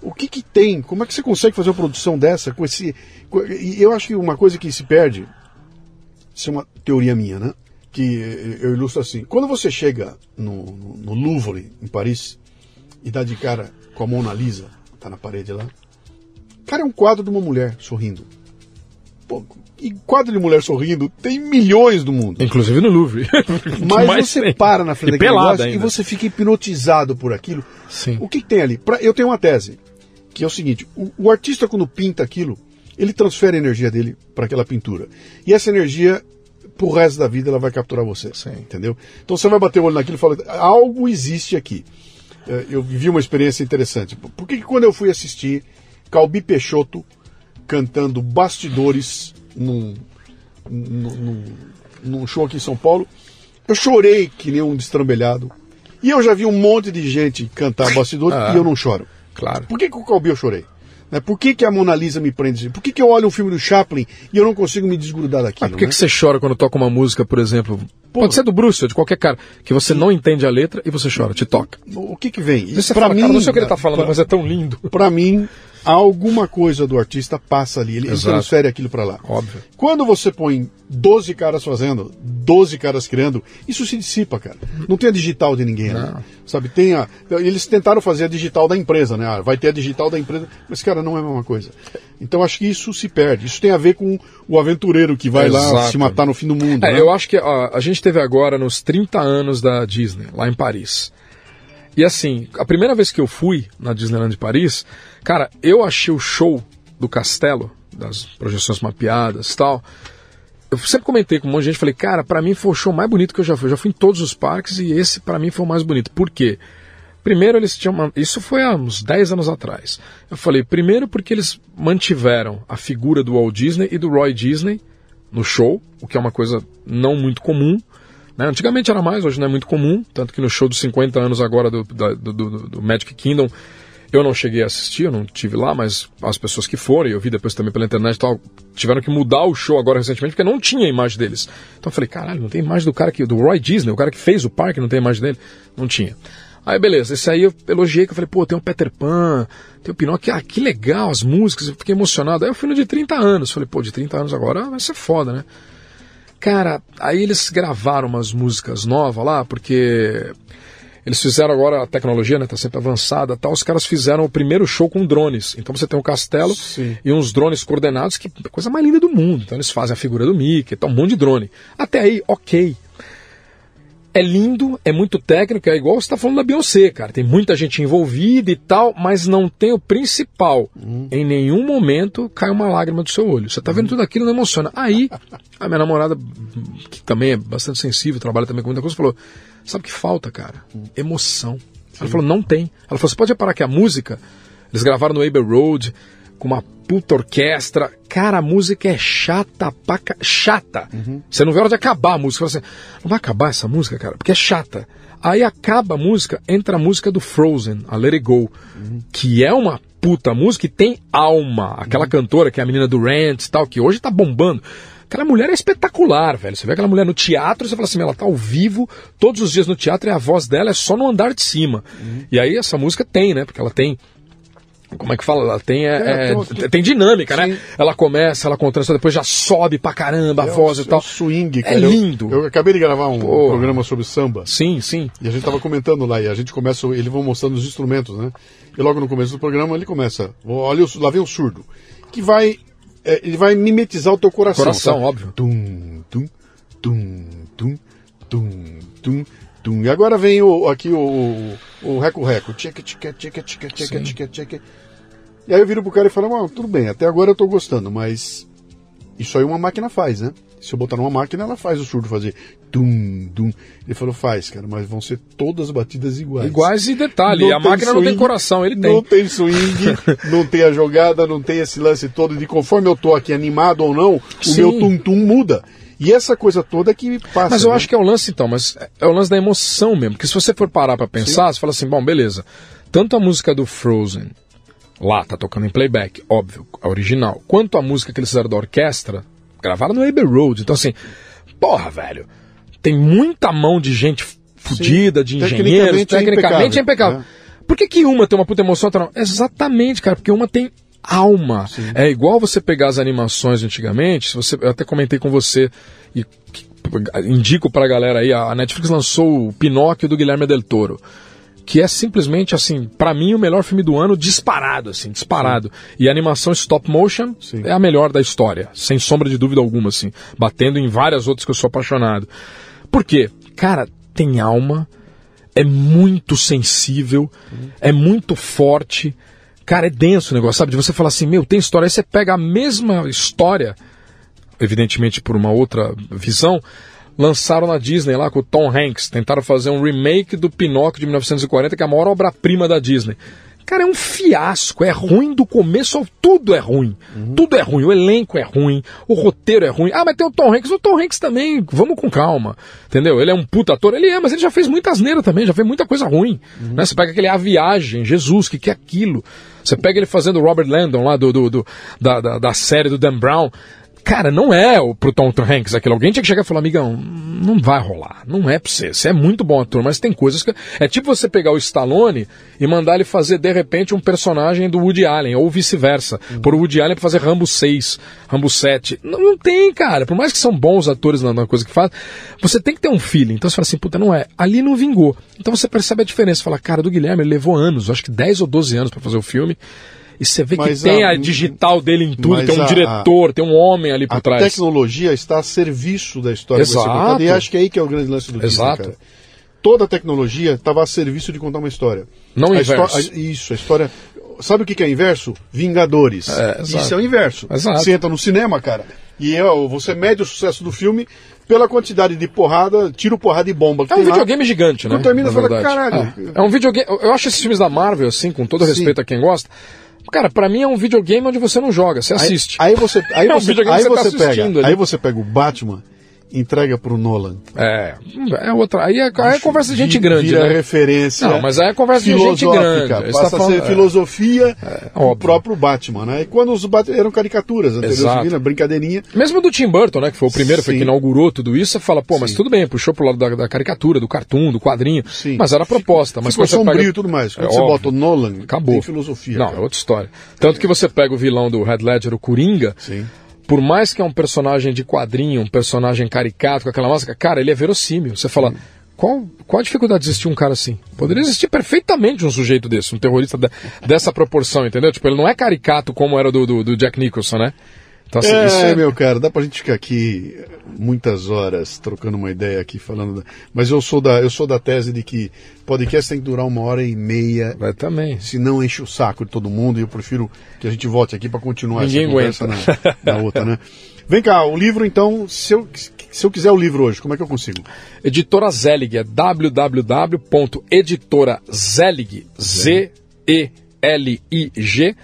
Speaker 1: O que que tem? Como é que você consegue fazer uma produção dessa com esse... Eu acho que uma coisa que se perde isso é uma teoria minha, né? Que eu ilustro assim. Quando você chega no, no, Louvre, em Paris, e dá de cara com a Mona Lisa, tá na parede lá. Cara, é um quadro de uma mulher sorrindo. Pô, e quadro de mulher sorrindo tem milhões no mundo.
Speaker 2: Inclusive no Louvre. *laughs*
Speaker 1: Mas você tem. para na frente e daquele negócio ainda. e você fica hipnotizado por aquilo.
Speaker 2: Sim.
Speaker 1: O que, que tem ali? Pra, eu tenho uma tese, que é o seguinte: o, o artista, quando pinta aquilo, ele transfere a energia dele para aquela pintura. E essa energia, pro resto da vida, ela vai capturar você.
Speaker 2: Sim.
Speaker 1: Entendeu? Então você vai bater o olho naquilo e fala: algo existe aqui. É, eu vivi uma experiência interessante. Por que, que quando eu fui assistir Calbi Peixoto cantando Bastidores num, num, num, show aqui em São Paulo, eu chorei que nem um destrambelhado. E eu já vi um monte de gente cantar Bastidores ah, e eu não choro.
Speaker 2: Claro.
Speaker 1: Por que com o Calbi eu chorei? Né? Por que, que a Mona Lisa me prende? Por que, que eu olho um filme do Chaplin e eu não consigo me desgrudar daquilo?
Speaker 2: Ah, por que,
Speaker 1: né?
Speaker 2: que você chora quando toca uma música, por exemplo? Pô, Pode ser do Bruce ou de qualquer cara, que você não entende a letra e você chora, te toca.
Speaker 1: O que que vem?
Speaker 2: Isso para mim, cara, não sei o que ele está falando, pra, mas é tão lindo.
Speaker 1: Para mim, alguma coisa do artista passa ali, ele, ele transfere aquilo para lá.
Speaker 2: Óbvio.
Speaker 1: Quando você põe 12 caras fazendo, 12 caras criando, isso se dissipa, cara. Não tem a digital de ninguém ali. Sabe, tem a, eles tentaram fazer a digital da empresa, né? Ah, vai ter a digital da empresa, mas cara, não é a mesma coisa. Então acho que isso se perde. Isso tem a ver com o aventureiro que vai Exato. lá se matar no fim do mundo.
Speaker 2: É,
Speaker 1: né?
Speaker 2: Eu acho que a, a gente teve agora nos 30 anos da Disney, lá em Paris. E assim, a primeira vez que eu fui na Disneyland de Paris, cara, eu achei o show do castelo, das projeções mapeadas tal. Eu sempre comentei com um monte de gente, falei, cara, para mim foi o show mais bonito que eu já fui. Eu já fui em todos os parques e esse para mim foi o mais bonito. Por quê? Primeiro eles tinham. Isso foi há uns 10 anos atrás. Eu falei, primeiro porque eles mantiveram a figura do Walt Disney e do Roy Disney no show, o que é uma coisa não muito comum. Né? Antigamente era mais, hoje não é muito comum, tanto que no show dos 50 anos agora do, do, do, do Magic Kingdom eu não cheguei a assistir, eu não tive lá, mas as pessoas que foram, e eu vi depois também pela internet e tal, tiveram que mudar o show agora recentemente, porque não tinha imagem deles. Então eu falei, caralho, não tem imagem do cara que, do Roy Disney, o cara que fez o parque, não tem imagem dele? Não tinha. Aí beleza, esse aí eu elogiei, que eu falei, pô, tem o Peter Pan, tem o Pinóquio, ah, que legal as músicas, eu fiquei emocionado. Aí eu fui no de 30 anos, falei, pô, de 30 anos agora vai ser foda, né? Cara, aí eles gravaram umas músicas novas lá, porque eles fizeram agora a tecnologia, né? Tá sempre avançada tal. Os caras fizeram o primeiro show com drones. Então você tem um castelo
Speaker 1: Sim.
Speaker 2: e uns drones coordenados, que é a coisa mais linda do mundo. Então eles fazem a figura do Mickey, tá um monte de drone. Até aí, ok. É lindo, é muito técnico, é igual você está falando da Beyoncé, cara. Tem muita gente envolvida e tal, mas não tem o principal. Uhum. Em nenhum momento cai uma lágrima do seu olho. Você está vendo uhum. tudo aquilo não emociona. Aí, a minha namorada, que também é bastante sensível, trabalha também com muita coisa, falou: Sabe o que falta, cara? Uhum. Emoção. Sim. Ela falou: Não tem. Ela falou: Você pode reparar que a música, eles gravaram no Abbey Road, com uma puta orquestra. cara, a música é chata pra ca... chata.
Speaker 1: Uhum.
Speaker 2: Você não vê a hora de acabar a música. Você assim, não vai acabar essa música, cara, porque é chata. Aí acaba a música, entra a música do Frozen, a Let It Go,
Speaker 1: Uhum.
Speaker 2: que é uma puta música e tem alma. Aquela
Speaker 1: Uhum.
Speaker 2: cantora que é a menina do Rant e tal, que hoje tá bombando. Aquela mulher é espetacular, velho. Você vê aquela mulher no teatro, você fala assim, ela tá ao vivo todos os dias no teatro e a voz dela é só no andar de cima. E aí essa música tem, né? Porque ela tem como é que fala? Ela tem, é,
Speaker 1: É,
Speaker 2: é,
Speaker 1: tem-
Speaker 2: tem dinâmica,
Speaker 1: Sim.
Speaker 2: né? Ela começa, ela contando, depois já sobe pra caramba a
Speaker 1: É
Speaker 2: voz
Speaker 1: o-
Speaker 2: e tal.
Speaker 1: é o swing,
Speaker 2: É
Speaker 1: cara. Eu-
Speaker 2: lindo.
Speaker 1: Eu, acabei de gravar um
Speaker 2: Pô.
Speaker 1: programa sobre samba.
Speaker 2: Sim, sim.
Speaker 1: E a gente tava comentando lá, e a gente começa, eles vão mostrando os instrumentos, né? E logo no começo do programa ele começa, olha, lá vem o surdo, que vai, é, ele vai mimetizar o teu coração.
Speaker 2: Coração,
Speaker 1: sabe?
Speaker 2: óbvio.
Speaker 1: Tum, tum, tum, tum, tum, tum, tum. E agora vem o, aqui o, o, o reco-reco. E aí eu viro pro cara e falo, ah, tudo bem, até agora eu tô gostando, mas isso aí uma máquina faz, né? Se eu botar numa máquina, ela faz o surdo fazer tum, tum. Ele falou, faz, cara, mas vão ser todas batidas iguais.
Speaker 2: Iguais e detalhe,
Speaker 1: Não
Speaker 2: a máquina não tem
Speaker 1: swing,
Speaker 2: coração, ele tem.
Speaker 1: Não tem swing, *laughs* não tem a jogada, não tem esse lance todo de conforme eu tô aqui animado ou não, o
Speaker 2: Sim.
Speaker 1: meu tum-tum muda. E essa coisa toda que passa.
Speaker 2: Mas eu
Speaker 1: né?
Speaker 2: acho que é o lance então, mas é o lance da emoção mesmo. Porque se você for parar pra pensar, você fala assim, bom, beleza. Tanto a música do Frozen, lá, tá tocando em playback, óbvio, a original, quanto a música que eles fizeram da orquestra, gravaram no Abbey Road. Então assim, porra, velho, tem muita mão de gente fodida, de
Speaker 1: Tecnicamente
Speaker 2: engenheiros,
Speaker 1: é
Speaker 2: tecnicamente é
Speaker 1: impecável,
Speaker 2: impecável. Por que, que uma tem uma puta emoção? outra não? Exatamente, cara, porque uma tem alma. É igual você pegar as animações antigamente, você, eu até comentei com você e indico pra galera aí, a Netflix lançou o Pinóquio do Guilherme Del Toro. Que é simplesmente, assim, pra mim o melhor filme do ano, disparado, assim, disparado. E a animação stop motion
Speaker 1: Sim.
Speaker 2: é a melhor da história, sem sombra de dúvida alguma, assim. Batendo em várias outras que eu sou apaixonado. Por quê? Cara, tem alma, é muito sensível, é muito forte. Cara, é denso o negócio, sabe? De você falar assim, meu, tem história. Aí você pega a mesma história, evidentemente por uma outra visão, lançaram na Disney lá com o Tom Hanks. Tentaram fazer um remake do Pinóquio de 1940, que é a maior obra-prima da Disney. Cara, é um fiasco, é ruim do começo ao tudo é ruim. Tudo é ruim, o elenco é ruim, o roteiro é ruim. Ah, mas tem o Tom Hanks, o Tom Hanks também, vamos com calma. Entendeu? Ele é um puta ator, ele é, mas ele já fez muita asneira também, já fez muita coisa ruim. Né? Você pega aquele A Viagem, Jesus, que que é aquilo? Você pega ele fazendo o Robert Landon lá do, do, do- da, da, da série do Dan Brown. Cara, não é pro Tom Hanks aquilo. Alguém tinha que chegar e falar, amigão, não vai rolar. Não é pra você. Você é muito bom ator, mas tem coisas que. É tipo você pegar o Stallone e mandar ele fazer, de repente, um personagem do Woody Allen, ou vice-versa. Por o Woody Allen pra fazer Rambo 6, Rambo 7. Não, não tem, cara. Por mais que são bons atores na, na coisa que faz, você tem que ter um feeling. Então você fala assim, puta, não é. Ali não vingou. Então você percebe a diferença. Fala, cara, do Guilherme, ele levou anos, acho que 10 ou 12 anos pra fazer o filme. E você vê
Speaker 1: Mas
Speaker 2: que tem
Speaker 1: a-
Speaker 2: a digital dele em tudo, tem um
Speaker 1: a-
Speaker 2: diretor, tem um homem ali por
Speaker 1: A
Speaker 2: trás.
Speaker 1: tecnologia está a serviço da história que vai ser
Speaker 2: Exato.
Speaker 1: contada. E acho que é aí que é o grande lance do Disney,
Speaker 2: Exato.
Speaker 1: cara. Toda a tecnologia estava a serviço de contar uma história.
Speaker 2: Não
Speaker 1: a
Speaker 2: inverso.
Speaker 1: a- isso, a história. Sabe o que que é inverso? Vingadores.
Speaker 2: É.
Speaker 1: Isso é o inverso.
Speaker 2: Exato.
Speaker 1: Você entra no cinema, cara, e é, você mede o sucesso do filme pela quantidade de porrada, tiro, porrada e bomba que
Speaker 2: É um
Speaker 1: tem lá.
Speaker 2: videogame gigante, né?
Speaker 1: Quando termina,
Speaker 2: na
Speaker 1: fala, caralho.
Speaker 2: É. É um videogame. Eu acho esses filmes da Marvel, assim, com todo
Speaker 1: Sim.
Speaker 2: respeito a quem gosta. Cara, pra mim é um videogame onde você não joga, você
Speaker 1: Aí,
Speaker 2: assiste.
Speaker 1: aí você, aí
Speaker 2: É um
Speaker 1: você, aí
Speaker 2: que você tá
Speaker 1: você pega,
Speaker 2: ali.
Speaker 1: aí você pega o Batman, entrega pro Nolan.
Speaker 2: É, é outra. Aí é, aí é conversa de gente grande,
Speaker 1: vira
Speaker 2: né?
Speaker 1: referência.
Speaker 2: Não, mas aí é conversa de gente grande.
Speaker 1: Passa
Speaker 2: tá
Speaker 1: a ser
Speaker 2: falando- é.
Speaker 1: filosofia do
Speaker 2: óbvio.
Speaker 1: próprio Batman, né? E quando os Bat eram caricaturas. Você vira brincadeirinha.
Speaker 2: Mesmo do Tim Burton, né? Que foi o primeiro, foi
Speaker 1: Sim.
Speaker 2: que inaugurou tudo isso, você fala, pô, mas
Speaker 1: Sim.
Speaker 2: tudo bem, puxou pro lado da, da caricatura, do cartoon, do quadrinho.
Speaker 1: Sim.
Speaker 2: Mas era a proposta. Mas
Speaker 1: Ficou sombrio
Speaker 2: pega-
Speaker 1: e tudo mais. Quando
Speaker 2: É
Speaker 1: você
Speaker 2: óbvio.
Speaker 1: bota o Nolan,
Speaker 2: Acabou.
Speaker 1: tem filosofia.
Speaker 2: Não,
Speaker 1: cara.
Speaker 2: é outra história. Tanto que você pega o vilão do Red Ledger, o Coringa,
Speaker 1: Sim.
Speaker 2: Por mais que é um personagem de quadrinho, um personagem caricato, com aquela máscara, cara, ele é verossímil. Você fala, qual, qual a dificuldade de existir um cara assim? Poderia existir perfeitamente um sujeito desse, um terrorista de- dessa proporção, entendeu? Tipo, ele não é caricato como era do, do, do Jack Nicholson, né? Então, assim,
Speaker 1: É,
Speaker 2: isso é...
Speaker 1: meu cara, dá pra gente ficar aqui muitas horas trocando uma ideia aqui falando. da- Mas eu sou da, eu sou da tese de que podcast tem que durar uma hora e meia.
Speaker 2: Vai também.
Speaker 1: Se não enche o saco de todo mundo, e eu prefiro que a gente volte aqui para continuar
Speaker 2: Ninguém
Speaker 1: essa conversa
Speaker 2: aguenta.
Speaker 1: na, na outra, né? Vem cá, o livro então, se eu, se eu quiser o livro hoje, como é que eu consigo?
Speaker 2: Editora Zelig é www.editorazelig, Z-E-L-I-G,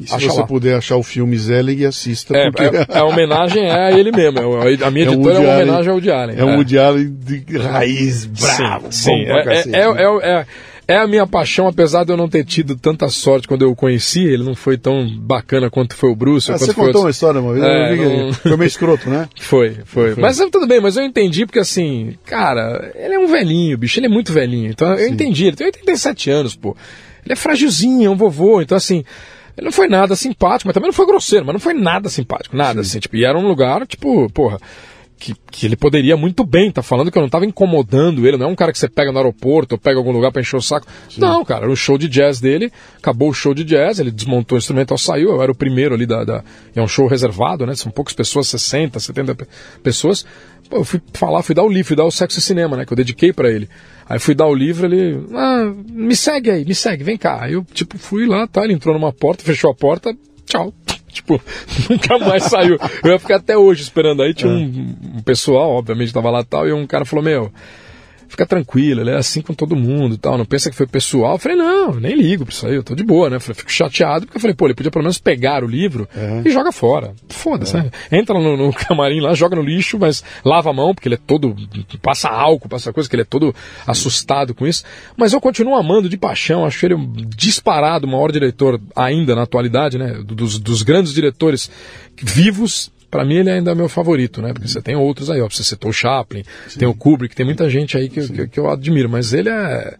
Speaker 1: E se você lá. puder achar o filme Zelig, assista.
Speaker 2: É, porque... é, é a homenagem a ele mesmo. É a minha é editora é uma homenagem ao Woody Allen.
Speaker 1: É um Woody Allen de raiz bravo.
Speaker 2: Sim, sim. É, cacete, é, né? é, é a minha paixão, apesar de eu não ter tido tanta sorte quando eu o conheci, ele não foi tão bacana quanto foi o Bruce.
Speaker 1: Ah, você contou uma história uma vez, é, não... foi meio escroto, né?
Speaker 2: Foi, foi, foi. Mas tudo bem, mas eu entendi porque assim, cara, ele é um velhinho, bicho, ele é muito velhinho. Então eu entendi, ele tem 87 anos, pô. Ele é frágilzinho, é um vovô, então assim, ele não foi nada simpático, mas também não foi grosseiro, mas não foi nada simpático, nada Sim. assim, tipo, e era um lugar, tipo, porra, que, que ele poderia muito bem estar tá falando que eu não estava incomodando ele, não é um cara que você pega no aeroporto ou pega algum lugar para encher o saco. Sim. Não, cara, era um show de jazz dele, acabou o show de jazz, ele desmontou o instrumental, saiu, eu era o primeiro ali da. da é um show reservado, né? São poucas pessoas, 60, 70 pessoas. Pô, eu fui falar, fui dar o livro, fui dar o Sexo e Cinema, né? Que eu dediquei para ele. Aí fui dar o livro, ele. Ah, me segue aí, me segue, vem cá. Aí eu, tipo, fui lá, tá? Ele entrou numa porta, fechou a porta, tchau. *laughs* Tipo, *laughs* nunca mais saiu. Eu ia ficar até hoje esperando. Aí tinha é. um, um pessoal, obviamente, tava lá tal, e um cara falou: Meu, fica tranquilo, ele é assim com todo mundo e tal, não pensa que foi pessoal. Eu falei, não, nem ligo pra isso aí, eu tô de boa, né? Eu falei, fico chateado, porque eu falei, pô, ele podia pelo menos pegar o livro e joga fora. Foda-se, é. né? Entra no, no, *laughs* camarim lá, joga no lixo, mas lava a mão, porque ele é todo. passa álcool, passa coisa, que ele é todo assustado com isso. Mas eu continuo amando de paixão, acho ele disparado, o maior diretor ainda na atualidade, né? Dos, dos grandes diretores vivos para mim ele ainda é meu favorito, né? Porque você tem outros aí, ó. Você citou o Chaplin, Sim. tem o Kubrick, tem muita gente aí que, que, que, eu admiro, mas ele é.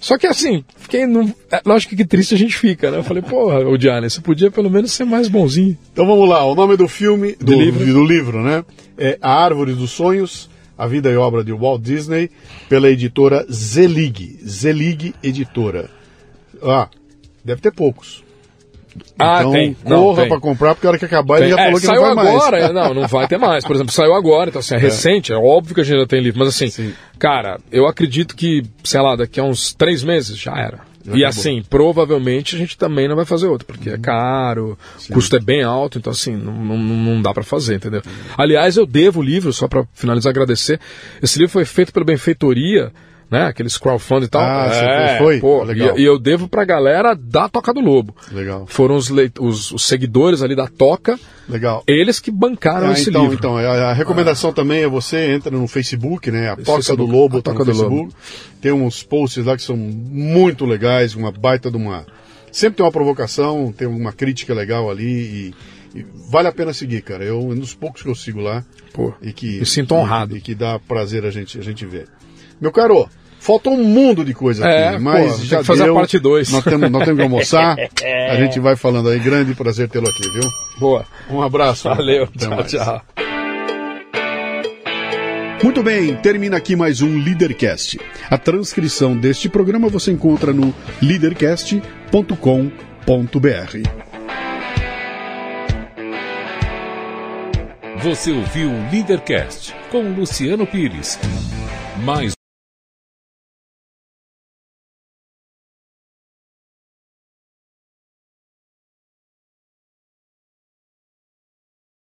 Speaker 2: Só que assim, fiquei no... é, lógico que triste a gente fica, né? Eu falei, porra, o Diane, você podia pelo menos ser mais bonzinho.
Speaker 1: Então vamos lá, o nome do filme, do, do, livro. do livro, né? É A Árvore dos Sonhos, a vida e obra de Walt Disney, pela editora Zelig. Zelig Editora. Ah, deve ter poucos.
Speaker 2: Ah, então, tem.
Speaker 1: corra para comprar, porque a hora que acabar tem. ele já é, falou que não vai
Speaker 2: agora, mais. Saiu
Speaker 1: agora,
Speaker 2: não, não vai ter mais. Por exemplo, saiu agora, então assim, é, é. recente, é óbvio que a gente já tem livro, mas assim, Sim. cara, eu acredito que, sei lá, daqui a uns três meses já era. Já e acabou. assim, provavelmente a gente também não vai fazer outro, porque uhum. é caro, o custo é bem alto, então assim, não, não, não dá para fazer, entendeu? Uhum. Aliás, eu devo o livro, só para finalizar, agradecer. Esse livro foi feito pela Benfeitoria né? Aqueles crowdfunding e tal.
Speaker 1: Ah, é, foi? Pô,
Speaker 2: legal. E, e, eu devo pra galera da Toca do Lobo.
Speaker 1: Legal.
Speaker 2: Foram os, os, os seguidores ali da Toca.
Speaker 1: Legal.
Speaker 2: Eles que bancaram ah, esse
Speaker 1: então,
Speaker 2: livro.
Speaker 1: Então, a, a recomendação ah. também é você entra no Facebook, né? A Toca Facebook, do Lobo tá no Facebook. Lobo. Tem uns posts lá que são muito legais, uma baita de uma... Sempre tem uma provocação, tem uma crítica legal ali e, vale a pena seguir, cara. Eu, um dos poucos que eu sigo lá.
Speaker 2: Pô,
Speaker 1: e que,
Speaker 2: me sinto honrado.
Speaker 1: E, e que dá prazer a gente, a gente ver. Meu caro, Falta um mundo de coisa aqui, é, mas pô, já
Speaker 2: fazer
Speaker 1: deu.
Speaker 2: a parte 2.
Speaker 1: Nós temos, nós temos que almoçar. *laughs* a gente vai falando aí. Grande prazer tê-lo aqui, viu?
Speaker 2: Boa.
Speaker 1: Um abraço.
Speaker 2: Valeu. Até tchau, mais. tchau.
Speaker 1: Muito bem, termina aqui mais um Leadercast. A transcrição deste programa você encontra no leadercast.com.br.
Speaker 3: Você ouviu o Leadercast com Luciano Pires. Mais